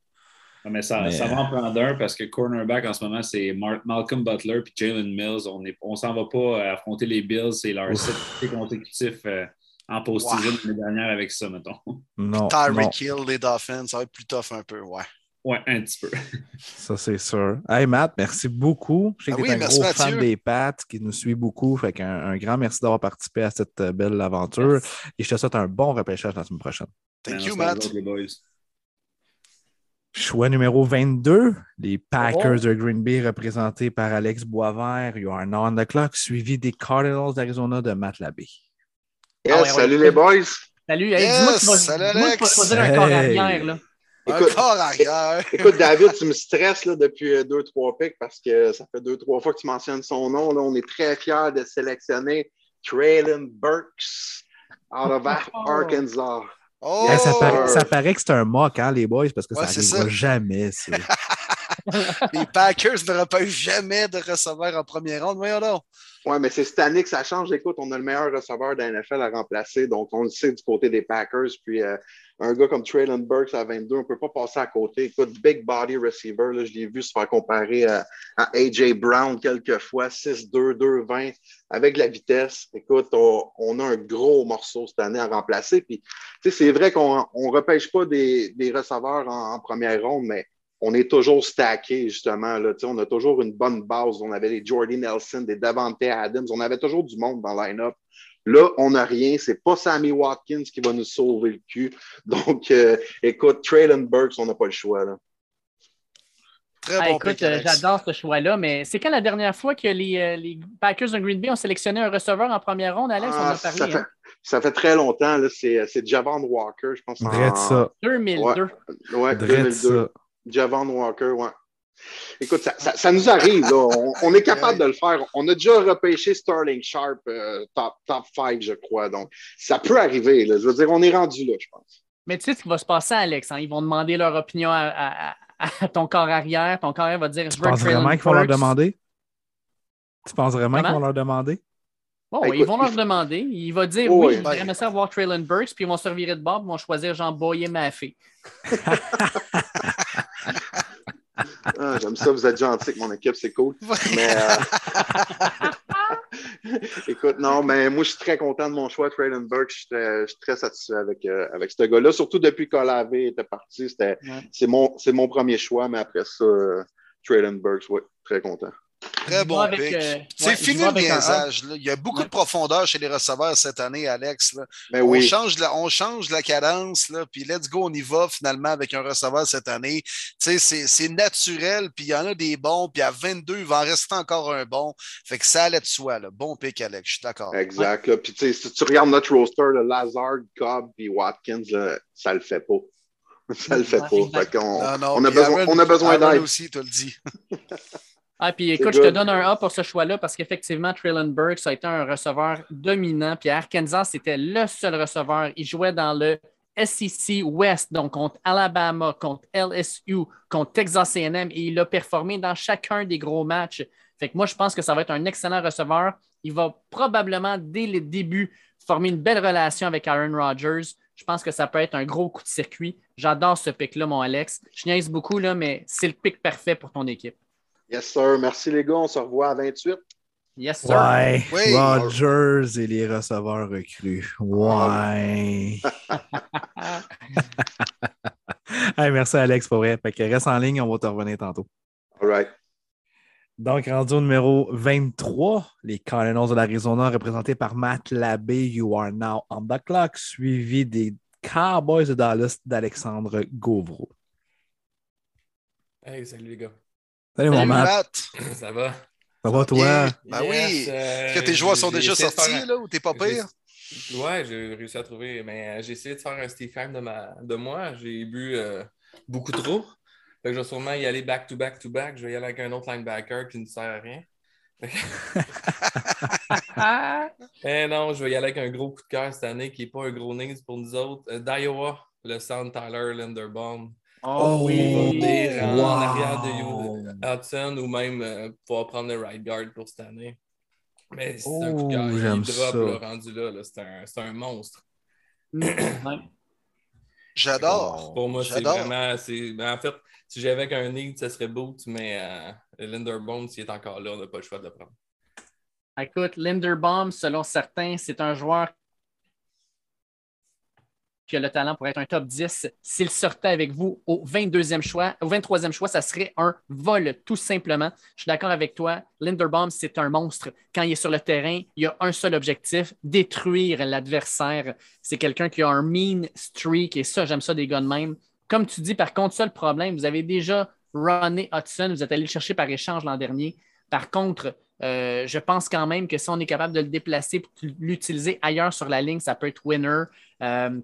Mais ça, va en prendre un parce que cornerback en ce moment, c'est Malcolm Butler et Jalen Mills. On ne on s'en va pas affronter les Bills. C'est leur septième consécutif euh, en post-season l'année dernière avec ça, mettons. Non. Tyreek Hill, les Dolphins, ça va être plus tough un peu, ouais. Ouais, un petit peu. Ça, c'est sûr. Hey, Matt, merci beaucoup. Je sais que ah tu es un gros fan des Pats qui nous suit beaucoup. Fait qu'un un grand merci d'avoir participé à cette euh, belle aventure. Et je te souhaite un bon repêchage la semaine prochaine. Thank you, Matt. Choix numéro 22, les Packers oh. de Green Bay représentés par Alex Boisvert. You are now on the clock, suivi des Cardinals d'Arizona de Matt Labbé. Yes, ah salut les boys. Salut. Hey, dis-moi que tu vas choisir un corps arrière. Là. Écoute, écoute, David, tu me stresses là, depuis euh, deux, trois picks parce que ça fait deux, trois fois que tu mentionnes son nom. Là. On est très fiers de sélectionner Traylon Burks out of Arkansas. Oh! ça, paraît, que c'est un mock, hein, les boys, parce que ça n'arrivera jamais. les Packers ne repêchent jamais de receveur en première ronde. Voyons donc. Oui, mais c'est cette année que ça change. Écoute, on a le meilleur receveur de NFL à remplacer. Donc, on le sait du côté des Packers. Puis, euh, un gars comme Traylon Burks à 22, on ne peut pas passer à côté. Écoute, big body receiver, là, je l'ai vu se faire comparer à, A.J. Brown quelques fois, 6-2, 2-20, avec la vitesse. Écoute, on, a un gros morceau cette année à remplacer. Puis, c'est vrai qu'on ne repêche pas des, receveurs en, en première ronde, mais on est toujours stacké, justement. Là, on a toujours une bonne base. On avait des Jordy Nelson, des Davante Adams. On avait toujours du monde dans le line-up. Là, on n'a rien. C'est pas Sammy Watkins qui va nous sauver le cul. Donc, euh, écoute, Traylon Burks, on n'a pas le choix. Là. Très ah, bon écoute, euh, j'adore ce choix-là, mais c'est quand la dernière fois que les, euh, les, Packers de Green Bay ont sélectionné un receveur en première ronde, Alex? on a ah, parlé. Ça, hein? fait, ça fait, très longtemps. C'est Javon Walker, je pense. Drette ça. 2002. Ouais, 2002. Ça. Javon Walker, ouais. Écoute, ça, nous arrive, On, est capable de le faire. On a déjà repêché Sterling Sharp euh, top, top 5, je crois. Donc, ça peut arriver. Je veux dire, on est rendu là, je pense. Mais tu sais ce qui va se passer, Alex. Hein? Ils vont demander leur opinion à, ton corps arrière. Ton corps arrière va dire Tu penses vraiment qu'ils vont leur demander? Tu penses vraiment qu'ils vont leur demander? Bon, ben, ils vont leur demander. Il va dire oui, oui j'aimerais ça voir Traylon Burks, puis ils vont se revirer de bord, ils vont choisir Jean Boyer Maffé. Ah, j'aime ça, vous êtes gentil avec mon équipe, c'est cool. Mais, euh, Écoute, non, mais moi, je suis très content de mon choix, Traylon Burke. Je suis très, satisfait avec, euh, avec ce gars-là, surtout depuis qu'Olave était parti. C'est mon, mon premier choix, mais après ça, euh, Traylon Burks, oui, très content. Très bon pick. Euh, c'est fini le biaisage. Il y a beaucoup de profondeur chez les receveurs cette année, Alex. Ben on, change la, on change la cadence, là, puis let's go, on y va finalement avec un receveur cette année. C'est naturel, puis il y en a des bons, puis à 22, il va en rester encore un bon. Fait que ça allait de soi. Là. Bon pick, Alex, je suis d'accord. Exact. Puis si tu regardes notre roster, le Lazard, Cobb, puis Watkins, ça le fait pas. Ça le fait pas. Fait on, on, a besoin, on a besoin d'aide. aussi, tu le dis. Ah, puis écoute, je te donne un A pour ce choix-là parce qu'effectivement, Traylon Burke, ça a été un receveur dominant. Puis à Arkansas, c'était le seul receveur. Il jouait dans le SEC West, donc contre Alabama, contre LSU, contre Texas AM, et il a performé dans chacun des gros matchs. Fait que moi, je pense que ça va être un excellent receveur. Il va probablement, dès le début, former une belle relation avec Aaron Rodgers. Je pense que ça peut être un gros coup de circuit. J'adore ce pic-là, mon Alex. Je niaise beaucoup, là, mais c'est le pic parfait pour ton équipe. Yes, sir. Merci, les gars. On se revoit à 28. Yes, sir. Ouais, Rodgers et les receveurs recrues. Ouais. Hey, merci, Alex, pour vrai. Fait que reste en ligne, on va te revenir tantôt. All right. Donc, rendu au numéro 23, les Cardinals de l'Arizona, représentés par Matt Labbé, You Are Now on the Clock, suivi des Cowboys de Dallas d'Alexandre Gauvreau. Hey, salut les gars. Salut, mon Matt. Ça va? Ça va, toi? Ben oui. Euh, Est-ce que tes joueurs sont déjà sortis, un- là, ou t'es pas pire? Ouais, j'ai réussi à trouver. Mais euh, j'ai essayé de faire un Steve Ham de, ma... de moi. J'ai bu euh, beaucoup trop. Fait que je vais sûrement y aller back to back to back. Je vais y aller avec un autre linebacker qui ne sert à rien. Eh non, je vais y aller avec un gros coup de cœur cette année qui n'est pas un gros needs pour nous autres. Euh, D'Iowa, le centre Tyler Linderbaum. Oh oui. venir en Wow. arrière de Hudson ou même euh, pouvoir prendre le right guard pour cette année. Mais c'est un coup de cœur. Oh, Il j'aime drop ça. là, rendu là. là. C'est un, c'est un monstre. J'adore. Pour moi, c'est J'adore. vraiment. c'est- ben, en fait, si j'avais qu'un need, ce serait Boots, mais euh, Linderbaum, s'il est encore là, on n'a pas le choix de le prendre. Écoute, Linderbaum, selon certains, c'est un joueur qui a le talent pour être un top 10. S'il sortait avec vous au 22e choix, au 23e choix, ça serait un vol, tout simplement. Je suis d'accord avec toi. Linderbaum, c'est un monstre. Quand il est sur le terrain, il a un seul objectif, détruire l'adversaire. C'est quelqu'un qui a un mean streak et ça, j'aime ça des gars de même. Comme tu dis, par contre, seul problème, vous avez déjà runné Hudson, vous êtes allé le chercher par échange l'an dernier. Par contre, euh, je pense quand même que si on est capable de le déplacer pour l'utiliser ailleurs sur la ligne, ça peut être winner. Euh,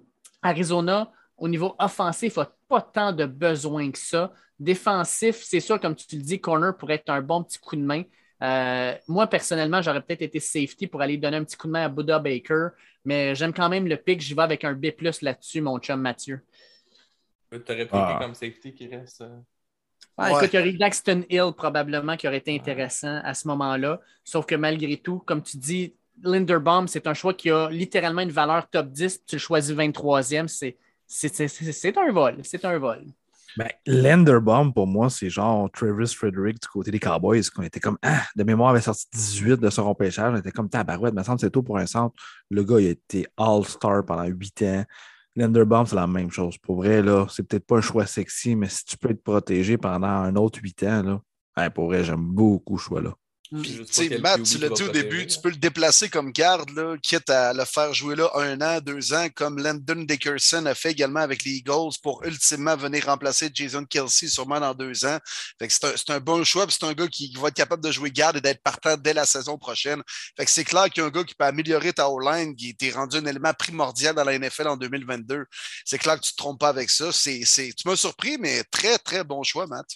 Arizona, au niveau offensif, n'a pas tant de besoin que ça. Défensif, c'est sûr, comme tu le dis, corner pourrait être un bon petit coup de main. Euh, moi, personnellement, j'aurais peut-être été safety pour aller donner un petit coup de main à Buddha Baker, mais j'aime quand même le pic. J'y vais avec un B là-dessus, mon chum Mathieu. Tu aurais pris Ah. comme safety qui reste. euh, Ah, Ouais. Écoute, il y aurait Daxton Hill probablement qui aurait été intéressant à ce moment-là. Sauf que malgré tout, comme tu dis, Linderbaum, c'est un choix qui a littéralement une valeur top 10. Tu le choisis 23e. C'est, un vol. C'est un vol. Ben, Lenderbaum, pour moi, c'est genre Travis Frederick du côté des Cowboys, qu'on était comme, ah, de mémoire, avait sorti 18 de son repêchage. On était comme, tabarouette, me semble c'est tôt pour un centre. Le gars, il a été All-Star pendant 8 ans. Lenderbaum, c'est la même chose. Pour vrai, là, c'est peut-être pas un choix sexy, mais si tu peux être protégé pendant un autre 8 ans, là, ouais, pour vrai, j'aime beaucoup ce choix-là. Puis, tu sais, Matt, tu l'as dit au début, tu peux le déplacer comme garde, là, quitte à le faire jouer là un an, deux ans, comme Landon Dickerson a fait également avec les Eagles pour ultimement venir remplacer Jason Kelsey sûrement dans deux ans. C'est un, c'est un bon choix, puis c'est un gars qui va être capable de jouer garde et d'être partant dès la saison prochaine. C'est clair qu'il y a un gars qui peut améliorer ta O-line, qui était rendu un élément primordial dans la NFL en 2022. C'est clair que tu ne te trompes pas avec ça. C'est, c'est- tu m'as surpris, mais très, très bon choix, Matt.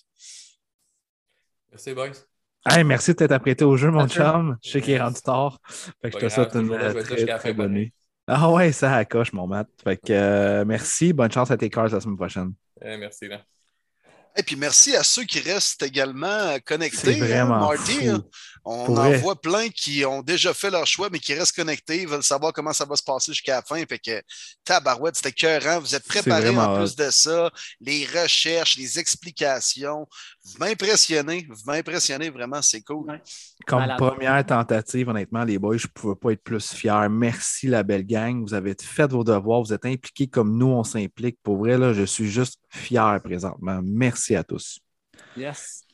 Merci, boys. Hey, merci de t'être apprêté au jeu, mon Merci. chum. Je sais qu'il est rendu tard. Fait que je te souhaite une très, très bonne nuit. Ah ouais, ça accroche, mon Matt. Fait que euh, merci. Bonne chance à tes cars la semaine prochaine. Eh, merci, là. Et puis merci à ceux qui restent également C'est connectés. vraiment hein, Marty, fou. hein. On Pour en vrai. voit plein qui ont déjà fait leur choix, mais qui restent connectés, veulent savoir comment ça va se passer jusqu'à la fin. Fait que tabarouette, c'était cœurant. Vous êtes préparés en plus de ça. Les recherches, les explications. Vous m'impressionnez. Vous m'impressionnez vraiment, c'est cool. Comme Malade. première tentative, honnêtement, les boys, je ne pouvais pas être plus fier. Merci, la belle gang. Vous avez fait vos devoirs. Vous êtes impliqués comme nous, on s'implique. Pour vrai, là, je suis juste fier présentement. Merci à tous. Yes.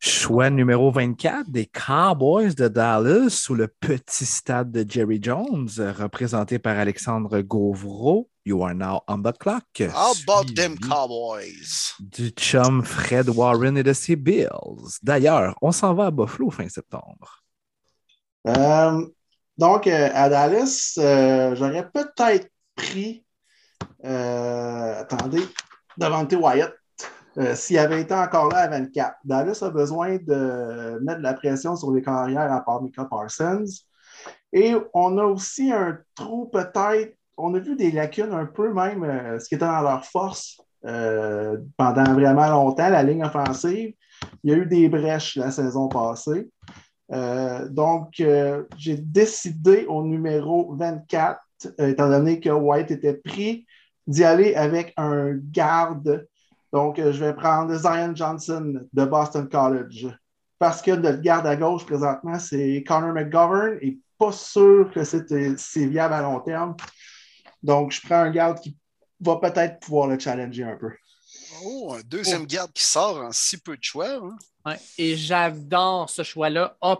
Choix numéro 24 des Cowboys de Dallas sous le petit stade de Jerry Jones, représenté par Alexandre Gauvreau. You are now on the clock. How about them Cowboys? Du chum Fred Warren et de ses Bills. D'ailleurs, on s'en va à Buffalo fin septembre. Euh, donc, euh, à Dallas, euh, j'aurais peut-être pris. euh, attendez, Davante Wyatt. Euh, s'il avait été encore là à 24. Dallas a besoin de mettre de la pression sur les carrières à part Mika Parsons. Et on a aussi un trou peut-être, on a vu des lacunes un peu même, euh, ce qui était dans leur force euh, pendant vraiment longtemps, la ligne offensive. Il y a eu des brèches la saison passée. donc, j'ai décidé au numéro 24, étant donné que White était pris, d'y aller avec un garde donc, euh, je vais prendre Zion Johnson de Boston College. Parce que notre garde à gauche présentement, c'est Connor McGovern et pas sûr que c'est viable à long terme. Donc, je prends un garde qui va peut-être pouvoir le challenger un peu. Oh, un deuxième garde qui sort en si peu de choix. Hein? et j'adore ce choix-là. A,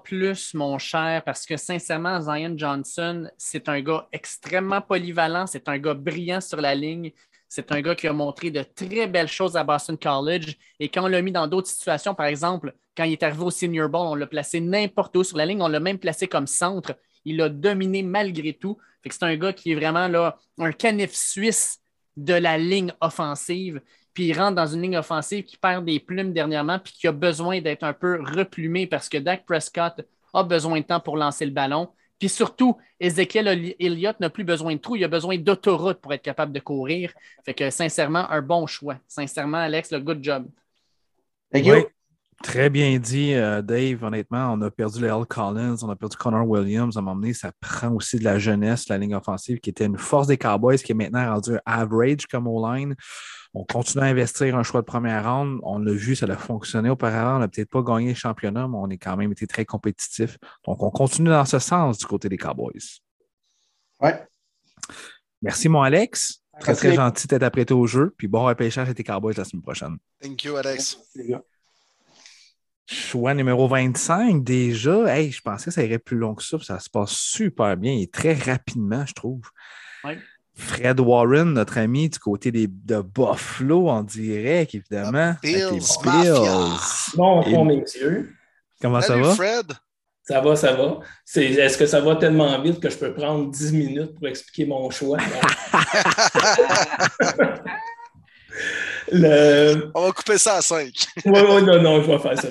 mon cher, parce que sincèrement, Zion Johnson, c'est un gars extrêmement polyvalent, c'est un gars brillant sur la ligne. C'est un gars qui a montré de très belles choses à Boston College. Et quand on l'a mis dans d'autres situations, par exemple, quand il est arrivé au Senior Bowl, on l'a placé n'importe où sur la ligne. On l'a même placé comme centre. Il a dominé malgré tout. c'est un gars qui est vraiment un canif suisse de la ligne offensive. Puis il rentre dans une ligne offensive qui perd des plumes dernièrement, puis qui a besoin d'être un peu replumé parce que Dak Prescott a besoin de temps pour lancer le ballon. Puis surtout, Ezekiel Elliott n'a plus besoin de trou, il a besoin d'autoroute pour être capable de courir. Fait que sincèrement, un bon choix. Sincèrement, Alex, le good job. Oui, très bien dit, euh, Dave. Honnêtement, on a perdu le L. Collins, on a perdu Connor Williams. À un moment donné, ça prend aussi de la jeunesse, la ligne offensive, qui était une force des Cowboys, qui est maintenant rendue average comme O-line. On continue à investir un choix de première ronde. On l'a vu, ça a fonctionné auparavant. On n'a peut-être pas gagné le championnat, mais on est quand même été très compétitif. Donc, on continue dans ce sens du côté des Cowboys. Ouais. Merci, mon Alex. Très, très gentil d'être apprêté au jeu. Puis bon repêchage à tes Cowboys la semaine prochaine. Thank you, Alex. Choix numéro 25, déjà. Hey, je pensais que ça irait plus long que ça. Ça se passe super bien et très rapidement, je trouve. Ouais. Fred Warren, notre ami du côté des, de Buffalo en direct, évidemment. Bills, Bills. Bon, messieurs. Comment ça va? Fred? Ça va, ça va. Est-ce que ça va tellement vite que je peux prendre 10 minutes pour expliquer mon choix? On va couper ça à 5. oui, oui, non, non, je vais faire ça.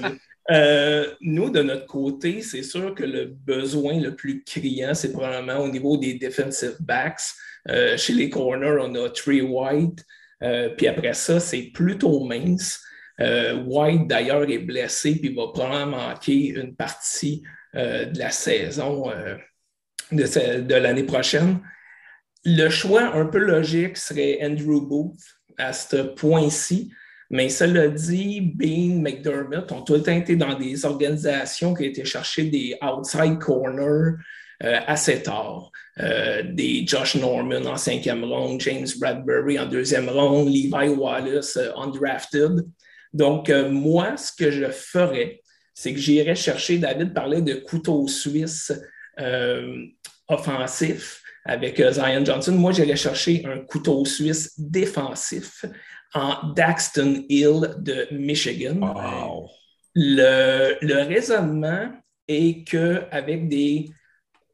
Euh, nous, de notre côté, c'est sûr que le besoin le plus criant, c'est probablement au niveau des defensive backs. Euh, chez les corners, on a Trey White. Euh, puis après ça, c'est plutôt mince. White, d'ailleurs, est blessé puis va probablement manquer une partie de la saison de, de l'année prochaine. Le choix un peu logique serait Andrew Booth à ce point-ci. Mais cela dit, Bean, McDermott ont tout le temps été dans des organisations qui été chercher des outside corners assez tard. Euh, des Josh Norman en cinquième ronde, James Bradbury en deuxième ronde, Levi Wallace euh, undrafted. Donc, euh, moi, ce que je ferais, c'est que j'irais chercher, David parlait de couteau suisse offensif avec Zion Johnson. Moi, j'irais chercher un couteau suisse défensif en Daxton Hill de Michigan. Le, le raisonnement est qu'avec des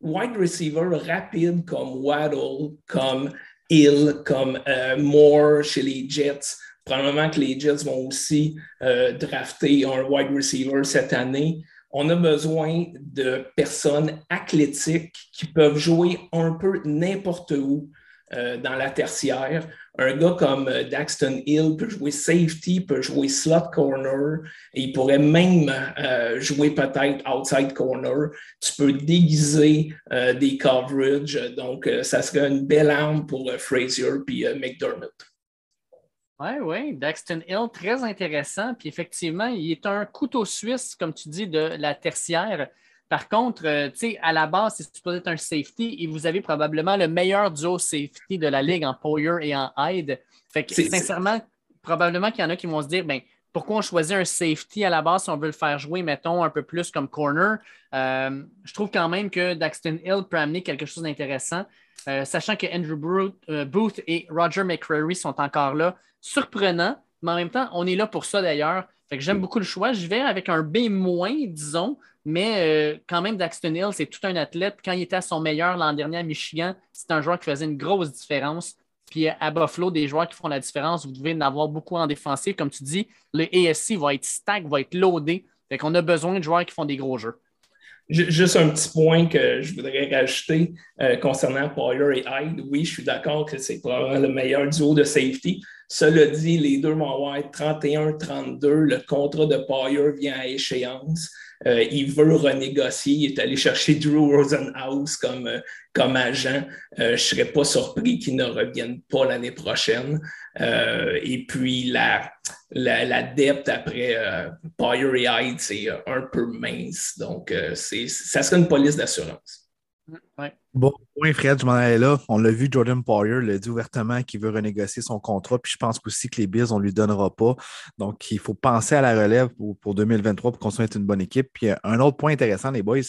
wide receiver rapide comme Waddle, comme Hill, comme euh, Moore chez les Jets. Probablement que les Jets vont aussi euh, drafter un wide receiver cette année. On a besoin de personnes athlétiques qui peuvent jouer un peu n'importe où euh, dans la tertiaire. Un gars comme euh, Daxton Hill peut jouer safety, peut jouer slot corner, et il pourrait même euh, jouer peut-être outside corner. Tu peux déguiser des coverage, donc ça serait une belle arme pour Frazier puis McDermott. Oui, oui, Daxton Hill, très intéressant. Puis effectivement, il est un couteau suisse, comme tu dis, de la tertiaire. Par contre, euh, à la base, c'est supposé être un safety et vous avez probablement le meilleur duo safety de la ligue en Poyer et en Hyde. Fait que, sincèrement, probablement qu'il y en a qui vont se dire, ben, pourquoi on choisit un safety à la base si on veut le faire jouer, mettons, un peu plus comme corner? Euh, je trouve quand même que Daxton Hill peut amener quelque chose d'intéressant, euh, sachant que Andrew Booth et Roger McCreary sont encore là. Surprenant, mais en même temps, on est là pour ça d'ailleurs. J'aime beaucoup le choix. Je vais avec un B-, disons, mais euh, quand même, Daxton Hill, c'est tout un athlète. Quand il était à son meilleur l'an dernier à Michigan, c'est un joueur qui faisait une grosse différence. Puis à Buffalo, des joueurs qui font la différence. Vous devez en avoir beaucoup en défensive. Comme tu dis, le ASC va être stack, va être loadé. Fait qu'on a besoin de joueurs qui font des gros jeux. Juste un petit point que je voudrais rajouter euh, concernant Poyer et Hyde. Oui, je suis d'accord que c'est probablement le meilleur duo de safety. Cela dit, les deux vont être 31-32. Le contrat de Poyer vient à échéance. Euh, il veut renégocier. Il est allé chercher Drew Rosenhaus comme, euh, comme agent. je ne serais pas surpris qu'il ne revienne pas l'année prochaine. et puis, la, la, la après euh, et Hyde, c'est un peu mince. Donc, ça serait une police d'assurance. Bon point, Fred, je m'en allais là. On l'a vu, Jordan Poyer l'a dit ouvertement qu'il veut renégocier son contrat. Puis je pense aussi que les Bills, on ne lui donnera pas. Donc, il faut penser à la relève pour, 2023 pour qu'on soit une bonne équipe. Puis un autre point intéressant, les boys,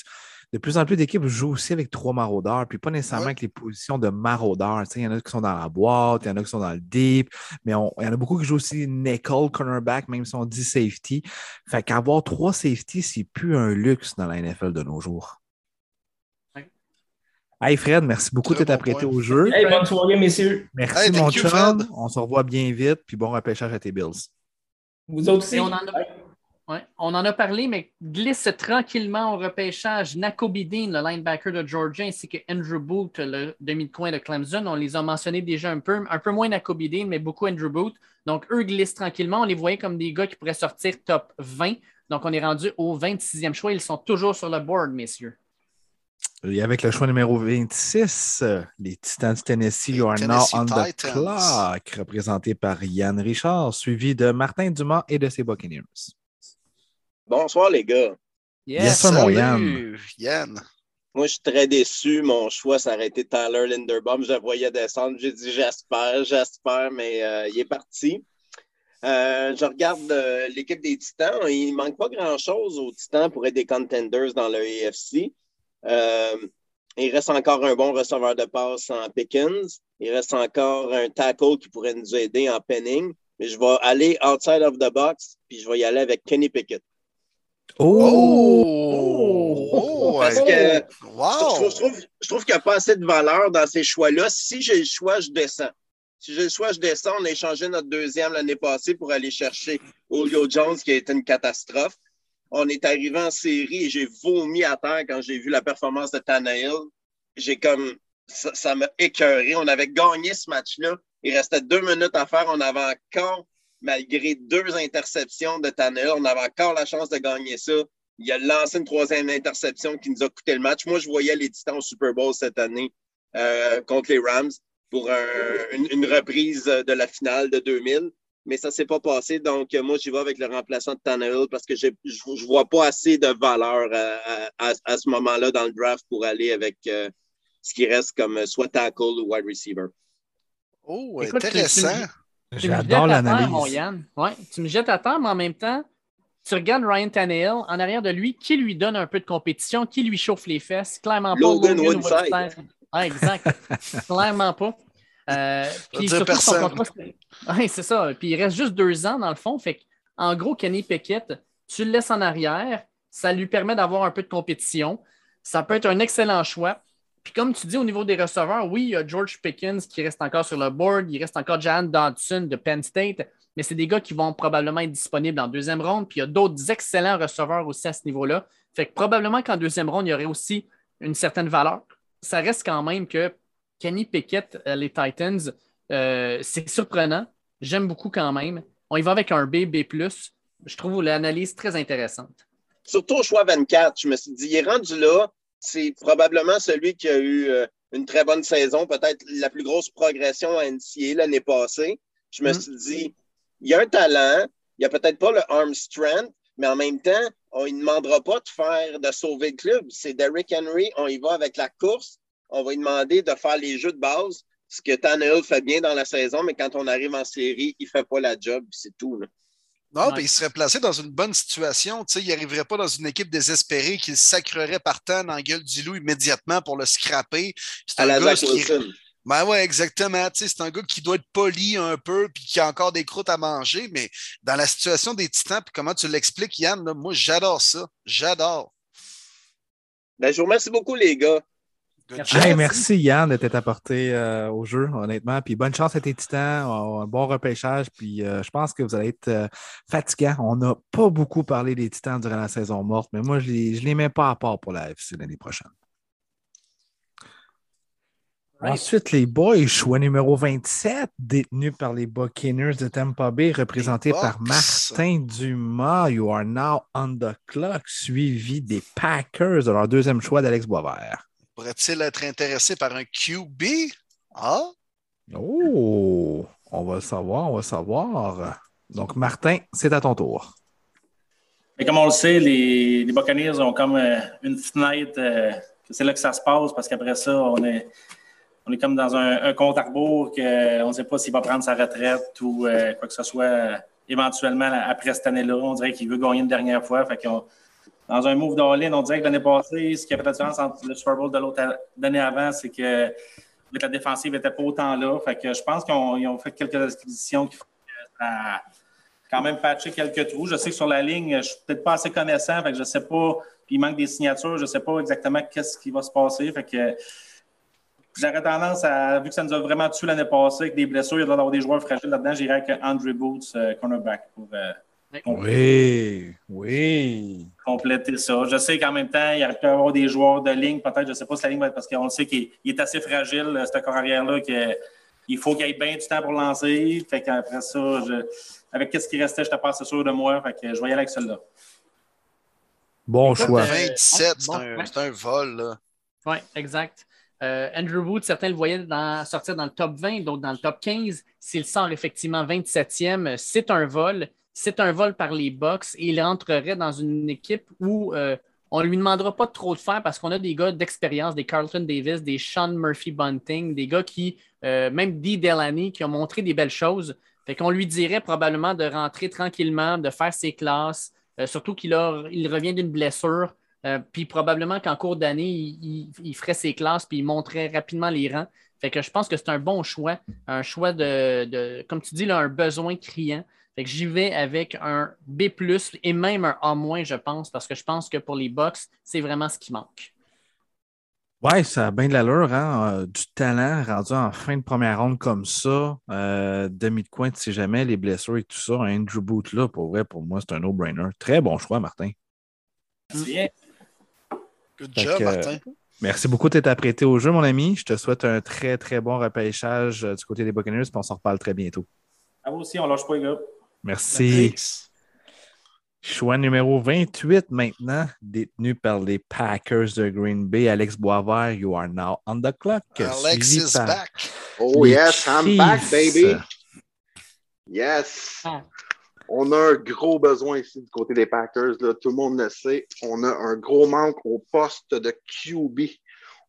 de plus en plus d'équipes jouent aussi avec trois maraudeurs, puis pas nécessairement avec les positions de maraudeurs. Il y en a qui sont dans la boîte, il y en a qui sont dans le deep, mais il y en a beaucoup qui jouent aussi nickel, cornerback, même si on dit safety. Fait qu'avoir trois safety, c'est plus un luxe dans la NFL de nos jours. Hey Fred, merci beaucoup de t'être apprêté au jeu. Hey, bonne soirée, messieurs. Merci, mon chum. On se revoit bien vite, puis bon repêchage à tes Bills. Vous autres aussi. On en, a... parlé, mais glisse tranquillement au repêchage Nakobe Dean, le linebacker de Georgia, ainsi que Andrew Booth, le demi-coin de Clemson. On les a mentionnés déjà un peu, un peu moins Nakobe Dean, mais beaucoup Andrew Booth. Donc, eux glissent tranquillement. On les voyait comme des gars qui pourraient sortir top 20. Donc, on est rendu au 26e choix. Ils sont toujours sur le board, messieurs. Et avec le choix numéro 26, les Titans du Tennessee are now on the clock, représentés par Yann Richard, suivi de Martin Dumas et de ses Buccaneers. Bonsoir, les gars. Yes, mon Yann. Yann. Moi, je suis très déçu. Mon choix, ça aurait été Tyler Linderbaum. Je le voyais descendre. J'ai dit j'espère, j'espère, mais euh, il est parti. Euh, je regarde euh, l'équipe des Titans. Il ne manque pas grand-chose aux Titans pour être des contenders dans le AFC. Euh, il reste encore un bon receveur de passe en Pickens. Il reste encore un tackle qui pourrait nous aider en Penning. Mais je vais aller outside of the box, puis je vais y aller avec Kenny Pickett. Oh! oh! Parce que je trouve, je trouve qu'il n'y a pas assez de valeur dans ces choix-là. Si j'ai le choix, je descends. Si j'ai le choix, je descends. On a échangé notre deuxième l'année passée pour aller chercher Julio Jones, qui a été une catastrophe on est arrivé en série et j'ai vomi à terre quand j'ai vu la performance de Tannehill. J'ai comme. Ça m'a écœuré. On avait gagné ce match-là. Il restait deux minutes à faire. On avait encore, malgré deux interceptions de Tannehill, on avait encore la chance de gagner ça. Il a lancé une troisième interception qui nous a coûté le match. Moi, je voyais les Titans au Super Bowl cette année euh, contre les Rams pour une, reprise de la finale de 2000 mais ça ne s'est pas passé. Donc, euh, moi, j'y vais avec le remplaçant de Tannehill parce que je ne vois pas assez de valeur à, ce moment-là dans le draft pour aller avec euh, ce qui reste comme soit tackle ou wide receiver. Oh, intéressant. J'adore l'analyse. Ouais, tu me jettes à terre, mais en même temps, tu regardes Ryan Tannehill, en arrière de lui, qui lui donne un peu de compétition, qui lui chauffe les fesses? Clairement pas. Logan Woodside. Ah, exact. Clairement pas. Euh, puis surtout, son contrat, oui, c'est ça. Puis il reste juste deux ans dans le fond. Fait en gros, Kenny Pickett, tu le laisses en arrière, ça lui permet d'avoir un peu de compétition. Ça peut être un excellent choix. Puis comme tu dis au niveau des receveurs, oui, il y a George Pickens qui reste encore sur le board, il reste encore Jan Dodson de Penn State, mais c'est des gars qui vont probablement être disponibles en deuxième ronde. Puis il y a d'autres excellents receveurs aussi à ce niveau-là. Fait que probablement qu'en deuxième ronde, il y aurait aussi une certaine valeur. Ça reste quand même que Kenny Pickett, euh, les Titans, euh, c'est surprenant. J'aime beaucoup quand même. On y va avec un B, B. Je trouve l'analyse très intéressante. Surtout au choix 24, je me suis dit, il est rendu là. C'est probablement celui qui a eu euh, une très bonne saison, peut-être la plus grosse progression à NCA l'année passée. Je me mm. suis dit, il y a un talent, il n'y a peut-être pas le arm strength, mais en même temps, on ne demandera pas de faire, de sauver le club. C'est Derrick Henry, on y va avec la course on va lui demander de faire les jeux de base, ce que Tannehill fait bien dans la saison, mais quand on arrive en série, il ne fait pas la job, c'est tout. Non, il serait placé dans une bonne situation. il n'arriverait pas dans une équipe désespérée qu'il sacrerait par temps dans la gueule du loup immédiatement pour le scraper. C'est un gars qui... Ben ouais, exactement. C'est un gars qui doit être poli un peu puis qui a encore des croûtes à manger, mais dans la situation des titans, puis comment tu l'expliques, Yann, moi j'adore ça. J'adore. Ben, je vous remercie beaucoup, les gars. Merci. merci Yann de t'être apporté euh, au jeu, honnêtement. Puis bonne chance à tes titans, un bon repêchage. Puis euh, je pense que vous allez être euh, fatigant. On n'a pas beaucoup parlé des titans durant la saison morte, mais moi, je ne les, les mets pas à part pour la FC l'année prochaine. Ensuite, les Boys, choix numéro 27, détenu par les Buccaneers de Tampa Bay, représenté par Martin Dumas. You are now on the clock, suivi des Packers de leur deuxième choix d'Alex Boisvert. Pourrait-il être intéressé par un QB? Ah? Oh, on va le savoir, on va le savoir. Donc, Martin, c'est à ton tour. Et comme on le sait, les, les Buccaneers ont comme euh, une fenêtre, euh, c'est là que ça se passe, parce qu'après ça, on est, on est comme dans un, compte à rebours qu'on ne sait pas s'il va prendre sa retraite ou euh, quoi que ce soit éventuellement après cette année-là. On dirait qu'il veut gagner une dernière fois. Fait dans un move d'all-in, on dirait que l'année passée, ce qui a fait la différence entre le Super Bowl de l'autre avant, c'est que la défensive n'était pas autant là. Fait que je pense qu'ils ont, fait quelques acquisitions qui font quand même patché quelques trous. Je sais que sur la ligne, je ne suis peut-être pas assez connaissant, fait que je ne sais pas. Il manque des signatures, je ne sais pas exactement qu'est-ce qui va se passer. Fait que J'aurais tendance à, vu que ça nous a vraiment tué l'année passée avec des blessures, il doit y avoir des joueurs fragiles là-dedans, j'irais avec Andrew Boots, euh, cornerback, pour euh, oui, oui. compléter ça. Je sais qu'en même temps, il y aurait pu avoir des joueurs de ligne, peut-être, je ne sais pas si la ligne va être, parce qu'on sait qu'il est assez fragile, euh, ce corps arrière-là, qu'il faut qu'il ait bien du temps pour lancer. Fait qu'après ça, avec ce qui restait, je n'étais pas assez sûr de moi. Fait que je vais y aller avec celle-là. Bon choix. 27, c'est un, vol. Là. Oui, exact. Euh, Andrew Wood, certains le voyaient sortir dans le top 20, d'autres dans le top 15. S'il sort effectivement 27e, c'est un vol. C'est un vol par les box et il entrerait dans une équipe où euh, on ne lui demandera pas trop de faire parce qu'on a des gars d'expérience, des Carlton Davis, des Sean Murphy Bunting, des gars qui, euh, même Dee Delaney, qui ont montré des belles choses. Fait qu'on lui dirait probablement de rentrer tranquillement, de faire ses classes, surtout qu'il il revient d'une blessure. Euh, puis probablement qu'en cours d'année, il, ferait ses classes puis il montrait rapidement les rangs. Fait que je pense que c'est un bon choix, un choix de, comme tu dis, un besoin criant. Fait que j'y vais avec un B et même un A-, je pense, parce que je pense que pour les box, c'est vraiment ce qui manque. Ouais, ça a bien de l'allure, hein? Euh, du talent rendu en fin de première ronde comme ça. Euh, demi de coin, tu sais jamais, les blessures et tout ça. Un Andrew Boot là, pour vrai, pour moi, c'est un no-brainer. Très bon choix, Martin. Merci. Good job, Martin. Merci beaucoup d'être apprêté au jeu, mon ami. Je te souhaite un très, très bon repêchage euh, du côté des Buccaneers, puis on s'en reparle très bientôt. À vous aussi, on lâche pas les gars. Merci. Choix numéro 28 maintenant, détenu par les Packers de Green Bay. Alex Boisvert, you are now on the clock. Alex is back. Oh yes, I'm back, baby. Yes. Ah. On a un gros besoin ici du côté des Packers. Tout le monde le sait. On a un gros manque au poste de QB.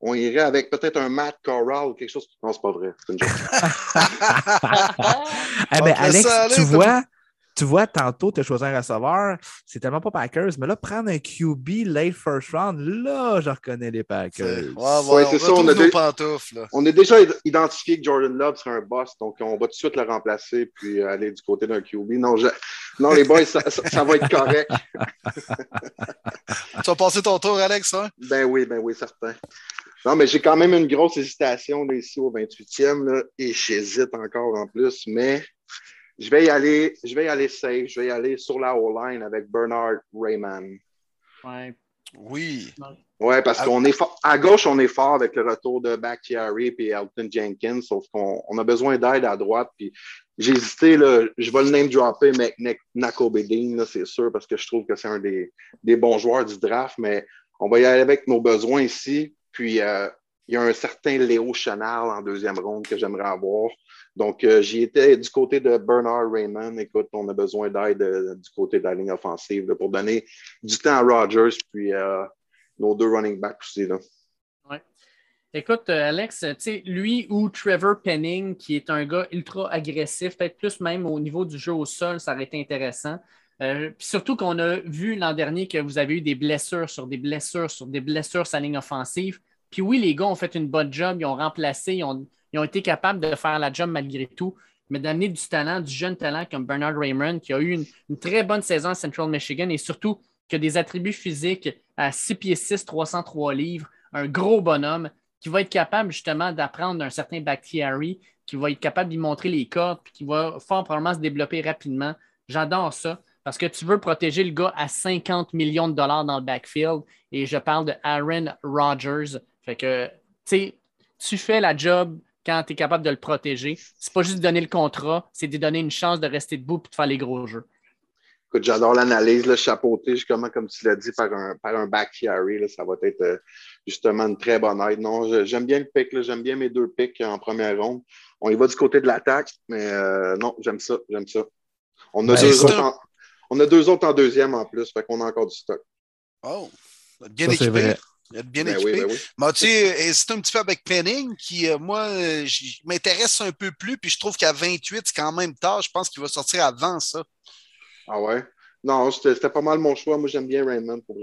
On irait avec peut-être un Matt Corral ou quelque chose. Non, c'est pas vrai. C'est une joke. eh ben, Alex, tu vois, tu vois, tantôt, tu as choisi un receveur, c'est tellement pas Packers, mais là, prendre un QB late first round, là, je reconnais les Packers. Ouais, c'est ça, on a, on a déjà identifié que Jordan Love serait un boss, donc on va tout de suite le remplacer puis aller du côté d'un QB. Non, non les boys, ça, va être correct. tu vas passer ton tour, Alex, hein? Ben oui, ben oui, certain. Non, mais j'ai quand même une grosse hésitation ici au 28e, là, et j'hésite encore en plus, mais je vais y aller, je vais y aller safe, je vais y aller sur la O-line avec Bernard Rayman. Ouais. Oui. Ouais, parce qu'on est à gauche, on est fort avec le retour de Bakhtiari et Elton Jenkins, sauf qu'on a besoin d'aide à droite. Puis j'ai hésité, là, je vais le name dropper, mais Nako Bedin, c'est sûr, parce que je trouve que c'est un des, des, bons joueurs du draft, mais on va y aller avec nos besoins ici. Puis euh, il y a un certain Léo Chenal en deuxième ronde que j'aimerais avoir. Donc, euh, j'y étais du côté de Bernard Raymond. Écoute, on a besoin d'aide euh, du côté de la ligne offensive pour donner du temps à Rogers, puis euh, nos deux running backs aussi. Là. Ouais. Écoute, Alex, lui ou Trevor Penning, qui est un gars ultra agressif, peut-être plus même au niveau du jeu au sol, ça aurait été intéressant. puis surtout qu'on a vu l'an dernier que vous avez eu des blessures sur des blessures sur des blessures sur la ligne offensive. Puis oui, les gars ont fait une bonne job, ils ont remplacé, ils ont, été capables de faire la job malgré tout, mais d'amener du talent, du jeune talent comme Bernard Raymond, qui a eu une, très bonne saison à Central Michigan et surtout qui a des attributs physiques à 6 pieds 6, 303 livres, un gros bonhomme. qui va être capable justement d'apprendre un certain Bakhtiari, qui va être capable d'y montrer les cordes, puis qui va fort probablement se développer rapidement. J'adore ça parce que tu veux protéger le gars à 50 millions de dollars dans le backfield. Et je parle de Aaron Rodgers. Fait que, tu sais, tu fais la job quand tu es capable de le protéger. C'est pas juste de donner le contrat, c'est de donner une chance de rester debout et de faire les gros jeux. Écoute, j'adore l'analyse, le chapeauté, justement, comme tu l'as dit, par un, par un back carry. ça va être euh, justement une très bonne aide. Non, j'aime bien le pick, j'aime bien mes deux picks en première ronde. On y va du côté de l'attaque, mais euh, non, j'aime ça, j'aime ça. On a, ben, deux autres en, on a deux autres en deuxième en plus, fait qu'on a encore du stock. Oh, bien équipé. Bien ben équipé. Ben Mais tu hésite un petit peu avec Penning, qui, euh, moi, m'intéresse un peu plus, puis je trouve qu'à 28, c'est quand même tard. Je pense qu'il va sortir avant ça. Ah ouais? Non, c'était pas mal mon choix. Moi, j'aime bien Raymond. Pour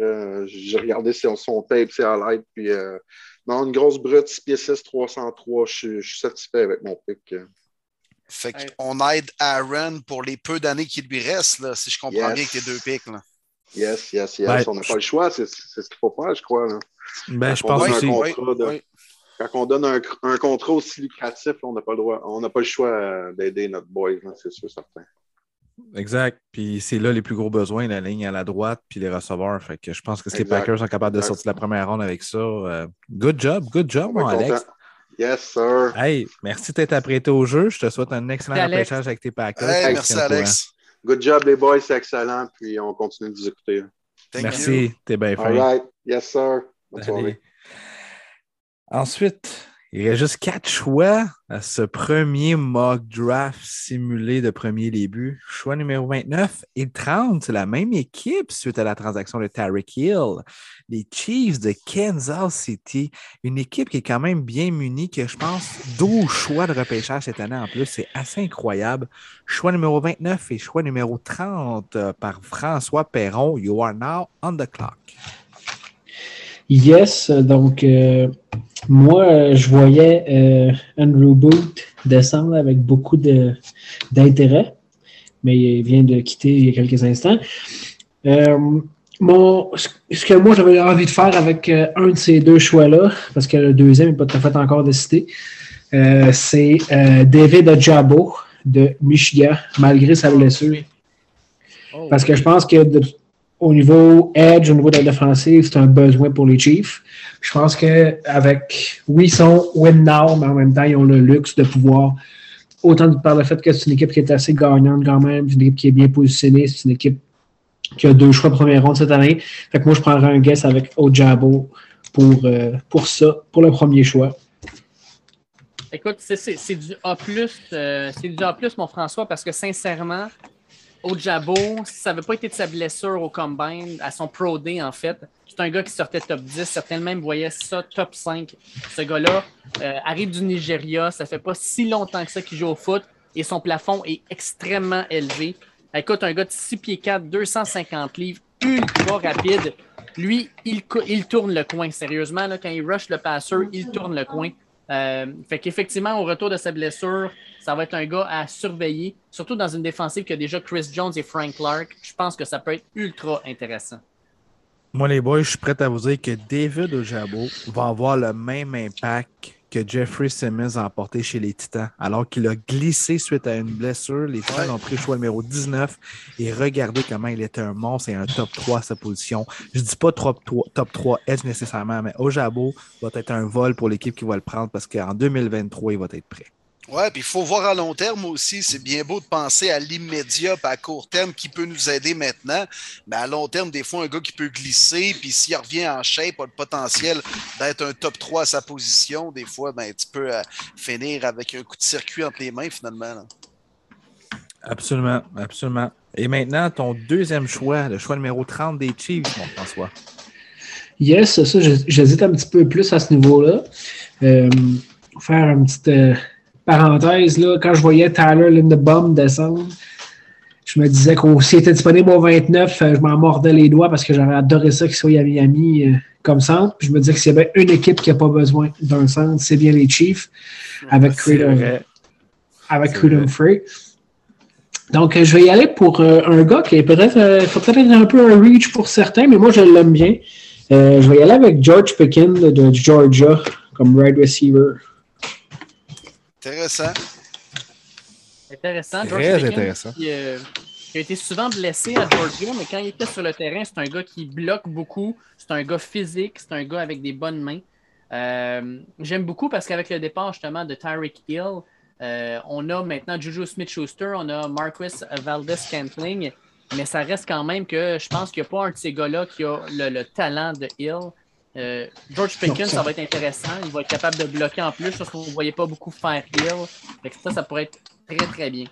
J'ai regardé son, son tape, c'est à l'aide. Puis, euh, non, une grosse brute, 6 pieds 6, 303. Je, suis satisfait avec mon pick. Fait qu'on aide Aaron pour les peu d'années qu'il lui reste, là, si je comprends bien avec tes deux picks. Là. Yes, yes, yes. on n'a pas le choix. C'est ce qu'il faut faire, je crois. Là. Ben, je pense aussi. Quand on donne un, un contrat aussi lucratif, on n'a pas le droit. On n'a pas le choix euh, d'aider notre boy, c'est sûr, certain. Exact. Puis c'est là les plus gros besoins, la ligne à la droite, puis les receveurs. Fait que je pense que si les Packers sont capables de sortir la première ronde avec ça, euh, good job, good job, mon Alex. Yes, sir. Hey, merci d'être apprêté au jeu. Je te souhaite un excellent repêchage avec tes Packers. Hey, merci, Alex. Good job, les boys, c'est excellent. Puis on continue de vous écouter. merci, t'es bien fait. All right. Yes, sir. Bonne soirée. Ensuite, il y a juste quatre choix à ce premier mock draft simulé de premier début. Choix numéro 29 et 30, c'est la même équipe suite à la transaction de Tarek Hill. Les Chiefs de Kansas City, une équipe qui est quand même bien munie, qui je pense 12 choix de repêchage cette année en plus. C'est assez incroyable. Choix numéro 29 et choix numéro 30 euh, par François Perron. You are now on the clock. Yes, donc euh, moi, je voyais euh, Andrew Booth descendre avec beaucoup d'intérêt, mais il vient de quitter il y a quelques instants. Euh, ce que moi j'avais envie de faire avec un de ces deux choix-là, parce que le deuxième n'est pas tout à fait encore décidé, c'est David Ajabo de Michigan, malgré sa blessure. Parce que je pense que de, au niveau edge, au niveau de la défensive, c'est un besoin pour les Chiefs. Je pense qu'avec, oui, ils sont win now, mais en même temps, ils ont le luxe de pouvoir, autant par le fait que c'est une équipe qui est assez gagnante quand même, une équipe qui est bien positionnée, c'est une équipe qui a deux choix première ronde cette année. Fait que moi, je prendrais un guess avec Ojabo pour, euh, pour ça, pour le premier choix. Écoute, c'est du A+, euh, c'est du A+, mon François, parce que sincèrement, au Jabo, si ça n'avait pas été de sa blessure au combine, à son Pro Day, en fait, c'est un gars qui sortait top 10. Certains même voyaient ça top 5. Ce gars-là euh, arrive du Nigeria. Ça fait pas si longtemps que ça qu'il joue au foot et son plafond est extrêmement élevé. Écoute, un gars de 6 pieds 4, 250 livres, ultra rapide. Lui, il, tourne le coin. Sérieusement, quand il rush le passeur, il tourne le coin. Euh, fait qu'effectivement, au retour de sa blessure, ça va être un gars à surveiller, surtout dans une défensive qui a déjà Chris Jones et Frank Clark. Je pense que ça peut être ultra intéressant. Moi, les boys, je suis prêt à vous dire que David Ojabo va avoir le même impact que Jeffrey Simmons a emporté chez les Titans, alors qu'il a glissé suite à une blessure. Les Titans ont pris le choix numéro 19 et regardez comment il était un monstre et un top 3 à sa position. Je ne dis pas top 3, top 3 edge nécessairement, mais Ojabo va être un vol pour l'équipe qui va le prendre parce qu'en 2023, il va être prêt. Oui, puis il faut voir à long terme aussi. C'est bien beau de penser à l'immédiat, à court terme, qui peut nous aider maintenant. Mais à long terme, des fois, un gars qui peut glisser, puis s'il revient en shape, a le potentiel d'être un top 3 à sa position. Des fois, ben, tu peux euh, finir avec un coup de circuit entre les mains, finalement. Absolument, absolument. Et maintenant, ton deuxième choix, le choix numéro 30 des Chiefs, mon François. Yes, ça, j'hésite un petit peu plus à ce niveau-là. Euh, faire un petit. Euh, parenthèse, là, quand je voyais Tyler Lindebaum descendre, je me disais que s'il était disponible au 29, euh, je m'en mordais les doigts parce que j'aurais adoré ça qu'il soit à Miami euh, comme centre. Puis je me disais que s'il y avait une équipe qui n'a pas besoin d'un centre, c'est bien les Chiefs avec Freedom, avec Free. Donc, je vais y aller pour euh, un gars qui est peut-être peut être un peu un reach pour certains, mais moi, je l'aime bien. je vais y aller avec George Pickens de Georgia comme wide receiver. Intéressant. Intéressant. Très George Pickens, intéressant. Qui, euh, qui a été souvent blessé à Georgia, mais quand il était sur le terrain, c'est un gars qui bloque beaucoup. C'est un gars physique. C'est un gars avec des bonnes mains. Euh, J'aime beaucoup parce qu'avec le départ justement de Tyreek Hill, euh, on a maintenant Juju Smith-Schuster, on a Marquis Valdez-Scantling, mais ça reste quand même que je pense qu'il n'y a pas un de ces gars-là qui a le, le talent de Hill. Euh, George Pickens, ça va être intéressant. Il va être capable de bloquer en plus, parce qu'on ne voyait pas beaucoup faire Hill. Fait que ça, ça pourrait être très, très bien.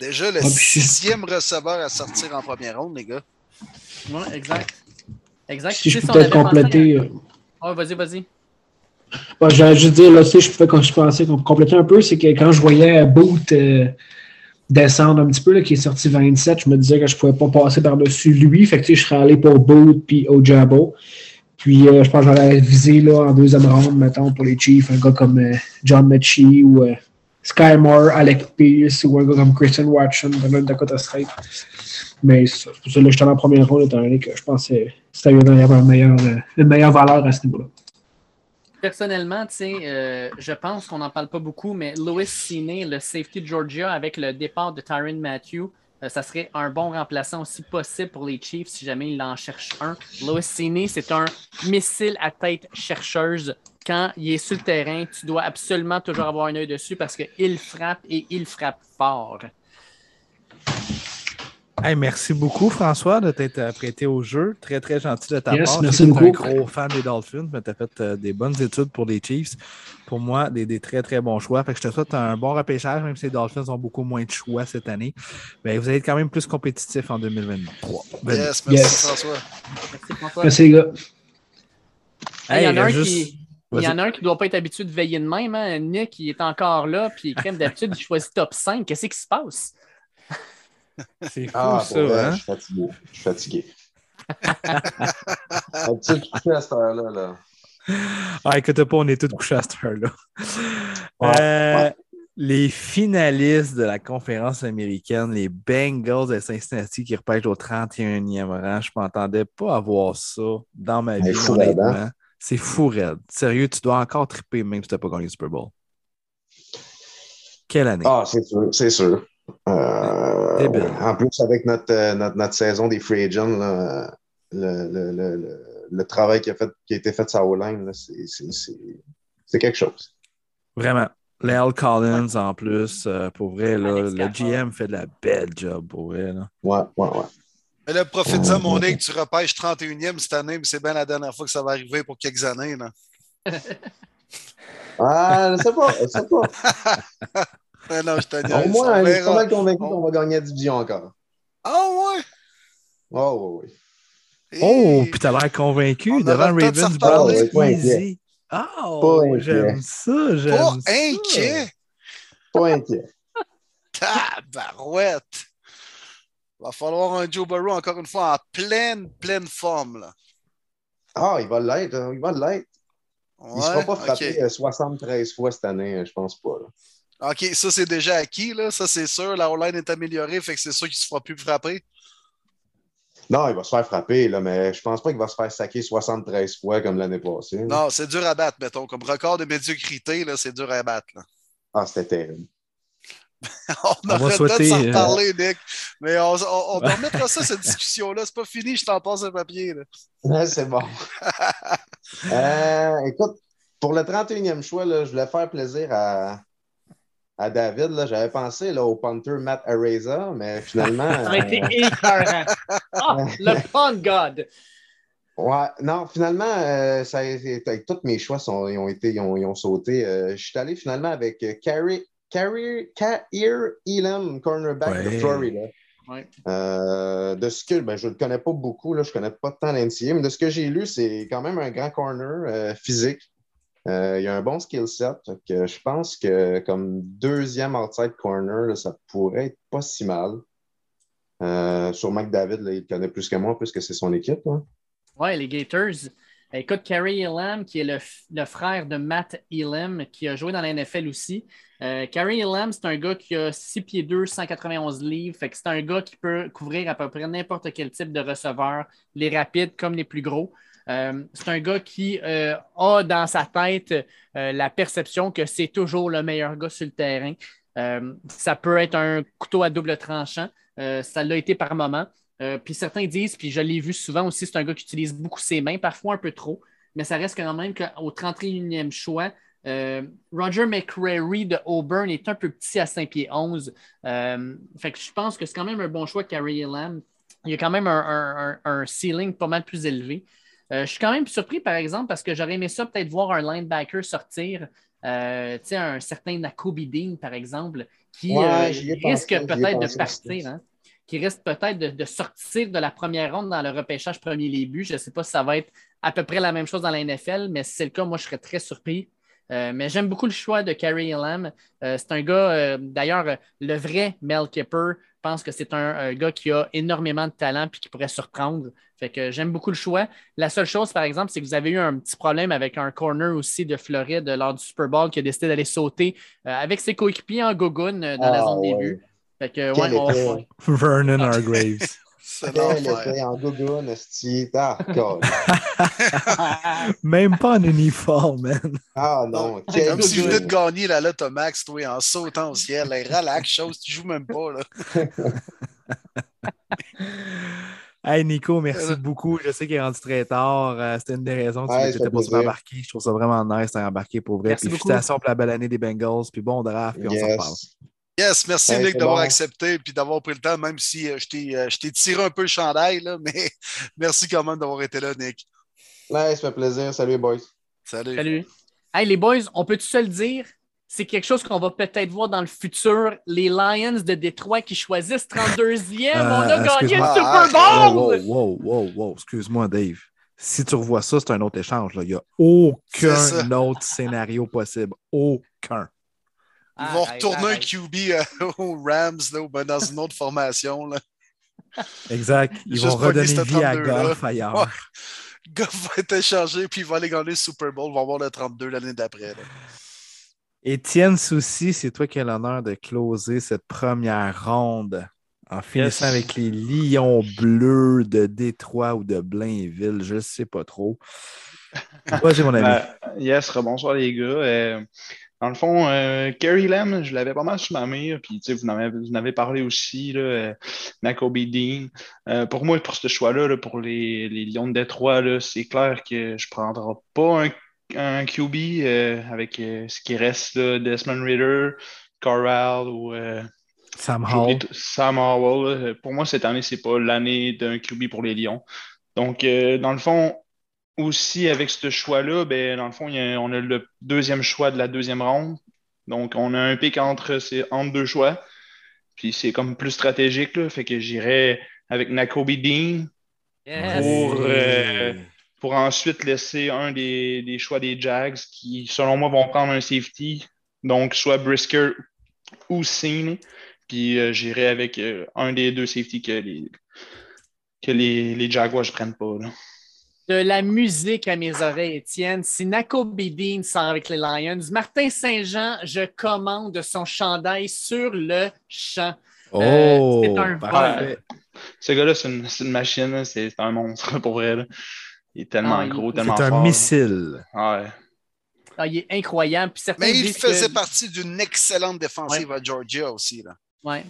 Déjà le Ah, sixième receveur à sortir en première ronde, les gars. Oui, exact. Exact. Si je Tu sais, peux peut-être compléter. pensé euh, à- Ouais, vas-y, vas-y. Bon, J'allais juste dire, là, tu sais, je pouvais quand je pensais qu'on compléter un peu, c'est que quand je voyais Boot euh, descendre un petit peu, là, qui est sorti 27, je me disais que je pouvais pas passer par-dessus lui. Fait que tu sais, je serais allé pour Boot puis Ojabo. Puis euh, je pense que j'allais viser là, en deuxième ronde, mettons, pour les Chiefs, un gars comme euh, John Mechie ou euh, Sky Moore, Alec Pierce ou un gars comme Christian Watson North Dakota State. Mais c'est pour ça là, j'étais en première ronde, étant donné que je pensais que c'était il y avait un meilleur, euh, une meilleure valeur à ce niveau-là. Personnellement, je pense qu'on n'en parle pas beaucoup, mais Louis Cine, le safety de Georgia, avec le départ de Tyron Matthew, ça serait un bon remplaçant aussi possible pour les Chiefs si jamais il en cherche un. Louis Cine, c'est un missile à tête chercheuse. Quand il est sur le terrain, tu dois absolument toujours avoir un œil dessus parce qu'il frappe et il frappe fort. Hey, merci beaucoup, François, de t'être prêté au jeu. Très, très gentil de ta Yes, part. merci beaucoup. un gros fan des Dolphins, mais tu as fait euh, des bonnes études pour les Chiefs. Pour moi, des, des très, très bons choix. Fait que je te souhaite un bon repêchage, même si les Dolphins ont beaucoup moins de choix cette année. Ben, vous allez être quand même plus compétitif en 2023. Yes, merci Yes. François. Merci, François. Merci les gars. Hey, il y en a un Hey, juste- qui. Il y en a un qui ne doit pas être habitué de veiller de même. Hein? Nick, il est encore là, puis crème d'habitude, il choisit top 5. Qu'est-ce qui se passe? C'est fou, Ah, ça, vrai, hein? je suis fatigué. Je suis fatigué. Un petit coucher à cette heure-là. Là. Ah, écoute pas, on est tous couchés à cette heure-là. Ouais, Euh, ouais. Les finalistes de la conférence américaine, les Bengals de Cincinnati qui repêchent au 31e rang, je ne m'entendais pas avoir ça dans ma vie, hein? C'est fou, raide. Sérieux, tu dois encore triper même si tu n'as pas gagné le Super Bowl. Quelle année? Ah, c'est sûr, c'est sûr. Euh, Débile. en plus, avec notre, euh, notre, notre saison des free agents, là, le, le, le, le, le travail qui a, fait, qui a été fait sur O-line, là, c'est- c'est c'est- c'est quelque chose. Vraiment. Léal Collins en plus, euh, pour vrai, là, le. GM fait de la belle job pour vrai. Là. Ouais, ouais, ouais. Mais là, profite-en, mon Nick, tu repêches 31e cette année, mais c'est bien la dernière fois que ça va arriver pour quelques années. Là. Ah, je sais pas, je sais pas. Mais non, je te dis. Au moins, on je suis pas mal convaincu On- qu'on va gagner la division encore. Ah ouais? Oh, oui, oui. Oh, puis t'as l'air convaincu On devant Ravens. Browns Pas inquiet. Oh, Pas inquiet. j'aime ça, Pas j'aime ça. inquiet? Pas inquiet. Tabarouette. Va falloir un Joe Burrow encore une fois en pleine, pleine forme. Là. Ah, il va l'être, hein, il va l'être. Il ne sera Ouais, pas frappé ok. euh, 73 fois cette année, euh, je pense pas. là. OK, ça c'est déjà acquis, là. Ça c'est sûr. La O-line est améliorée, fait que c'est sûr qu'il ne se fera plus frapper. Non, il va se faire frapper, là, mais je pense pas qu'il va se faire saquer 73 fois comme l'année passée. là. Non, c'est dur à battre, mettons. Comme record de médiocrité, là, c'est dur à battre. là. Ah, c'était terrible. On va aurait le souhaiter, s'en euh, reparler, Nick. Mais on, on, on remettra ça, cette discussion-là. C'est pas fini, je t'en passe un papier. Là. Ouais, c'est bon. Euh, écoute, pour le 31e choix, là, je voulais faire plaisir à, à David. là. J'avais pensé là, au punter Matt Areza, mais finalement. Ça a été euh, écœurant. Ah, le pun God. Ouais, non, finalement, euh, ça a été- avec tous mes choix sont, ils ont été, ils ont, ils ont sauté. Euh, je suis allé finalement avec Carrie, Carrie, Kair Elam, cornerback de. Florida. Ouais. Euh, de ce que ben, je ne le connais pas beaucoup, là, je ne connais pas tant l'NCA, mais de ce que j'ai lu, c'est quand même un grand corner euh, physique. Euh, il a un bon skill set. que je pense que comme deuxième outside corner, ça pourrait être pas si mal. Euh, sûrement que David, là, il connaît plus que moi, puisque c'est son équipe. hein. Ouais, les Gators. Écoute, Kerry Elam, qui est le, frère de Matt Elam, qui a joué dans la NFL aussi. Euh, Kerry Elam, c'est un gars qui a 6 pieds 2, 191 livres. C'est un gars qui peut couvrir à peu près n'importe quel type de receveur, les rapides comme les plus gros. C'est un gars qui a dans sa tête la perception que c'est toujours le meilleur gars sur le terrain. ça peut être un couteau à double tranchant. ça l'a été par moment. puis certains disent, puis je l'ai vu souvent aussi, c'est un gars qui utilise beaucoup ses mains, parfois un peu trop, mais ça reste quand même qu'au 31e choix, euh, Roger McCrary de Auburn est un peu petit à 5 pieds 11. Euh, fait que je pense que c'est quand même un bon choix, Carrie Lamb. Il y a quand même un, ceiling pas mal plus élevé. Euh, je suis quand même surpris, par exemple, parce que j'aurais aimé ça peut-être voir un linebacker sortir, un certain Nakobe Dean, par exemple, qui risque peut-être de partir. Hein, qui risque peut-être de, de, sortir de la première ronde dans le repêchage premier début. Je ne sais pas si ça va être à peu près la même chose dans la NFL, mais si c'est le cas, moi, je serais très surpris. Euh, mais j'aime beaucoup le choix de Carrie. Euh, c'est un gars, euh, d'ailleurs, le vrai Mel Kipper pense que c'est un, gars qui a énormément de talent et qui pourrait surprendre. Fait que j'aime beaucoup le choix. La seule chose, par exemple, c'est que vous avez eu un petit problème avec un corner aussi de Floride lors du Super Bowl qui a décidé d'aller sauter avec ses coéquipiers en gogoon dans la ah, zone début. Fait que, ouais, Vernon Hargraves. C'est en gogoon, Ah, Même pas en uniforme, man. Ah non. C'est comme si je venais de gagner la Loto Max, toi, en sautant au ciel. relax, chose, tu joues même pas, là. Hey Nico, merci beaucoup. Je sais qu'il est rendu très tard. Euh, c'était une des raisons que tu n'étais pas super embarqué. Je trouve ça vraiment nice d'être embarqué pour vrai. Merci puis félicitations pour la belle année des Bengals. Puis bon draft, puis on s'en parle. Yes, merci Nick d'avoir accepté et d'avoir pris le temps, même si euh, euh, je t'ai tiré un peu le chandail, là, mais merci quand même d'avoir été là, Nick. Ouais, ça fait plaisir. Salut, boys. Salut. Salut. Hey, les boys, on peut-tu se le dire? C'est quelque chose qu'on va peut-être voir dans le futur. Les Lions de Détroit qui choisissent 32e. on a euh, gagné le Super Bowl! Wow, wow, wow, wow. Excuse-moi, Dave. Si tu revois ça, c'est un autre échange. Là. Il n'y a aucun autre scénario possible. Aucun. Ils vont retourner un QB euh, aux Rams là, ou ben, dans une autre formation. Là. Exact. Ils vont redonner vie à Goff ailleurs. Goff va être échangé puis il va aller gagner le Super Bowl. Il va avoir le 32 l'année d'après. Étienne Soucy, c'est toi qui as l'honneur de closer cette première ronde en finissant avec les Lions bleus de Détroit ou de Blainville. Je ne sais pas trop. Moi, j'ai mon avis. Ben, yes, bonsoir les gars. Euh, dans le fond, euh, Kerry Lamb, je l'avais pas mal sous ma main, puis vous en, avez, vous en avez parlé aussi, là, euh, Dean. Euh, pour moi, pour ce choix-là, pour les, les, Lions de Détroit, c'est clair que je ne prendrai pas un, QB euh, avec ce qui reste, là, Desmond Ritter, Corral ou Sam Howell. Sam Howell. Pour moi, cette année, c'est pas l'année d'un QB pour les Lions. Donc, dans le fond, aussi, avec ce choix-là, ben, dans le fond, on a le deuxième choix de la deuxième ronde. Donc, on a un pic entre, entre deux choix. Puis c'est comme plus stratégique, là, fait que j'irais avec Nakobe Dean pour, euh, pour ensuite laisser un des, choix des Jags qui, selon moi, vont prendre un safety. Donc, soit Brisker ou Cine. Puis euh, j'irai avec euh, un des deux safety que les, que les, les Jaguars ne prennent pas. Là de la musique à mes oreilles, Étienne. Si Nako Bidin sort avec les Lions, Martin Saint-Jean, je commande son chandail sur le champ. Euh, oh, c'est un vol. Ce gars-là, c'est une, machine, c'est un monstre pour vrai. Il est tellement ah, gros, tellement fort. C'est un missile. Ouais. Ah, il est incroyable. Mais il faisait partie d'une excellente défensive à Georgia aussi. Là. Ouais.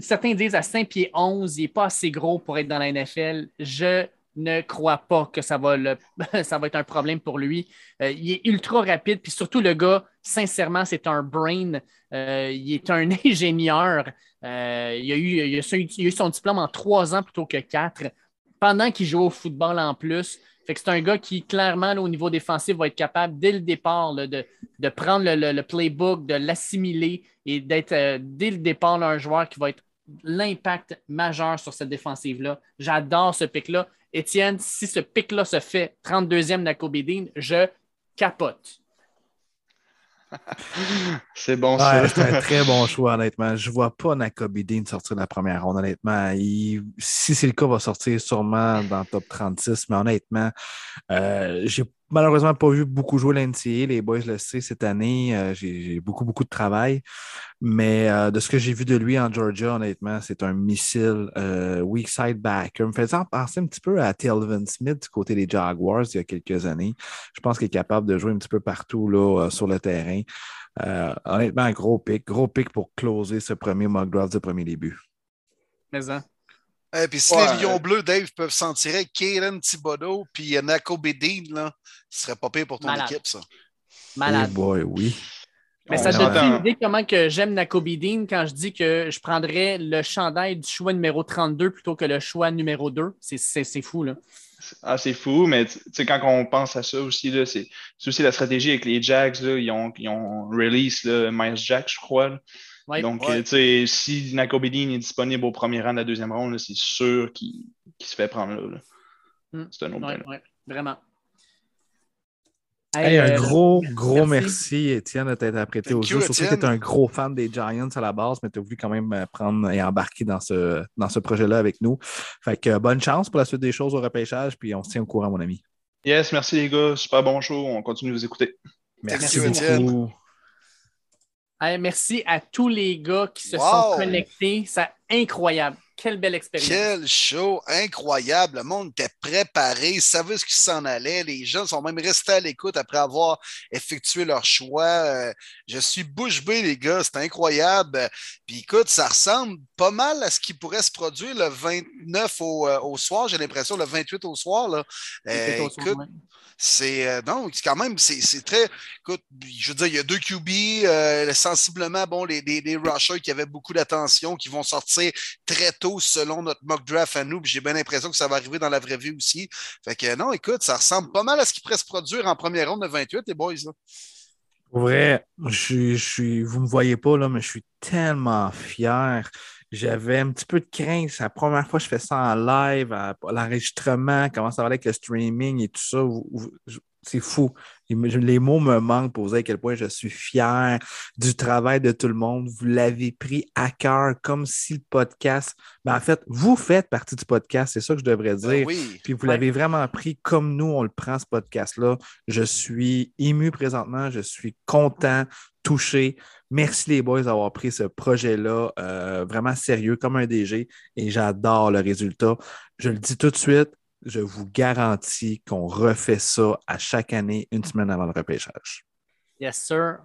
certains disent à 5 pieds 11, il n'est pas assez gros pour être dans la NFL. Je ne crois pas que ça va, le, ça va être un problème pour lui. Euh, il est ultra rapide, puis surtout le gars, sincèrement, c'est un brain. Euh, il est un ingénieur. Euh, il, a eu, il, a son diplôme en trois ans plutôt que quatre, pendant qu'il joue au football en plus. C'est un gars qui, clairement, au niveau défensif, va être capable, dès le départ, de, prendre le, playbook, de l'assimiler et d'être, dès le départ, un joueur qui va être l'impact majeur sur cette défensive-là. J'adore ce pic-là. Étienne, si ce pic-là se fait 32e Nakobedin, je capote. C'est bon, c'est un très bon choix, honnêtement. Je ne vois pas Nakobedin sortir de la première ronde, honnêtement. si c'est le cas, il va sortir sûrement dans le top 36, mais honnêtement, euh, malheureusement pas vu beaucoup jouer l'NCA. Les boys le savent cette année. Euh, j'ai beaucoup, beaucoup de travail. Mais euh, de ce que j'ai vu de lui en Georgia, honnêtement, c'est un missile euh, weak side backer. Me faisant penser un petit peu à Telvin Smith du côté des Jaguars il y a quelques années. Je pense qu'il est capable de jouer un petit peu partout là, sur le terrain. honnêtement, gros pic. Gros pic pour closer ce premier mock draft de premier début. Mais hein? Et puis si les Lions bleus, Dave, peuvent s'en tirer, Kaden Thibodeau puis Nako Bedin, là, ce serait pas pire pour ton équipe, ça. Malade. Oh boy, oui. Mais ça donne une idée comment que j'aime Nakobe Dean quand je dis que je prendrais le chandail du choix numéro 32 plutôt que le choix numéro 2. C'est fou, là. Ah, c'est fou, mais quand on pense à ça aussi, c'est aussi la stratégie avec les Jags. Là, ils, ont, ils ont release là, Miles Jack, je crois. Donc, tu sais, si Nakobe Dean est disponible au premier rang de la deuxième ronde, c'est sûr qu'il se fait prendre là. Hmm. C'est un autre ouais, Vraiment un euh, gros, gros merci, Étienne, de t'être apprêté au jeu. Surtout que tu es un gros fan des Giants à la base, mais tu as voulu quand même euh, prendre et embarquer dans ce, dans ce projet-là avec nous. Fait que bonne chance pour la suite des choses au repêchage, puis on se tient au courant, mon ami. Yes, merci les gars. Super bon show. On continue de vous écouter. Merci, beaucoup. Merci à tous les gars qui se sont connectés. C'est incroyable. Quelle belle expérience. Quel show incroyable. Le monde était préparé, savait ce qui s'en allait. Les gens sont même restés à l'écoute après avoir effectué leur choix. Euh, je suis bouche bée, les gars. C'est incroyable. Puis écoute, ça ressemble pas mal à ce qui pourrait se produire le 29 euh, au, soir. J'ai l'impression, le 28 au soir. Là. Euh, c'est euh, non, quand même, c'est très. Écoute, je veux dire, il y a deux QB, euh, sensiblement, bon, les, les, rushers qui avaient beaucoup d'attention, qui vont sortir très tôt selon notre mock draft à nous. J'ai bien l'impression que ça va arriver dans la vraie vie aussi. Fait que non, écoute, ça ressemble pas mal à ce qui pourrait se produire en première ronde de 28, les boys. Pour vrai, je, je, vous ne me voyez pas, là, mais je suis tellement fier j'avais un petit peu de crainte. C'est la première fois que je fais ça en live, l'enregistrement, comment ça va avec le streaming et tout ça. C'est fou. Les mots me manquent pour vous dire à quel point je suis fier du travail de tout le monde. Vous l'avez pris à cœur comme si le podcast. Ben, en fait, vous faites partie du podcast, c'est ça que je devrais ben dire. Puis vous l'avez vraiment pris comme nous, on le prend, ce podcast-là. Je suis ému présentement, je suis content, touché. Merci les boys d'avoir pris ce projet-là euh, vraiment sérieux comme un DG et j'adore le résultat. Je le dis tout de suite, je vous garantis qu'on refait ça à chaque année, une semaine avant le repêchage. Yes, sir.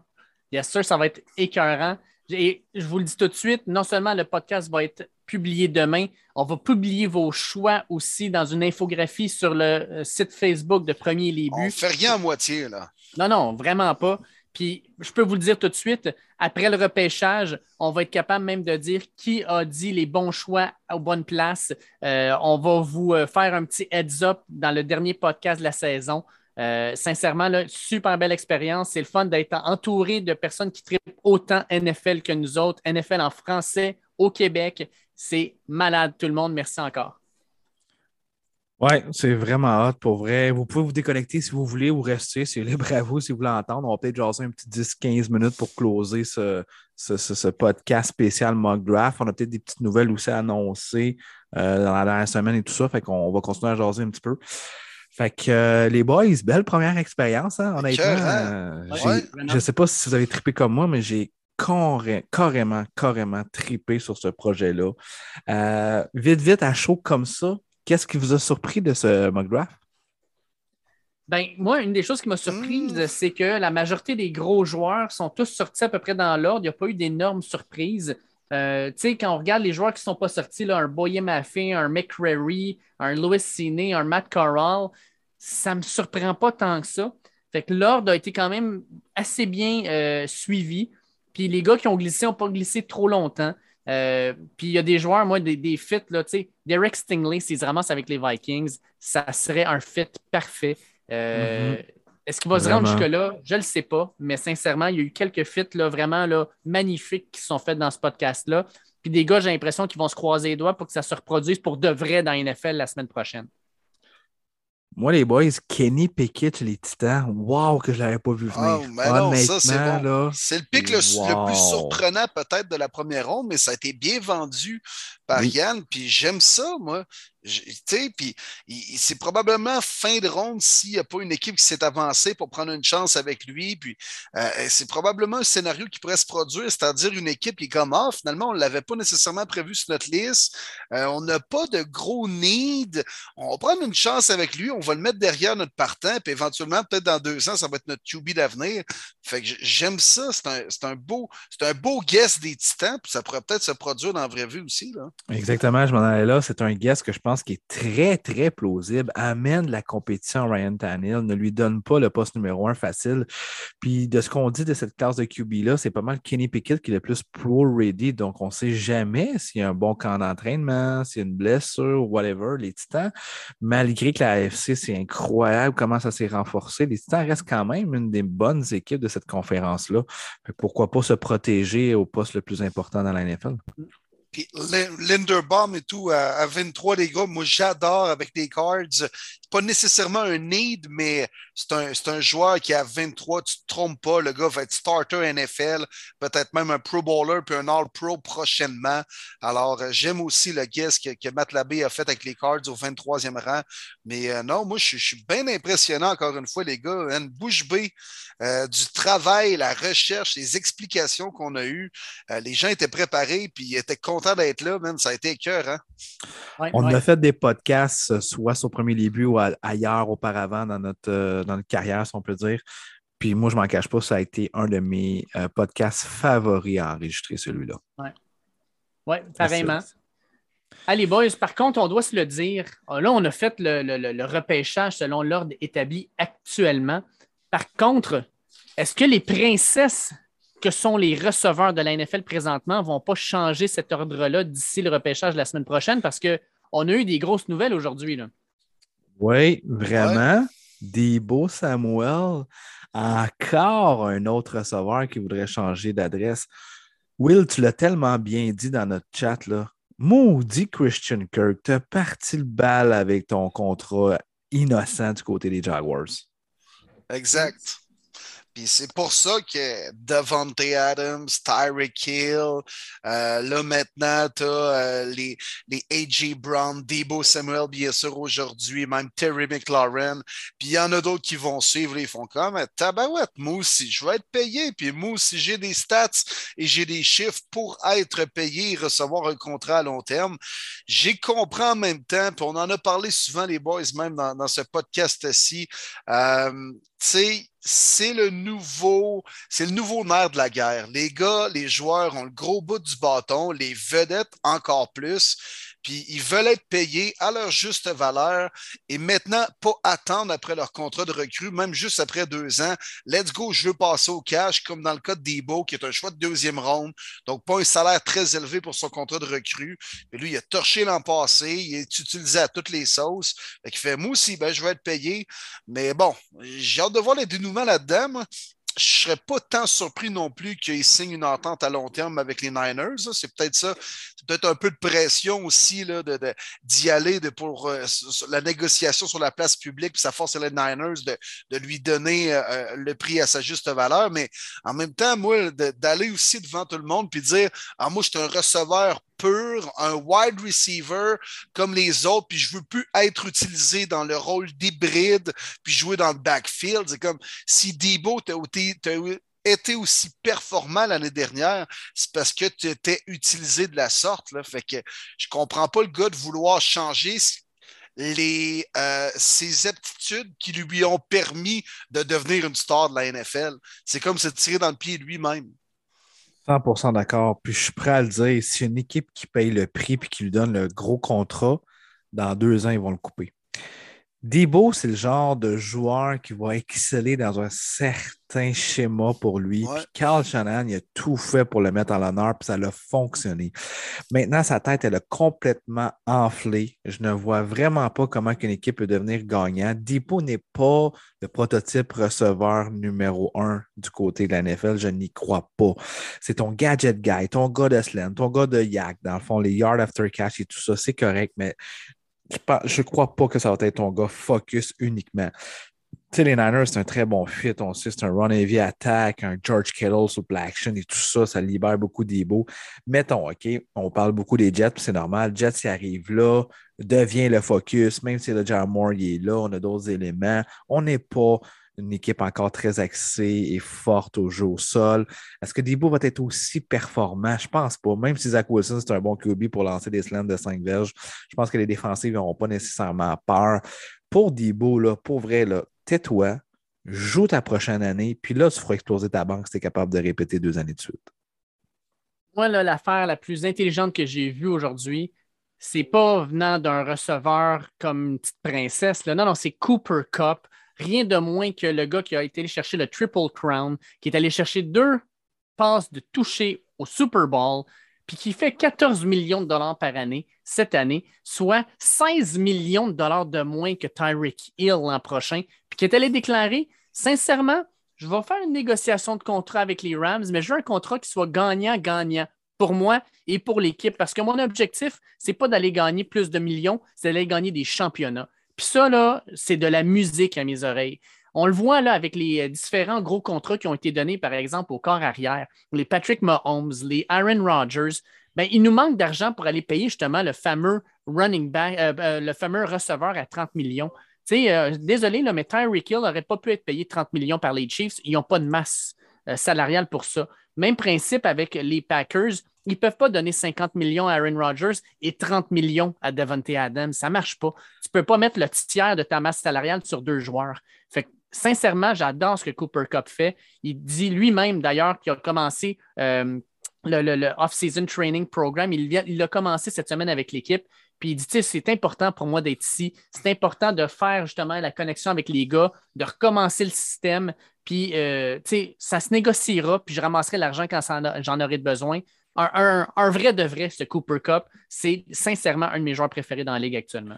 Yes, sir, ça va être écœurant. Et je vous le dis tout de suite, non seulement le podcast va être publié demain, on va publier vos choix aussi dans une infographie sur le euh, site Facebook de Premier Les Buts. On fait rien à moitié, là. Non, non, vraiment pas. Je peux vous le dire tout de suite, après le repêchage, on va être capable même de dire qui a dit les bons choix aux bonnes places. Euh, on va vous euh, faire un petit heads-up dans le dernier podcast de la saison. Euh, sincèrement, super belle expérience. C'est le fun d'être entouré de personnes qui traitent autant NFL que nous autres. NFL en français au Québec. C'est malade tout le monde. Merci encore. Oui, c'est vraiment hot pour vrai. Vous pouvez vous déconnecter si vous voulez ou rester. C'est libre à vous si vous voulez entendre. On va peut-être jaser un petit 10-15 minutes pour closer ce, ce, podcast spécial Mock Draft. On a peut-être des petites nouvelles aussi à annoncer euh, dans la dernière semaine et tout ça. Fait qu'on va continuer à jaser un petit peu. Fait que euh, les boys, belle première expérience, hein, honnêtement. Euh, je ne sais pas si vous avez trippé comme moi, mais j'ai carrément, carrément trippé sur ce projet-là. vite, vite, à chaud comme ça, Qu'est-ce qui vous a surpris de ce mock draft? Ben, moi, une des choses qui m'a surprise, hmm. c'est que la majorité des gros joueurs sont tous sortis à peu près dans l'ordre. Il n'y a pas eu d'énormes surprises. Euh, tu sais, quand on regarde les joueurs qui ne sont pas sortis, là, un Boye Maffin, un McCrary, un Louis Cine, un Matt Corral, ça ne me surprend pas tant que ça. Fait que l'ordre a été quand même assez bien euh, suivi. Puis les gars qui ont glissé n'ont pas glissé trop longtemps. Euh, puis il y a des joueurs, moi, des, des fits, là, tu sais, Derek Stingley, s'il se ramasse avec les Vikings, ça serait un fit parfait. Euh, mm-hmm. Est-ce qu'il va se rendre jusque-là? Je ne le sais pas, mais sincèrement, il y a eu quelques fits là, vraiment là, magnifiques qui sont faits dans ce podcast-là. Puis des gars, j'ai l'impression qu'ils vont se croiser les doigts pour que ça se reproduise pour de vrai dans NFL la semaine prochaine. Moi, les boys, Kenny Pickett, les Titans, wow, que je ne l'avais pas vu venir. Oh, mais non, ça, c'est bon. Le pic le, le, plus surprenant peut-être de la première ronde, mais ça a été bien vendu par oui. Yann, puis j'aime ça, moi. Puis c'est probablement fin de ronde s'il n'y a pas une équipe qui s'est avancée pour prendre une chance avec lui. Puis euh, c'est probablement un scénario qui pourrait se produire, c'est-à-dire une équipe qui est comme Ah, finalement, on ne l'avait pas nécessairement prévu sur notre liste. Euh, on n'a pas de gros need. On va prendre une chance avec lui, on va le mettre derrière notre partant, puis éventuellement, peut-être dans deux ans, ça va être notre QB d'avenir. Fait que j'aime ça. C'est un, un, beau, un beau guess des titans, puis ça pourrait peut-être se produire dans la vraie vie aussi. Là. Exactement, je m'en allais là. C'est un guess que je pense qui est très, très plausible. Amène la compétition à Ryan Tannehill, ne lui donne pas le poste numéro un facile. Puis de ce qu'on dit de cette classe de QB-là, c'est pas mal Kenny Pickett qui est le plus pro-ready. Donc, on ne sait jamais s'il y a un bon camp d'entraînement, s'il y a une blessure, whatever, les Titans. Malgré que la AFC, c'est incroyable comment ça s'est renforcé, les Titans restent quand même une des bonnes équipes de cette conférence-là. Pourquoi pas se protéger au poste le plus important dans la NFL? Linderbaum et tout, à, 23, les gars, moi j'adore avec les cards. Pas nécessairement un need, mais c'est un, un, joueur qui a 23, tu ne te trompes pas. Le gars va être starter NFL, peut-être même un Pro Bowler puis un All-Pro prochainement. Alors, euh, j'aime aussi le guess que, que, Matt Labbé a fait avec les cards au 23e rang. Mais euh, non, moi, je, je, suis bien impressionnant, encore une fois, les gars. Une bouche bée euh, du travail, la recherche, les explications qu'on a eues. Euh, les gens étaient préparés puis ils étaient contents d'être là, même. Ça a été cœur. Hein? Ouais, On ouais. a fait des podcasts, soit au premier début ou ailleurs auparavant dans notre, euh, dans notre carrière, si on peut dire. Puis moi, je ne m'en cache pas, ça a été un de mes euh, podcasts favoris à enregistrer, celui-là. Oui, ouais, pareillement. Allez, boys, par contre, on doit se le dire. Là, on a fait le, le, le repêchage selon l'ordre établi actuellement. Par contre, est-ce que les princesses que sont les receveurs de la NFL présentement ne vont pas changer cet ordre-là d'ici le repêchage de la semaine prochaine? Parce qu'on a eu des grosses nouvelles aujourd'hui. Oui, vraiment. Ouais. Debo Samuel, encore un autre receveur qui voudrait changer d'adresse. Will, tu l'as tellement bien dit dans notre chat, là. Maudit Christian Kirk, tu as parti le bal avec ton contrat innocent du côté des Jaguars. Exact. Puis c'est pour ça que Devontae Adams, Tyreek Hill, euh, là maintenant, tu as euh, les, les A.J. Brown, Debo Samuel, bien sûr, aujourd'hui, même Terry McLaurin. Puis il y en a d'autres qui vont suivre, ils font comme tabarouette, moi aussi, je vais être payé. Puis moi aussi, j'ai des stats et j'ai des chiffres pour être payé et recevoir un contrat à long terme. J'ai compris en même temps, puis on en a parlé souvent, les boys, même dans, ce podcast-ci. Euh, c'est le nouveau, c'est le nouveau nerf de la guerre. Les gars, les joueurs ont le gros bout du bâton, les vedettes encore plus. Puis ils veulent être payés à leur juste valeur et maintenant pas attendre après leur contrat de recrue, même juste après deux ans. Let's go, je veux passer au cash, comme dans le cas de Debo, qui est un choix de deuxième ronde, donc pas un salaire très élevé pour son contrat de recrue. Et lui, il a torché l'an passé, il est utilisé à toutes les sauces. Fait qu'il fait, moi aussi, ben, je vais être payé. Mais bon, j'ai hâte de voir les dénouements là-dedans. Ne serais pas tant surpris non plus qu'il signe une entente à long terme avec les Niners. C'est peut-être ça. C'est peut-être un peu de pression aussi là, de, d'y aller de, pour euh, la négociation sur la place publique, puis ça force les Niners de, de lui donner euh, le prix à sa juste valeur. Mais en même temps, moi, d'aller aussi devant tout le monde puis dire ah, moi, je suis un receveur pur, un wide receiver comme les autres, puis je veux plus être utilisé dans le rôle d'hybride, puis jouer dans le backfield. C'est comme si Debo t'a été aussi performant l'année dernière, c'est parce que tu étais utilisé de la sorte. Là. Fait que je comprends pas le gars de vouloir changer euh, ses aptitudes qui lui ont permis de devenir une star de la NFL. C'est comme se tirer dans le pied lui-même. 100% d'accord. Puis je suis prêt à le dire, si une équipe qui paye le prix et qui lui donne le gros contrat, dans deux ans, ils vont le couper. Debo, c'est le genre de joueur qui va exceller dans un certain schéma pour lui. Ouais. Puis Carl Shannon, il a tout fait pour le mettre en l'honneur, puis ça a fonctionné. Maintenant, sa tête, elle a complètement enflé. Je ne vois vraiment pas comment une équipe peut devenir gagnant. Debo n'est pas le prototype receveur numéro un du côté de la NFL. Je n'y crois pas. C'est ton gadget guy, ton gars de slam, ton gars de yak, dans le fond, les yard after catch et tout ça, c'est correct, mais je ne crois pas que ça va être ton gars focus uniquement. Tu sais, les Niners, c'est un très bon fit. On sait, c'est un run heavy attack, un George Kittle sur action et tout ça, ça libère beaucoup d'ego. Mettons, OK, on parle beaucoup des Jets, c'est normal. Jets, il arrive là, devient le focus, même si le Moore est là, on a d'autres éléments. On n'est pas une équipe encore très axée et forte au jeu au sol. Est-ce que Debo va être aussi performant? Je pense pas. Même si Zach Wilson, c'est un bon QB pour lancer des slams de 5 verges, je pense que les défensives n'auront pas nécessairement peur. Pour Debo, là, pour vrai, tais-toi, joue ta prochaine année, puis là, tu feras exploser ta banque si tu es capable de répéter deux années de suite. Moi, l'affaire la plus intelligente que j'ai vue aujourd'hui, c'est pas venant d'un receveur comme une petite princesse. Non, non, c'est Cooper Cup rien de moins que le gars qui a été allé chercher le Triple Crown, qui est allé chercher deux passes de toucher au Super Bowl, puis qui fait 14 millions de dollars par année cette année, soit 16 millions de dollars de moins que Tyreek Hill l'an prochain, puis qui est allé déclarer, sincèrement, je vais faire une négociation de contrat avec les Rams, mais je veux un contrat qui soit gagnant-gagnant pour moi et pour l'équipe, parce que mon objectif, ce n'est pas d'aller gagner plus de millions, c'est d'aller gagner des championnats. Puis ça, là, c'est de la musique à mes oreilles. On le voit là avec les euh, différents gros contrats qui ont été donnés, par exemple, au corps arrière, les Patrick Mahomes, les Aaron Rodgers. Ben, il nous manque d'argent pour aller payer justement le fameux running back, euh, euh, le fameux receveur à 30 millions. désolé, là, mais Tyreek Hill n'aurait pas pu être payé 30 millions par les Chiefs. Ils n'ont pas de masse salariale pour ça. Même principe avec les Packers. Ils ne peuvent pas donner 50 millions à Aaron Rodgers et 30 millions à Devontae Adams. Ça ne marche pas. Tu ne peux pas mettre le tiers de ta masse salariale sur deux joueurs. Fait sincèrement, j'adore ce que Cooper Cup fait. Il dit lui-même, d'ailleurs, qu'il a commencé euh, le, off-season training program. Il, il a commencé cette semaine avec l'équipe. Puis il dit, c'est important pour moi d'être ici. C'est important de faire justement la connexion avec les gars, de recommencer le système. Puis, euh, ça se négociera, puis je ramasserai l'argent quand j'en aurai besoin un, vrai de vrai, ce Cooper Cup, c'est sincèrement un de mes joueurs préférés dans la ligue actuellement.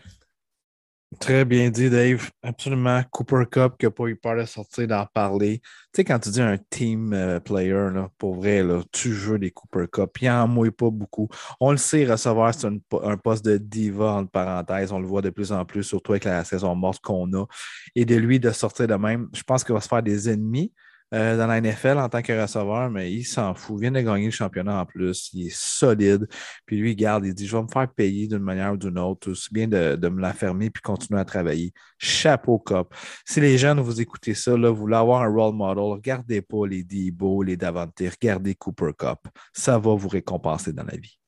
Très bien dit, Dave. Absolument. Cooper Cup qui n'a pas eu peur de sortir, d'en parler. Tu sais, quand tu dis un team euh, player, là, pour vrai, là, tu joues des Cooper Cup. Il n'en mouille pas beaucoup. On le sait, recevoir, c'est un, poste de diva, entre parenthèses. On le voit de plus en plus, surtout avec la saison morte qu'on a. Et de lui, de sortir de même, je pense qu'il va se faire des ennemis. Euh, dans la NFL en tant que receveur, mais il s'en fout. Il vient de gagner le championnat en plus. Il est solide. Puis lui, il garde, il dit Je vais me faire payer d'une manière ou d'une autre. C'est bien de, de me l'affermer puis continuer à travailler. Chapeau cop. Si les jeunes, vous écoutez ça, là, vous voulez avoir un role model, regardez pas les Debo, les Davante, regardez Cooper Cup. Ça va vous récompenser dans la vie.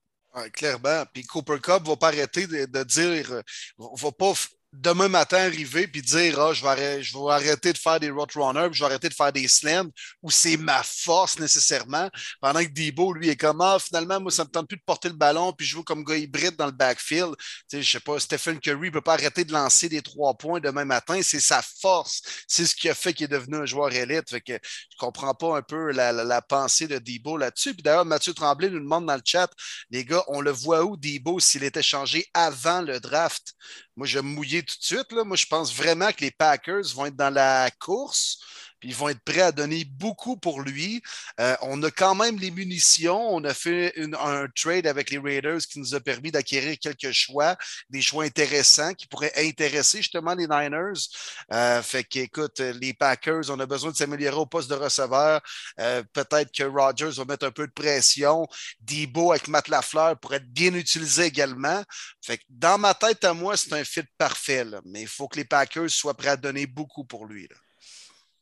clairement. Puis Cooper Cup va pas arrêter de, de dire, euh, va pas demain matin arriver puis dire ah, je, vais arrêter, de faire des runners, je vais arrêter de faire des slams, où c'est ma force nécessairement. Pendant que Debo, lui, est comme ah, finalement, moi, ça ne me tente plus de porter le ballon, puis je joue comme gars hybride dans le backfield. Tu sais, je sais pas, Stephen Curry ne peut pas arrêter de lancer des trois points demain matin. C'est sa force. C'est ce qui a fait qu'il est devenu un joueur élite. Fait que comprends pas un peu la, la, pensée de Debo là-dessus. Puis d'ailleurs, Mathieu Tremblay nous demande dans le chat, les gars, on le voit où Debo s'il était changé avant le draft? Moi, je vais me mouiller tout de suite. Là. Moi, je pense vraiment que les Packers vont être dans la course ils vont être prêts à donner beaucoup pour lui. Euh, on a quand même les munitions. On a fait un trade avec les Raiders qui nous a permis d'acquérir quelques choix, des choix intéressants qui pourraient intéresser justement les Niners. Euh, fait qu'écoute, les Packers, on a besoin de s'améliorer au poste de receveur. Euh, peut-être que Rodgers va mettre un peu de pression. Debo avec Matt Lafleur pourrait être bien utilisé également. Fait que dans ma tête à moi, c'est un fit parfait. Mais il faut que les Packers soient prêts à donner beaucoup pour lui.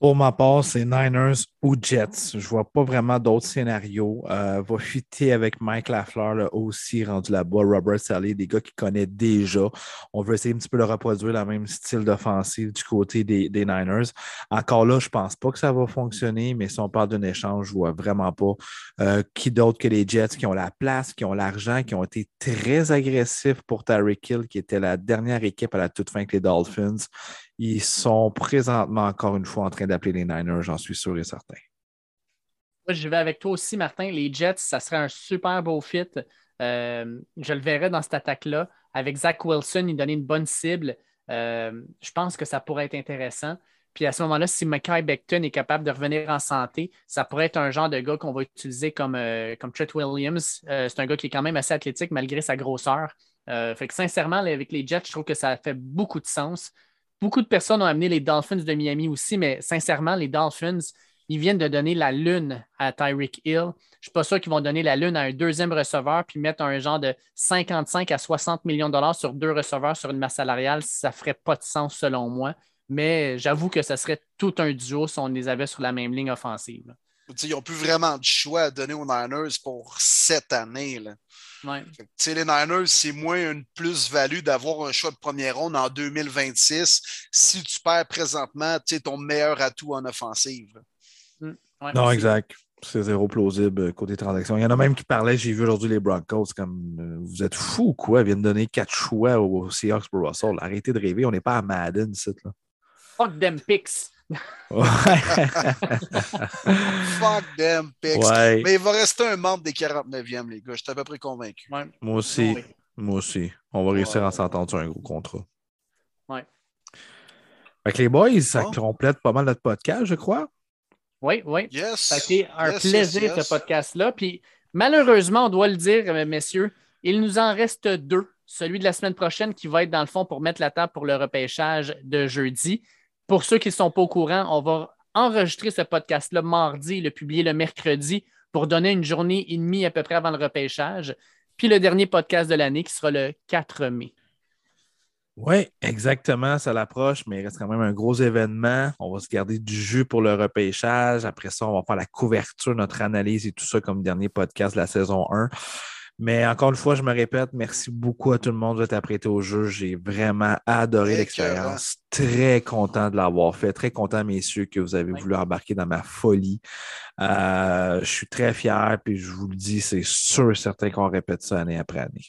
Pour ma part, c'est Niners ou Jets. Je vois pas vraiment d'autres scénarios. Euh, va fuiter avec Mike Lafleur là, aussi rendu là-bas. Robert Sally, des gars qui connaît déjà. On veut essayer un petit peu de reproduire le même style d'offensive du côté des, Niners. Encore là, je pense pas que ça va fonctionner, mais si on parle d'un échange, je vois vraiment pas euh, qui d'autre que les Jets qui ont la place, qui ont l'argent, qui ont été très agressifs pour Tyreek Hill, qui était la dernière équipe à la toute fin avec les Dolphins. Ils sont présentement encore une fois en train d'appeler les Niners, j'en suis sûr et certain. Moi, je vais avec toi aussi, Martin. Les Jets, ça serait un super beau fit. Euh, je le verrais dans cette attaque-là. Avec Zach Wilson, il donnait une bonne cible. Euh, je pense que ça pourrait être intéressant. Puis à ce moment-là, si Mackay Beckton est capable de revenir en santé, ça pourrait être un genre de gars qu'on va utiliser comme, euh, comme Trent Williams. c'est un gars qui est quand même assez athlétique malgré sa grosseur. fait que sincèrement, avec les Jets, je trouve que ça fait beaucoup de sens. Beaucoup de personnes ont amené les Dolphins de Miami aussi, mais sincèrement, les Dolphins, ils viennent de donner la lune à Tyreek Hill. Je ne suis pas sûr qu'ils vont donner la lune à un deuxième receveur puis mettre un genre de 55 à 60 millions de dollars sur deux receveurs sur une masse salariale. Ça ne ferait pas de sens selon moi. Mais j'avoue que ça serait tout un duo si on les avait sur la même ligne offensive. Ils n'ont plus vraiment de choix à donner aux Niners pour cette année. les Niners, c'est moins une plus-value d'avoir un choix de première ronde en 2026 si tu perds présentement ton meilleur atout en offensive non, exact. C'est zéro plausible euh, côté transaction. Il y en a même qui parlaient, j'ai vu aujourd'hui les Broncos, comme euh, vous êtes fous ou quoi? Ils viennent donner quatre choix aux Seahawks pour Russell. Arrêtez de rêver, on n'est pas à Madden, là. Fuck them picks. Fuck them picks. Mais il va rester un membre des 49e, les gars. Je suis à peu près convaincu. Moi aussi. Moi aussi. On va réussir à s'entendre sur un gros contrat. Ouais. Avec les boys, ça complète pas mal notre podcast, je crois. Oui, oui. Yes. Ça a été un plaisir, ce podcast-là. Puis malheureusement, on doit le dire, euh, messieurs, il nous en reste deux. Celui de la semaine prochaine qui va être dans le fond pour mettre la table pour le repêchage de jeudi. Pour ceux qui ne sont pas au courant, on va enregistrer ce podcast-là mardi le publier le mercredi pour donner une journée et demie à peu près avant le repêchage. Puis le dernier podcast de l'année qui sera le 4 mai. Oui, exactement, ça l'approche, mais il reste quand même un gros événement. On va se garder du jus pour le repêchage. Après ça, on va faire la couverture, notre analyse et tout ça comme dernier podcast de la saison 1. Mais encore une fois, je me répète, merci beaucoup à tout le monde d'être apprêté au jeu. J'ai vraiment adoré l'expérience. Très content de l'avoir fait. Très content, messieurs, que vous avez voulu embarquer dans ma folie. Euh, je suis très fier, puis je vous le dis, c'est sûr et certain qu'on répète ça année après année.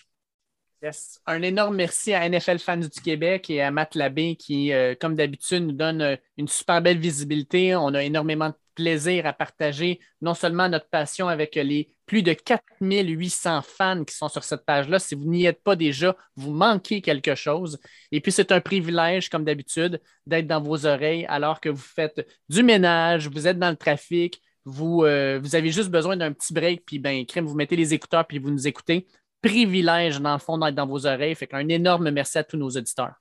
Un énorme merci à NFL Fans du Québec et à Matt Labbé qui, euh, comme d'habitude, nous donne euh, une super belle visibilité. On a énormément de plaisir à partager non seulement notre passion avec les plus de 4800 fans qui sont sur cette page-là. Si vous n'y êtes pas déjà, vous manquez quelque chose. Et puis, c'est un privilège, comme d'habitude, d'être dans vos oreilles alors que vous faites du ménage, vous êtes dans le trafic, vous, euh, vous avez juste besoin d'un petit break, puis ben, crème, vous mettez les écouteurs, puis vous nous écoutez privilège, dans le fond, d'être dans vos oreilles. Fait qu'un énorme merci à tous nos auditeurs.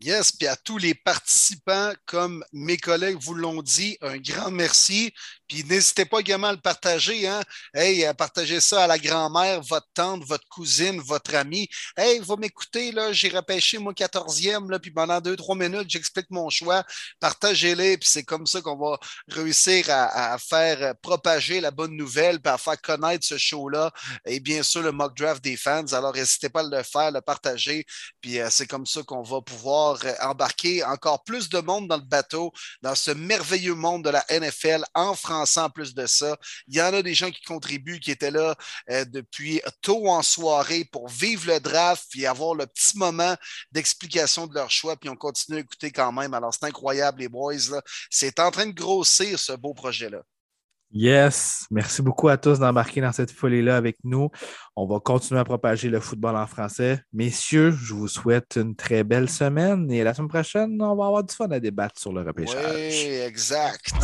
Yes, puis à tous les participants, comme mes collègues vous l'ont dit, un grand merci. Puis n'hésitez pas également à le partager. Hein? Hey, à partager ça à la grand-mère, votre tante, votre cousine, votre ami. Hey, va m'écouter, là, j'ai repêché mon 14e, là, puis pendant deux, trois minutes, j'explique mon choix. Partagez-les, puis c'est comme ça qu'on va réussir à, faire propager la bonne nouvelle, puis à faire connaître ce show-là. Et bien sûr, le mock draft des fans. Alors, n'hésitez pas à le faire, le partager. Puis euh, c'est comme ça qu'on va pouvoir euh, embarquer encore plus de monde dans le bateau, dans ce merveilleux monde de la NFL en en plus de ça. Il y en a des gens qui contribuent, qui étaient là euh, depuis tôt en soirée pour vivre le draft puis avoir le petit moment d'explication de leur choix, puis on continue à écouter quand même. Alors, c'est incroyable, les boys. C'est en train de grossir ce beau projet-là. Yes, merci beaucoup à tous d'embarquer dans cette folie-là avec nous. On va continuer à propager le football en français. Messieurs, je vous souhaite une très belle semaine et la semaine prochaine, on va avoir du fun à débattre sur le repêchage. Oui, exact.